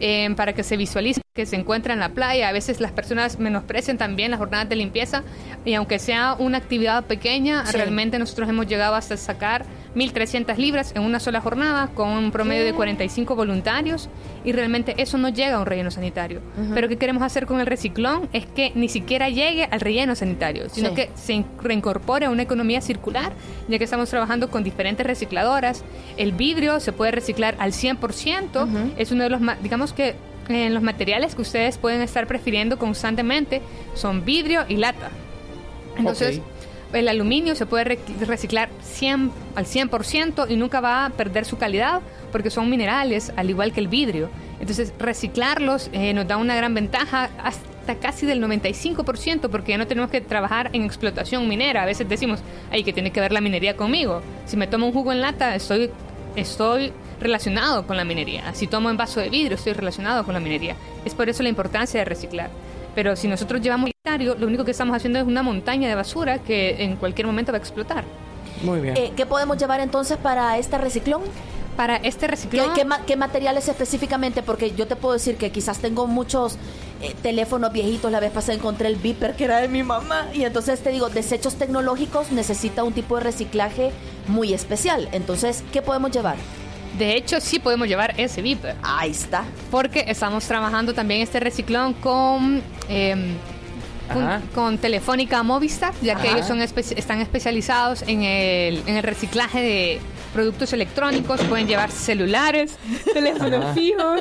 eh, para que se visualice que se encuentra en la playa. A veces las personas menosprecian también las jornadas de limpieza y aunque sea una actividad pequeña, Sí. realmente nosotros hemos llegado hasta sacar 1.300 libras en una sola jornada con un promedio de ¿Qué? 45 voluntarios y realmente eso no llega a un relleno sanitario. Ujú. Pero ¿qué queremos hacer con el reciclón? Es que ni siquiera llegue al relleno sanitario, sino Sí. que se in- reincorpore a una economía circular, ya que estamos trabajando con diferentes recicladoras. El vidrio se puede reciclar al 100%, es uno de los, ma- digamos que eh, los materiales que ustedes pueden estar prefiriendo constantemente son vidrio y lata. Entonces, el aluminio se puede rec- reciclar 100, al 100% y nunca va a perder su calidad porque son minerales, al igual que el vidrio. Entonces, reciclarlos eh, nos da una gran ventaja hasta casi del 95% porque ya no tenemos que trabajar en explotación minera. A veces decimos, ay, que tiene que ver la minería conmigo. Si me tomo un jugo en lata, estoy, estoy relacionado con la minería. Si tomo en vaso de vidrio, estoy relacionado con la minería. Es por eso la importancia de reciclar. Pero si nosotros llevamos unitario, lo único que estamos haciendo es una montaña de basura que en cualquier momento va a explotar. Muy bien. Eh, ¿Qué podemos llevar entonces para este reciclón? Para este ¿Qué, reciclón, qué ma- qué materiales específicamente? Porque yo te puedo decir que quizás tengo muchos eh, teléfonos viejitos. La vez pasada encontré el Viper que era de mi mamá. Y entonces te digo, desechos tecnológicos necesita un tipo de reciclaje muy especial. Entonces, ¿qué podemos llevar? De hecho, sí podemos llevar ese Viper. Ahí está. Porque estamos trabajando también este reciclón con... em, con, Ajá. con Telefónica Movistar, ya que ellos son espe- están especializados en el, en el reciclaje de productos electrónicos. Pueden llevar celulares, teléfonos Ajá. fijos,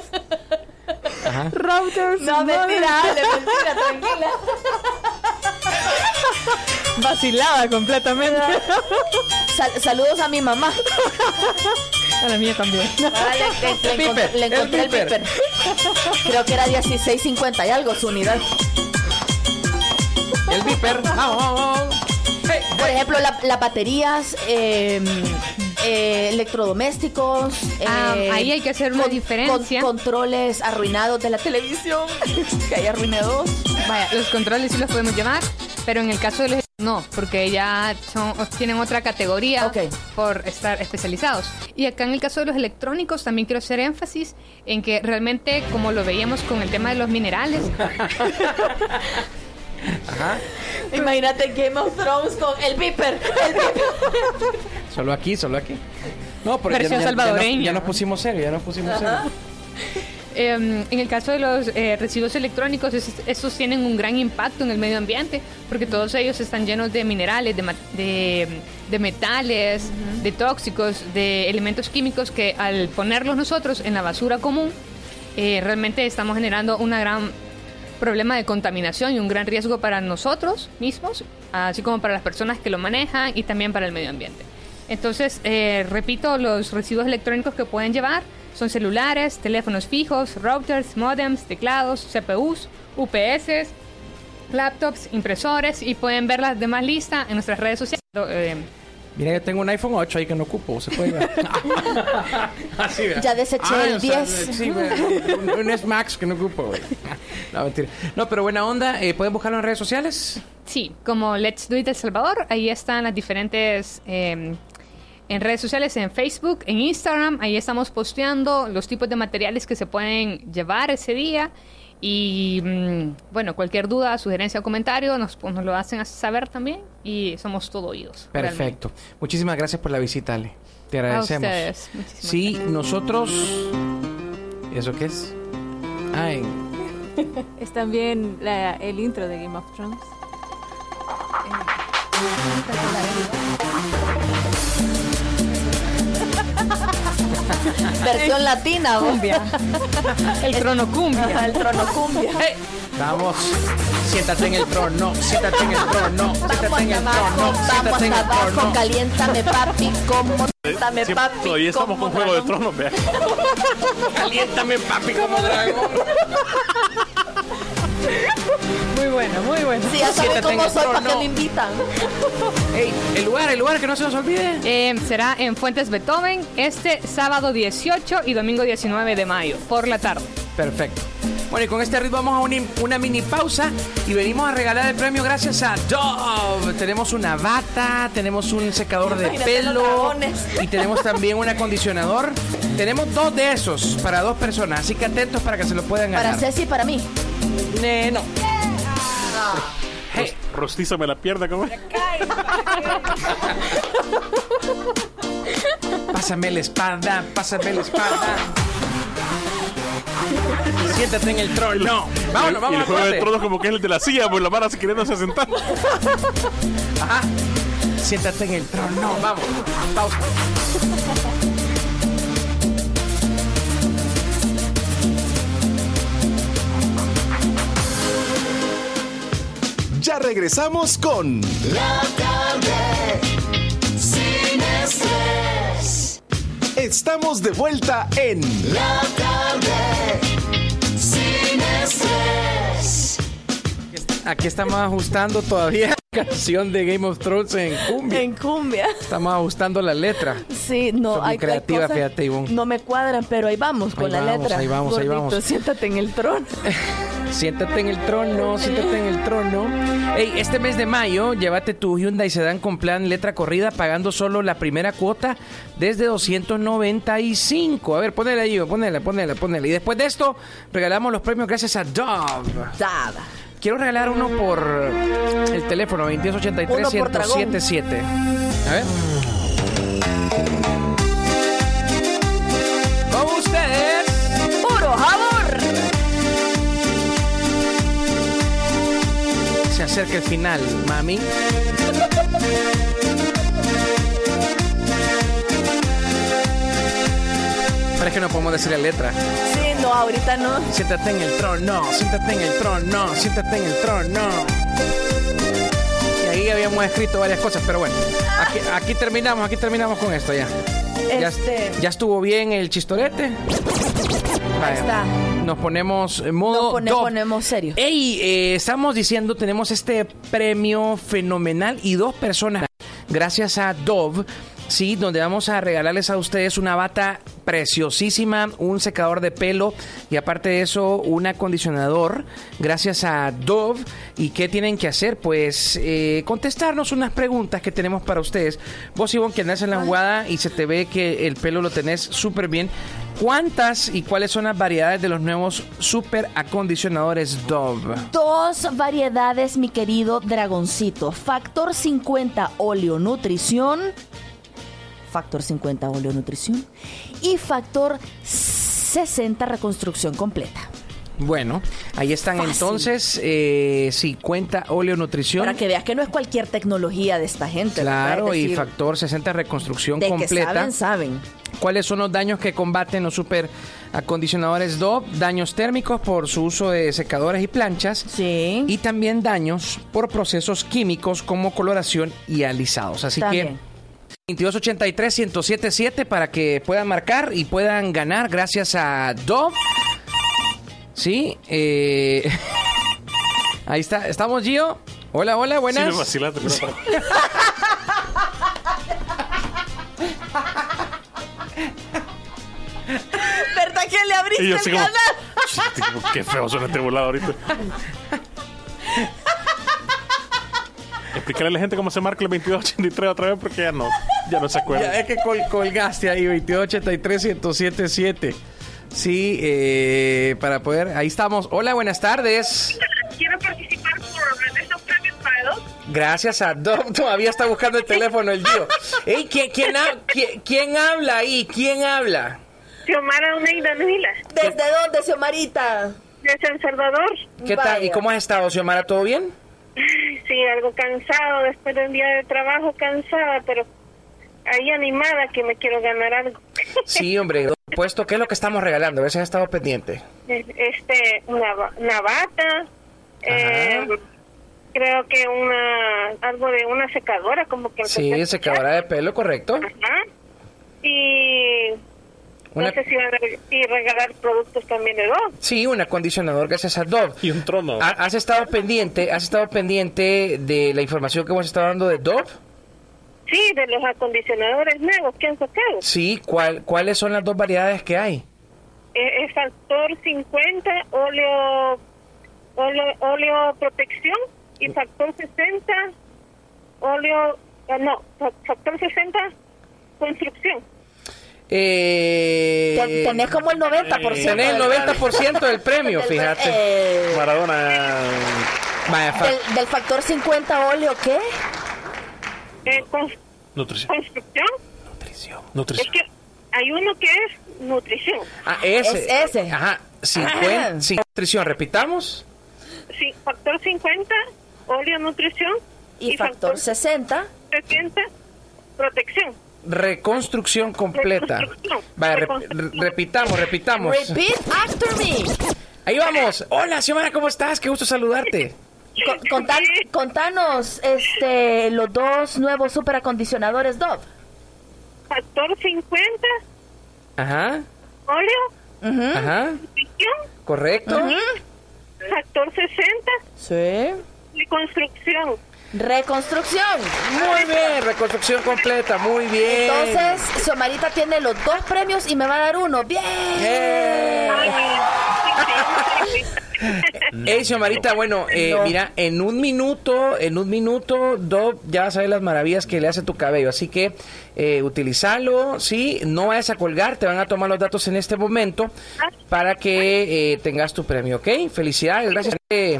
Ajá. routers. No, mentira, mentira, tranquila. Vacilada completamente. Sal- saludos a mi mamá. A la mía también. Ahora le, le- le El encontré, le el encontré el Viper. Viper. Creo que era 16.50 y algo su unidad. El Viper. Hey, Por ejemplo, la- las baterías, eh, eh, electrodomésticos. Ah, eh, ahí hay que hacer una diferencia. controles arruinados de la televisión. que hay arruiné dos. Vaya, los controles sí los podemos llevar, pero en el caso de los no, porque ya son, tienen otra categoría por estar especializados. Y acá en el caso de los electrónicos también quiero hacer énfasis en que realmente, como lo veíamos con el tema de los minerales, Ajá. Imagínate Game of Thrones con el Viper. El Viper. Solo aquí, solo aquí. No, pero ya, Versión ya- ya nos- salvadoreña. ya nos pusimos serio, ya nos pusimos serio. Eh, en el caso de los eh, residuos electrónicos, es- estos tienen un gran impacto en el medio ambiente porque todos ellos están llenos de minerales, de, de metales, de tóxicos, de elementos químicos que al ponerlos nosotros en la basura común, eh, realmente estamos generando un gran problema de contaminación y un gran riesgo para nosotros mismos, así como para las personas que lo manejan y también para el medio ambiente. Entonces, eh, repito, los residuos electrónicos que pueden llevar son celulares, teléfonos fijos, routers, modems, teclados, CPUs, UPS, laptops, impresores y pueden ver las demás listas en nuestras redes sociales. Eh, Mira, yo tengo un iPhone 8 ahí que no ocupo, se puede ver. Así, ¿verdad? Ya deseché Ah, el o sea, 10. sí, güey, un, un S Max que no ocupo, güey. No, mentira. No, pero buena onda. Eh, ¿Pueden buscarlo en redes sociales? Sí, como Let's Do It El Salvador, ahí están las diferentes eh, en redes sociales, en Facebook, en Instagram. Ahí estamos posteando los tipos de materiales que se pueden llevar ese día. Y mm, bueno, cualquier duda, sugerencia o comentario nos, pues, nos lo hacen saber también y somos todo oídos. realmente. Perfecto. Muchísimas gracias por la visita, Ale. Te agradecemos. ustedes. Muchísimas Sí, nosotros... ¿Eso qué es? En- Es también la- el intro de Game of Thrones. Versión latina, cumbia. El trono cumbia. el trono cumbia. Vamos, siéntate en el trono, siéntate en el trono, siéntate Vamos en el abajo, trono, siéntate vamos en el abajo, trono. caliéntame papi, como caliéntame Siempre- papi. todavía estamos con Juego de. Tronos, vea. Caliéntame papi como dragón. Muy bueno, muy bueno. Sí, ya saben cómo soy, ¿para trono. qué me invitan? Ey, el lugar, el lugar que no se nos olvide. Eh, será en Fuentes Beethoven este sábado 18 y domingo 19 de mayo, por la tarde. Perfecto. Bueno, y con este ritmo vamos a una, una mini pausa y venimos a regalar el premio gracias a Dove. Tenemos una bata, tenemos un secador de Imagínate pelo y tenemos también un acondicionador. Tenemos dos de esos para dos personas, así que atentos para que se lo puedan ganar. Para Ceci y para mí. Eh, no. Hey. Rostiza me la pierda, como Pásame la espada, pásame la espada. Siéntate en el trono. Vámonos, y vamos el juego de tronos como que es el de la silla, pues la vara se queriéndose sentar. Ajá. Siéntate en el trono. Vamos. Pausa. Ya regresamos con La tarde sin estrés. Estamos de vuelta en La tarde sin estrés. Aquí estamos ajustando todavía la canción de Game of Thrones en cumbia. En cumbia. Estamos ajustando la letra. Sí, no, hay, hay creativa, cosas fíjate, Ivonne. No me cuadran, pero ahí vamos con Ahí la vamos, letra. ahí vamos, ahí vamos. siéntate en el trono. Siéntate en el trono, siéntate en el trono. Ey, este mes de mayo, llévate tu Hyundai Sedan con plan letra corrida pagando solo la primera cuota desde 295. A ver, ponela ahí, ponela, ponela, ponela. Y después de esto, regalamos los premios gracias a Dove. Dada. Quiero regalar uno por el teléfono Uno por dragón. 2283-1077. A ver. Con ustedes. ¡Puro amor! Acerca el final, mami. Pero es que no podemos decir la letra. Sí, no, ahorita no. Siéntate en el trono, siéntate en el trono, siéntate en el trono. Y ahí habíamos escrito varias cosas, pero bueno. Aquí, aquí terminamos, aquí terminamos con esto ya. Ya, Este- ya estuvo bien el chistorete. Está. Nos ponemos en modo. Nos pone- ponemos serio. Ey, eh, estamos diciendo, tenemos este premio fenomenal y dos personas, gracias a Dove, sí, donde vamos a regalarles a ustedes una bata preciosísima, un secador de pelo y aparte de eso, un acondicionador, gracias a Dove. ¿Y qué tienen que hacer? Pues eh, contestarnos unas preguntas que tenemos para ustedes. Vos, Ivonne, que andas en la jugada y se te ve que el pelo lo tenés súper bien. ¿Cuántas y cuáles son las variedades de los nuevos super acondicionadores Dove? Dos variedades, mi querido dragoncito. Factor 50 Oleo Nutrición. Factor 50 Oleo Nutrición. Y factor 60 Reconstrucción Completa. Bueno, ahí están Fácil. entonces eh, 50 óleo nutrición. Para que veas que no es cualquier tecnología de esta gente. Claro, y factor 60 reconstrucción de que completa. saben, saben. ¿Cuáles son los daños que combaten los super acondicionadores Dove? Daños térmicos por su uso de secadores y planchas. Sí. Y también daños por procesos químicos como coloración y alisados. Así También. que 2283-1077 para que puedan marcar y puedan ganar gracias a Dove. Sí, eh, ahí está. ¿Estamos, Gio? Hola, hola, buenas. Sí, me vacilaste, pero- ¿Verdad que le abriste Y yo el así como, canal? Tipo, Qué feo suena este volado ahorita. Explicarle a la gente cómo se marca el 2283 otra vez porque ya no. Ya no se acuerda. Ya es que col- colgaste ahí, 2283-1077. Sí, eh, para poder. Ahí estamos. Hola, buenas tardes. Quiero participar por esos premios para dos. Gracias a Dom. Todavía está buscando el teléfono el tío. Ey, ¿quién, quién, ha- quién- quién habla ahí? ¿Quién habla? Xiomara Oneida Nila. ¿Desde dónde, Xiomarita? De San Salvador. ¿Qué tal? ¿Y cómo has estado, Xiomara? ¿Todo bien? Sí, algo cansado después de un día de trabajo, cansada, pero ahí animada que me quiero ganar algo. Sí, hombre. Puesto, ¿qué es lo que estamos regalando? A ver si has estado pendiente. Este, una, una bata, eh, creo que una, algo de una secadora, como que... Sí, secadora de pelo, correcto. Ajá. Y Una- no sé si van a y regalar productos también de dos. Sí, un acondicionador gracias a Dove. Y un trono. Ha- ¿Has estado pendiente, has estado pendiente de la información que hemos estado dando de Dove? Sí, de los acondicionadores nuevos que han sacado. Sí, ¿cuál, ¿cuáles son las dos variedades que hay? Eh, Es factor 50, óleo, óleo, óleo protección y factor 60, óleo, ah, no, fa- factor 60, construcción. Eh, Ten- tenés como el 90%. Tenés el del- 90% del premio, del- fíjate. eh, Maradona. Vaya, fa- del, del factor 50 óleo, ¿qué? Eh, Nutrición. construcción. Nutrición. Es que hay uno que es nutrición. Ah, ese. Es ese. Ajá. 50, sí, nutrición, repitamos. Sí, factor 50, óleo nutrición Y factor 60. 60, protección. Reconstrucción completa. Reconstrucción. Vaya, rep- re- repitamos, repitamos. Repeat after me. Ahí vamos. Hola, Xiomara, ¿cómo estás? Qué gusto saludarte. Con- contan- contanos este, los dos nuevos superacondicionadores Dove. Factor 50, Ajá, óleo, ajá, nutrición, correcto. factor 60, Sí. y construcción. Reconstrucción. Muy bien, reconstrucción completa, muy bien. Entonces, Xiomara tiene los dos premios y me va a dar uno. ¡Bien! Hey, Xiomarita, bueno, eh, No. mira, en un minuto, en un minuto, Dove ya vas a ver las maravillas que le hace tu cabello. Así que eh, utilizalo, sí, no vayas a colgar, te van a tomar los datos en este momento para que eh, tengas tu premio, ¿ok? Felicidades, gracias. Eh,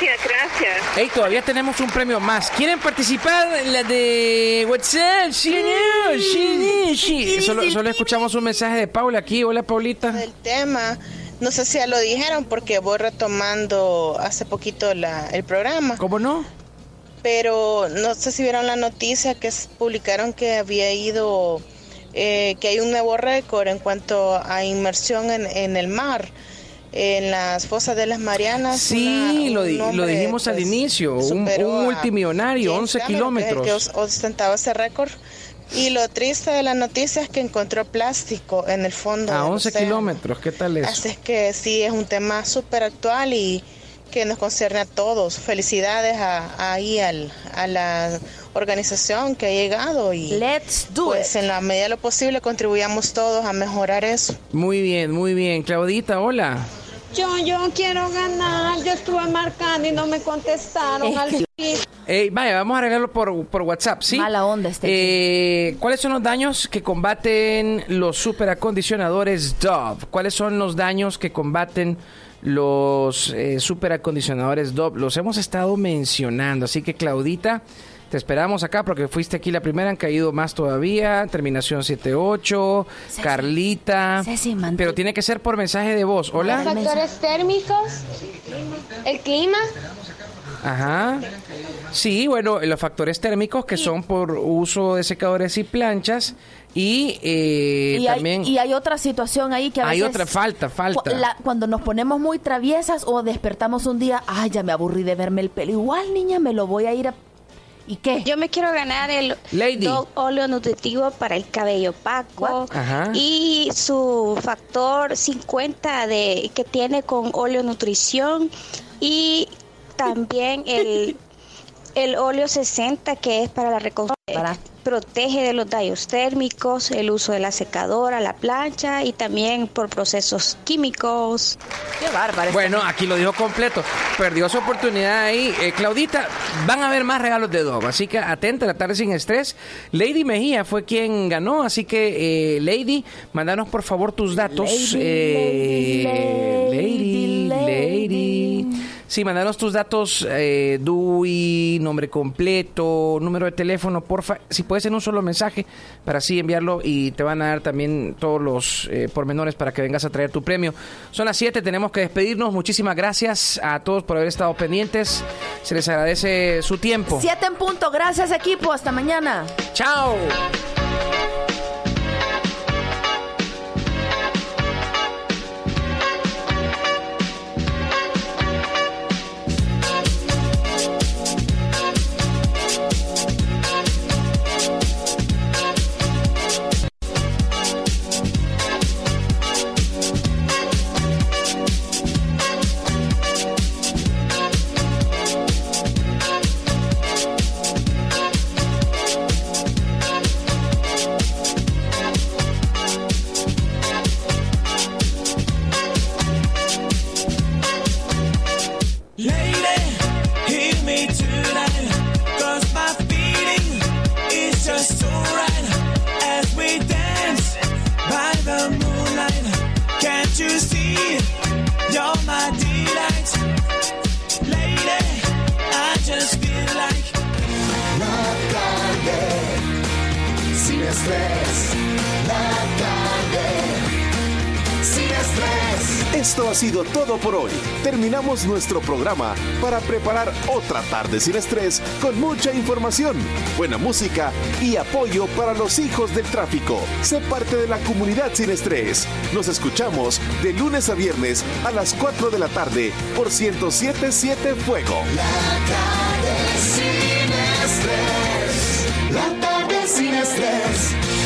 Gracias, gracias. Hey, todavía tenemos un premio más. ¿Quieren participar en la de WhatsApp? Sí, no, sí, no, sí. Solo, solo escuchamos un mensaje de Paula aquí. Hola, Paulita. El tema, no sé si ya lo dijeron porque voy retomando hace poquito la, el programa. ¿Cómo no? Pero no sé si vieron la noticia que publicaron que había ido, eh, que hay un nuevo récord en cuanto a inmersión en, en el mar. En las fosas de las Marianas. Sí, una- lo, di- lo dijimos al pues, inicio. Un, un multimillonario, James 11 Cameron, que- kilómetros. Que os- ostentaba ese récord. Y lo triste de la noticia es que encontró plástico en el fondo. A del 11 océano. kilómetros, ¿qué tal eso? Así es que sí, es un tema súper actual y que nos concierne a todos. Felicidades a, ahí al, a la organización que ha llegado y Let's do pues en la medida de lo posible contribuyamos todos a mejorar eso. Muy bien, muy bien. Claudita, hola. Yo, yo quiero ganar. Yo estuve marcando y no me contestaron. al fin. Ey, vaya, vamos a arreglarlo por, por WhatsApp, ¿sí? Mala onda este. Eh, ¿Cuáles son los daños que combaten los superacondicionadores Dove? ¿Cuáles son los daños que combaten los eh, superacondicionadores Dove? Los hemos estado mencionando, así que Claudita, te esperamos acá porque fuiste aquí la primera, han caído más todavía, terminación 78, Carlita, pero tiene que ser por mensaje de voz. Hola. Factores térmicos, el clima. Ajá. Sí, bueno, los factores térmicos que son por uso de secadores y planchas y, eh, y, hay, también y hay otra situación ahí que a hay veces... otra falta, falta. cu- la- cuando nos ponemos muy traviesas o despertamos un día, ay, ya me aburrí de verme el pelo. Igual, niña, me lo voy a ir a... ¿Y qué? Yo me quiero ganar el Lady. Dove óleo nutritivo para el cabello opaco Ajá. y su factor 50 de que tiene con óleo nutrición y también el el óleo 60 que es para la reconstrucción protege de los daños térmicos, el uso de la secadora, la plancha y también por procesos químicos. Qué bárbaro. Bueno, aquí lo dijo completo. Perdió su oportunidad ahí. Eh, Claudita, van a haber más regalos de Dove, así que atenta, la tarde sin estrés. Lady Mejía fue quien ganó, así que eh, Lady, mandanos por favor tus datos. Eh, Lady, Lady. Sí, mandanos tus datos, eh, DUI, nombre completo, número de teléfono, porfa. Si puedes en un solo mensaje para así enviarlo y te van a dar también todos los eh, pormenores para que vengas a traer tu premio. Son las 7, tenemos que despedirnos. Muchísimas gracias a todos por haber estado pendientes. Se les agradece su tiempo. Siete en punto. Gracias, equipo. Hasta mañana. Chao. You see? You're my delight. Lady, I just feel like. La tarde, sin estrés. La estrés. Esto ha sido todo por hoy. Terminamos nuestro programa para preparar otra tarde sin estrés con mucha información, buena música y apoyo para los hijos del tráfico. Sé parte de la comunidad sin estrés. Nos escuchamos de lunes a viernes a las 4 de la tarde por 1077 Fuego. tarde sin estrés. La tarde sin estrés.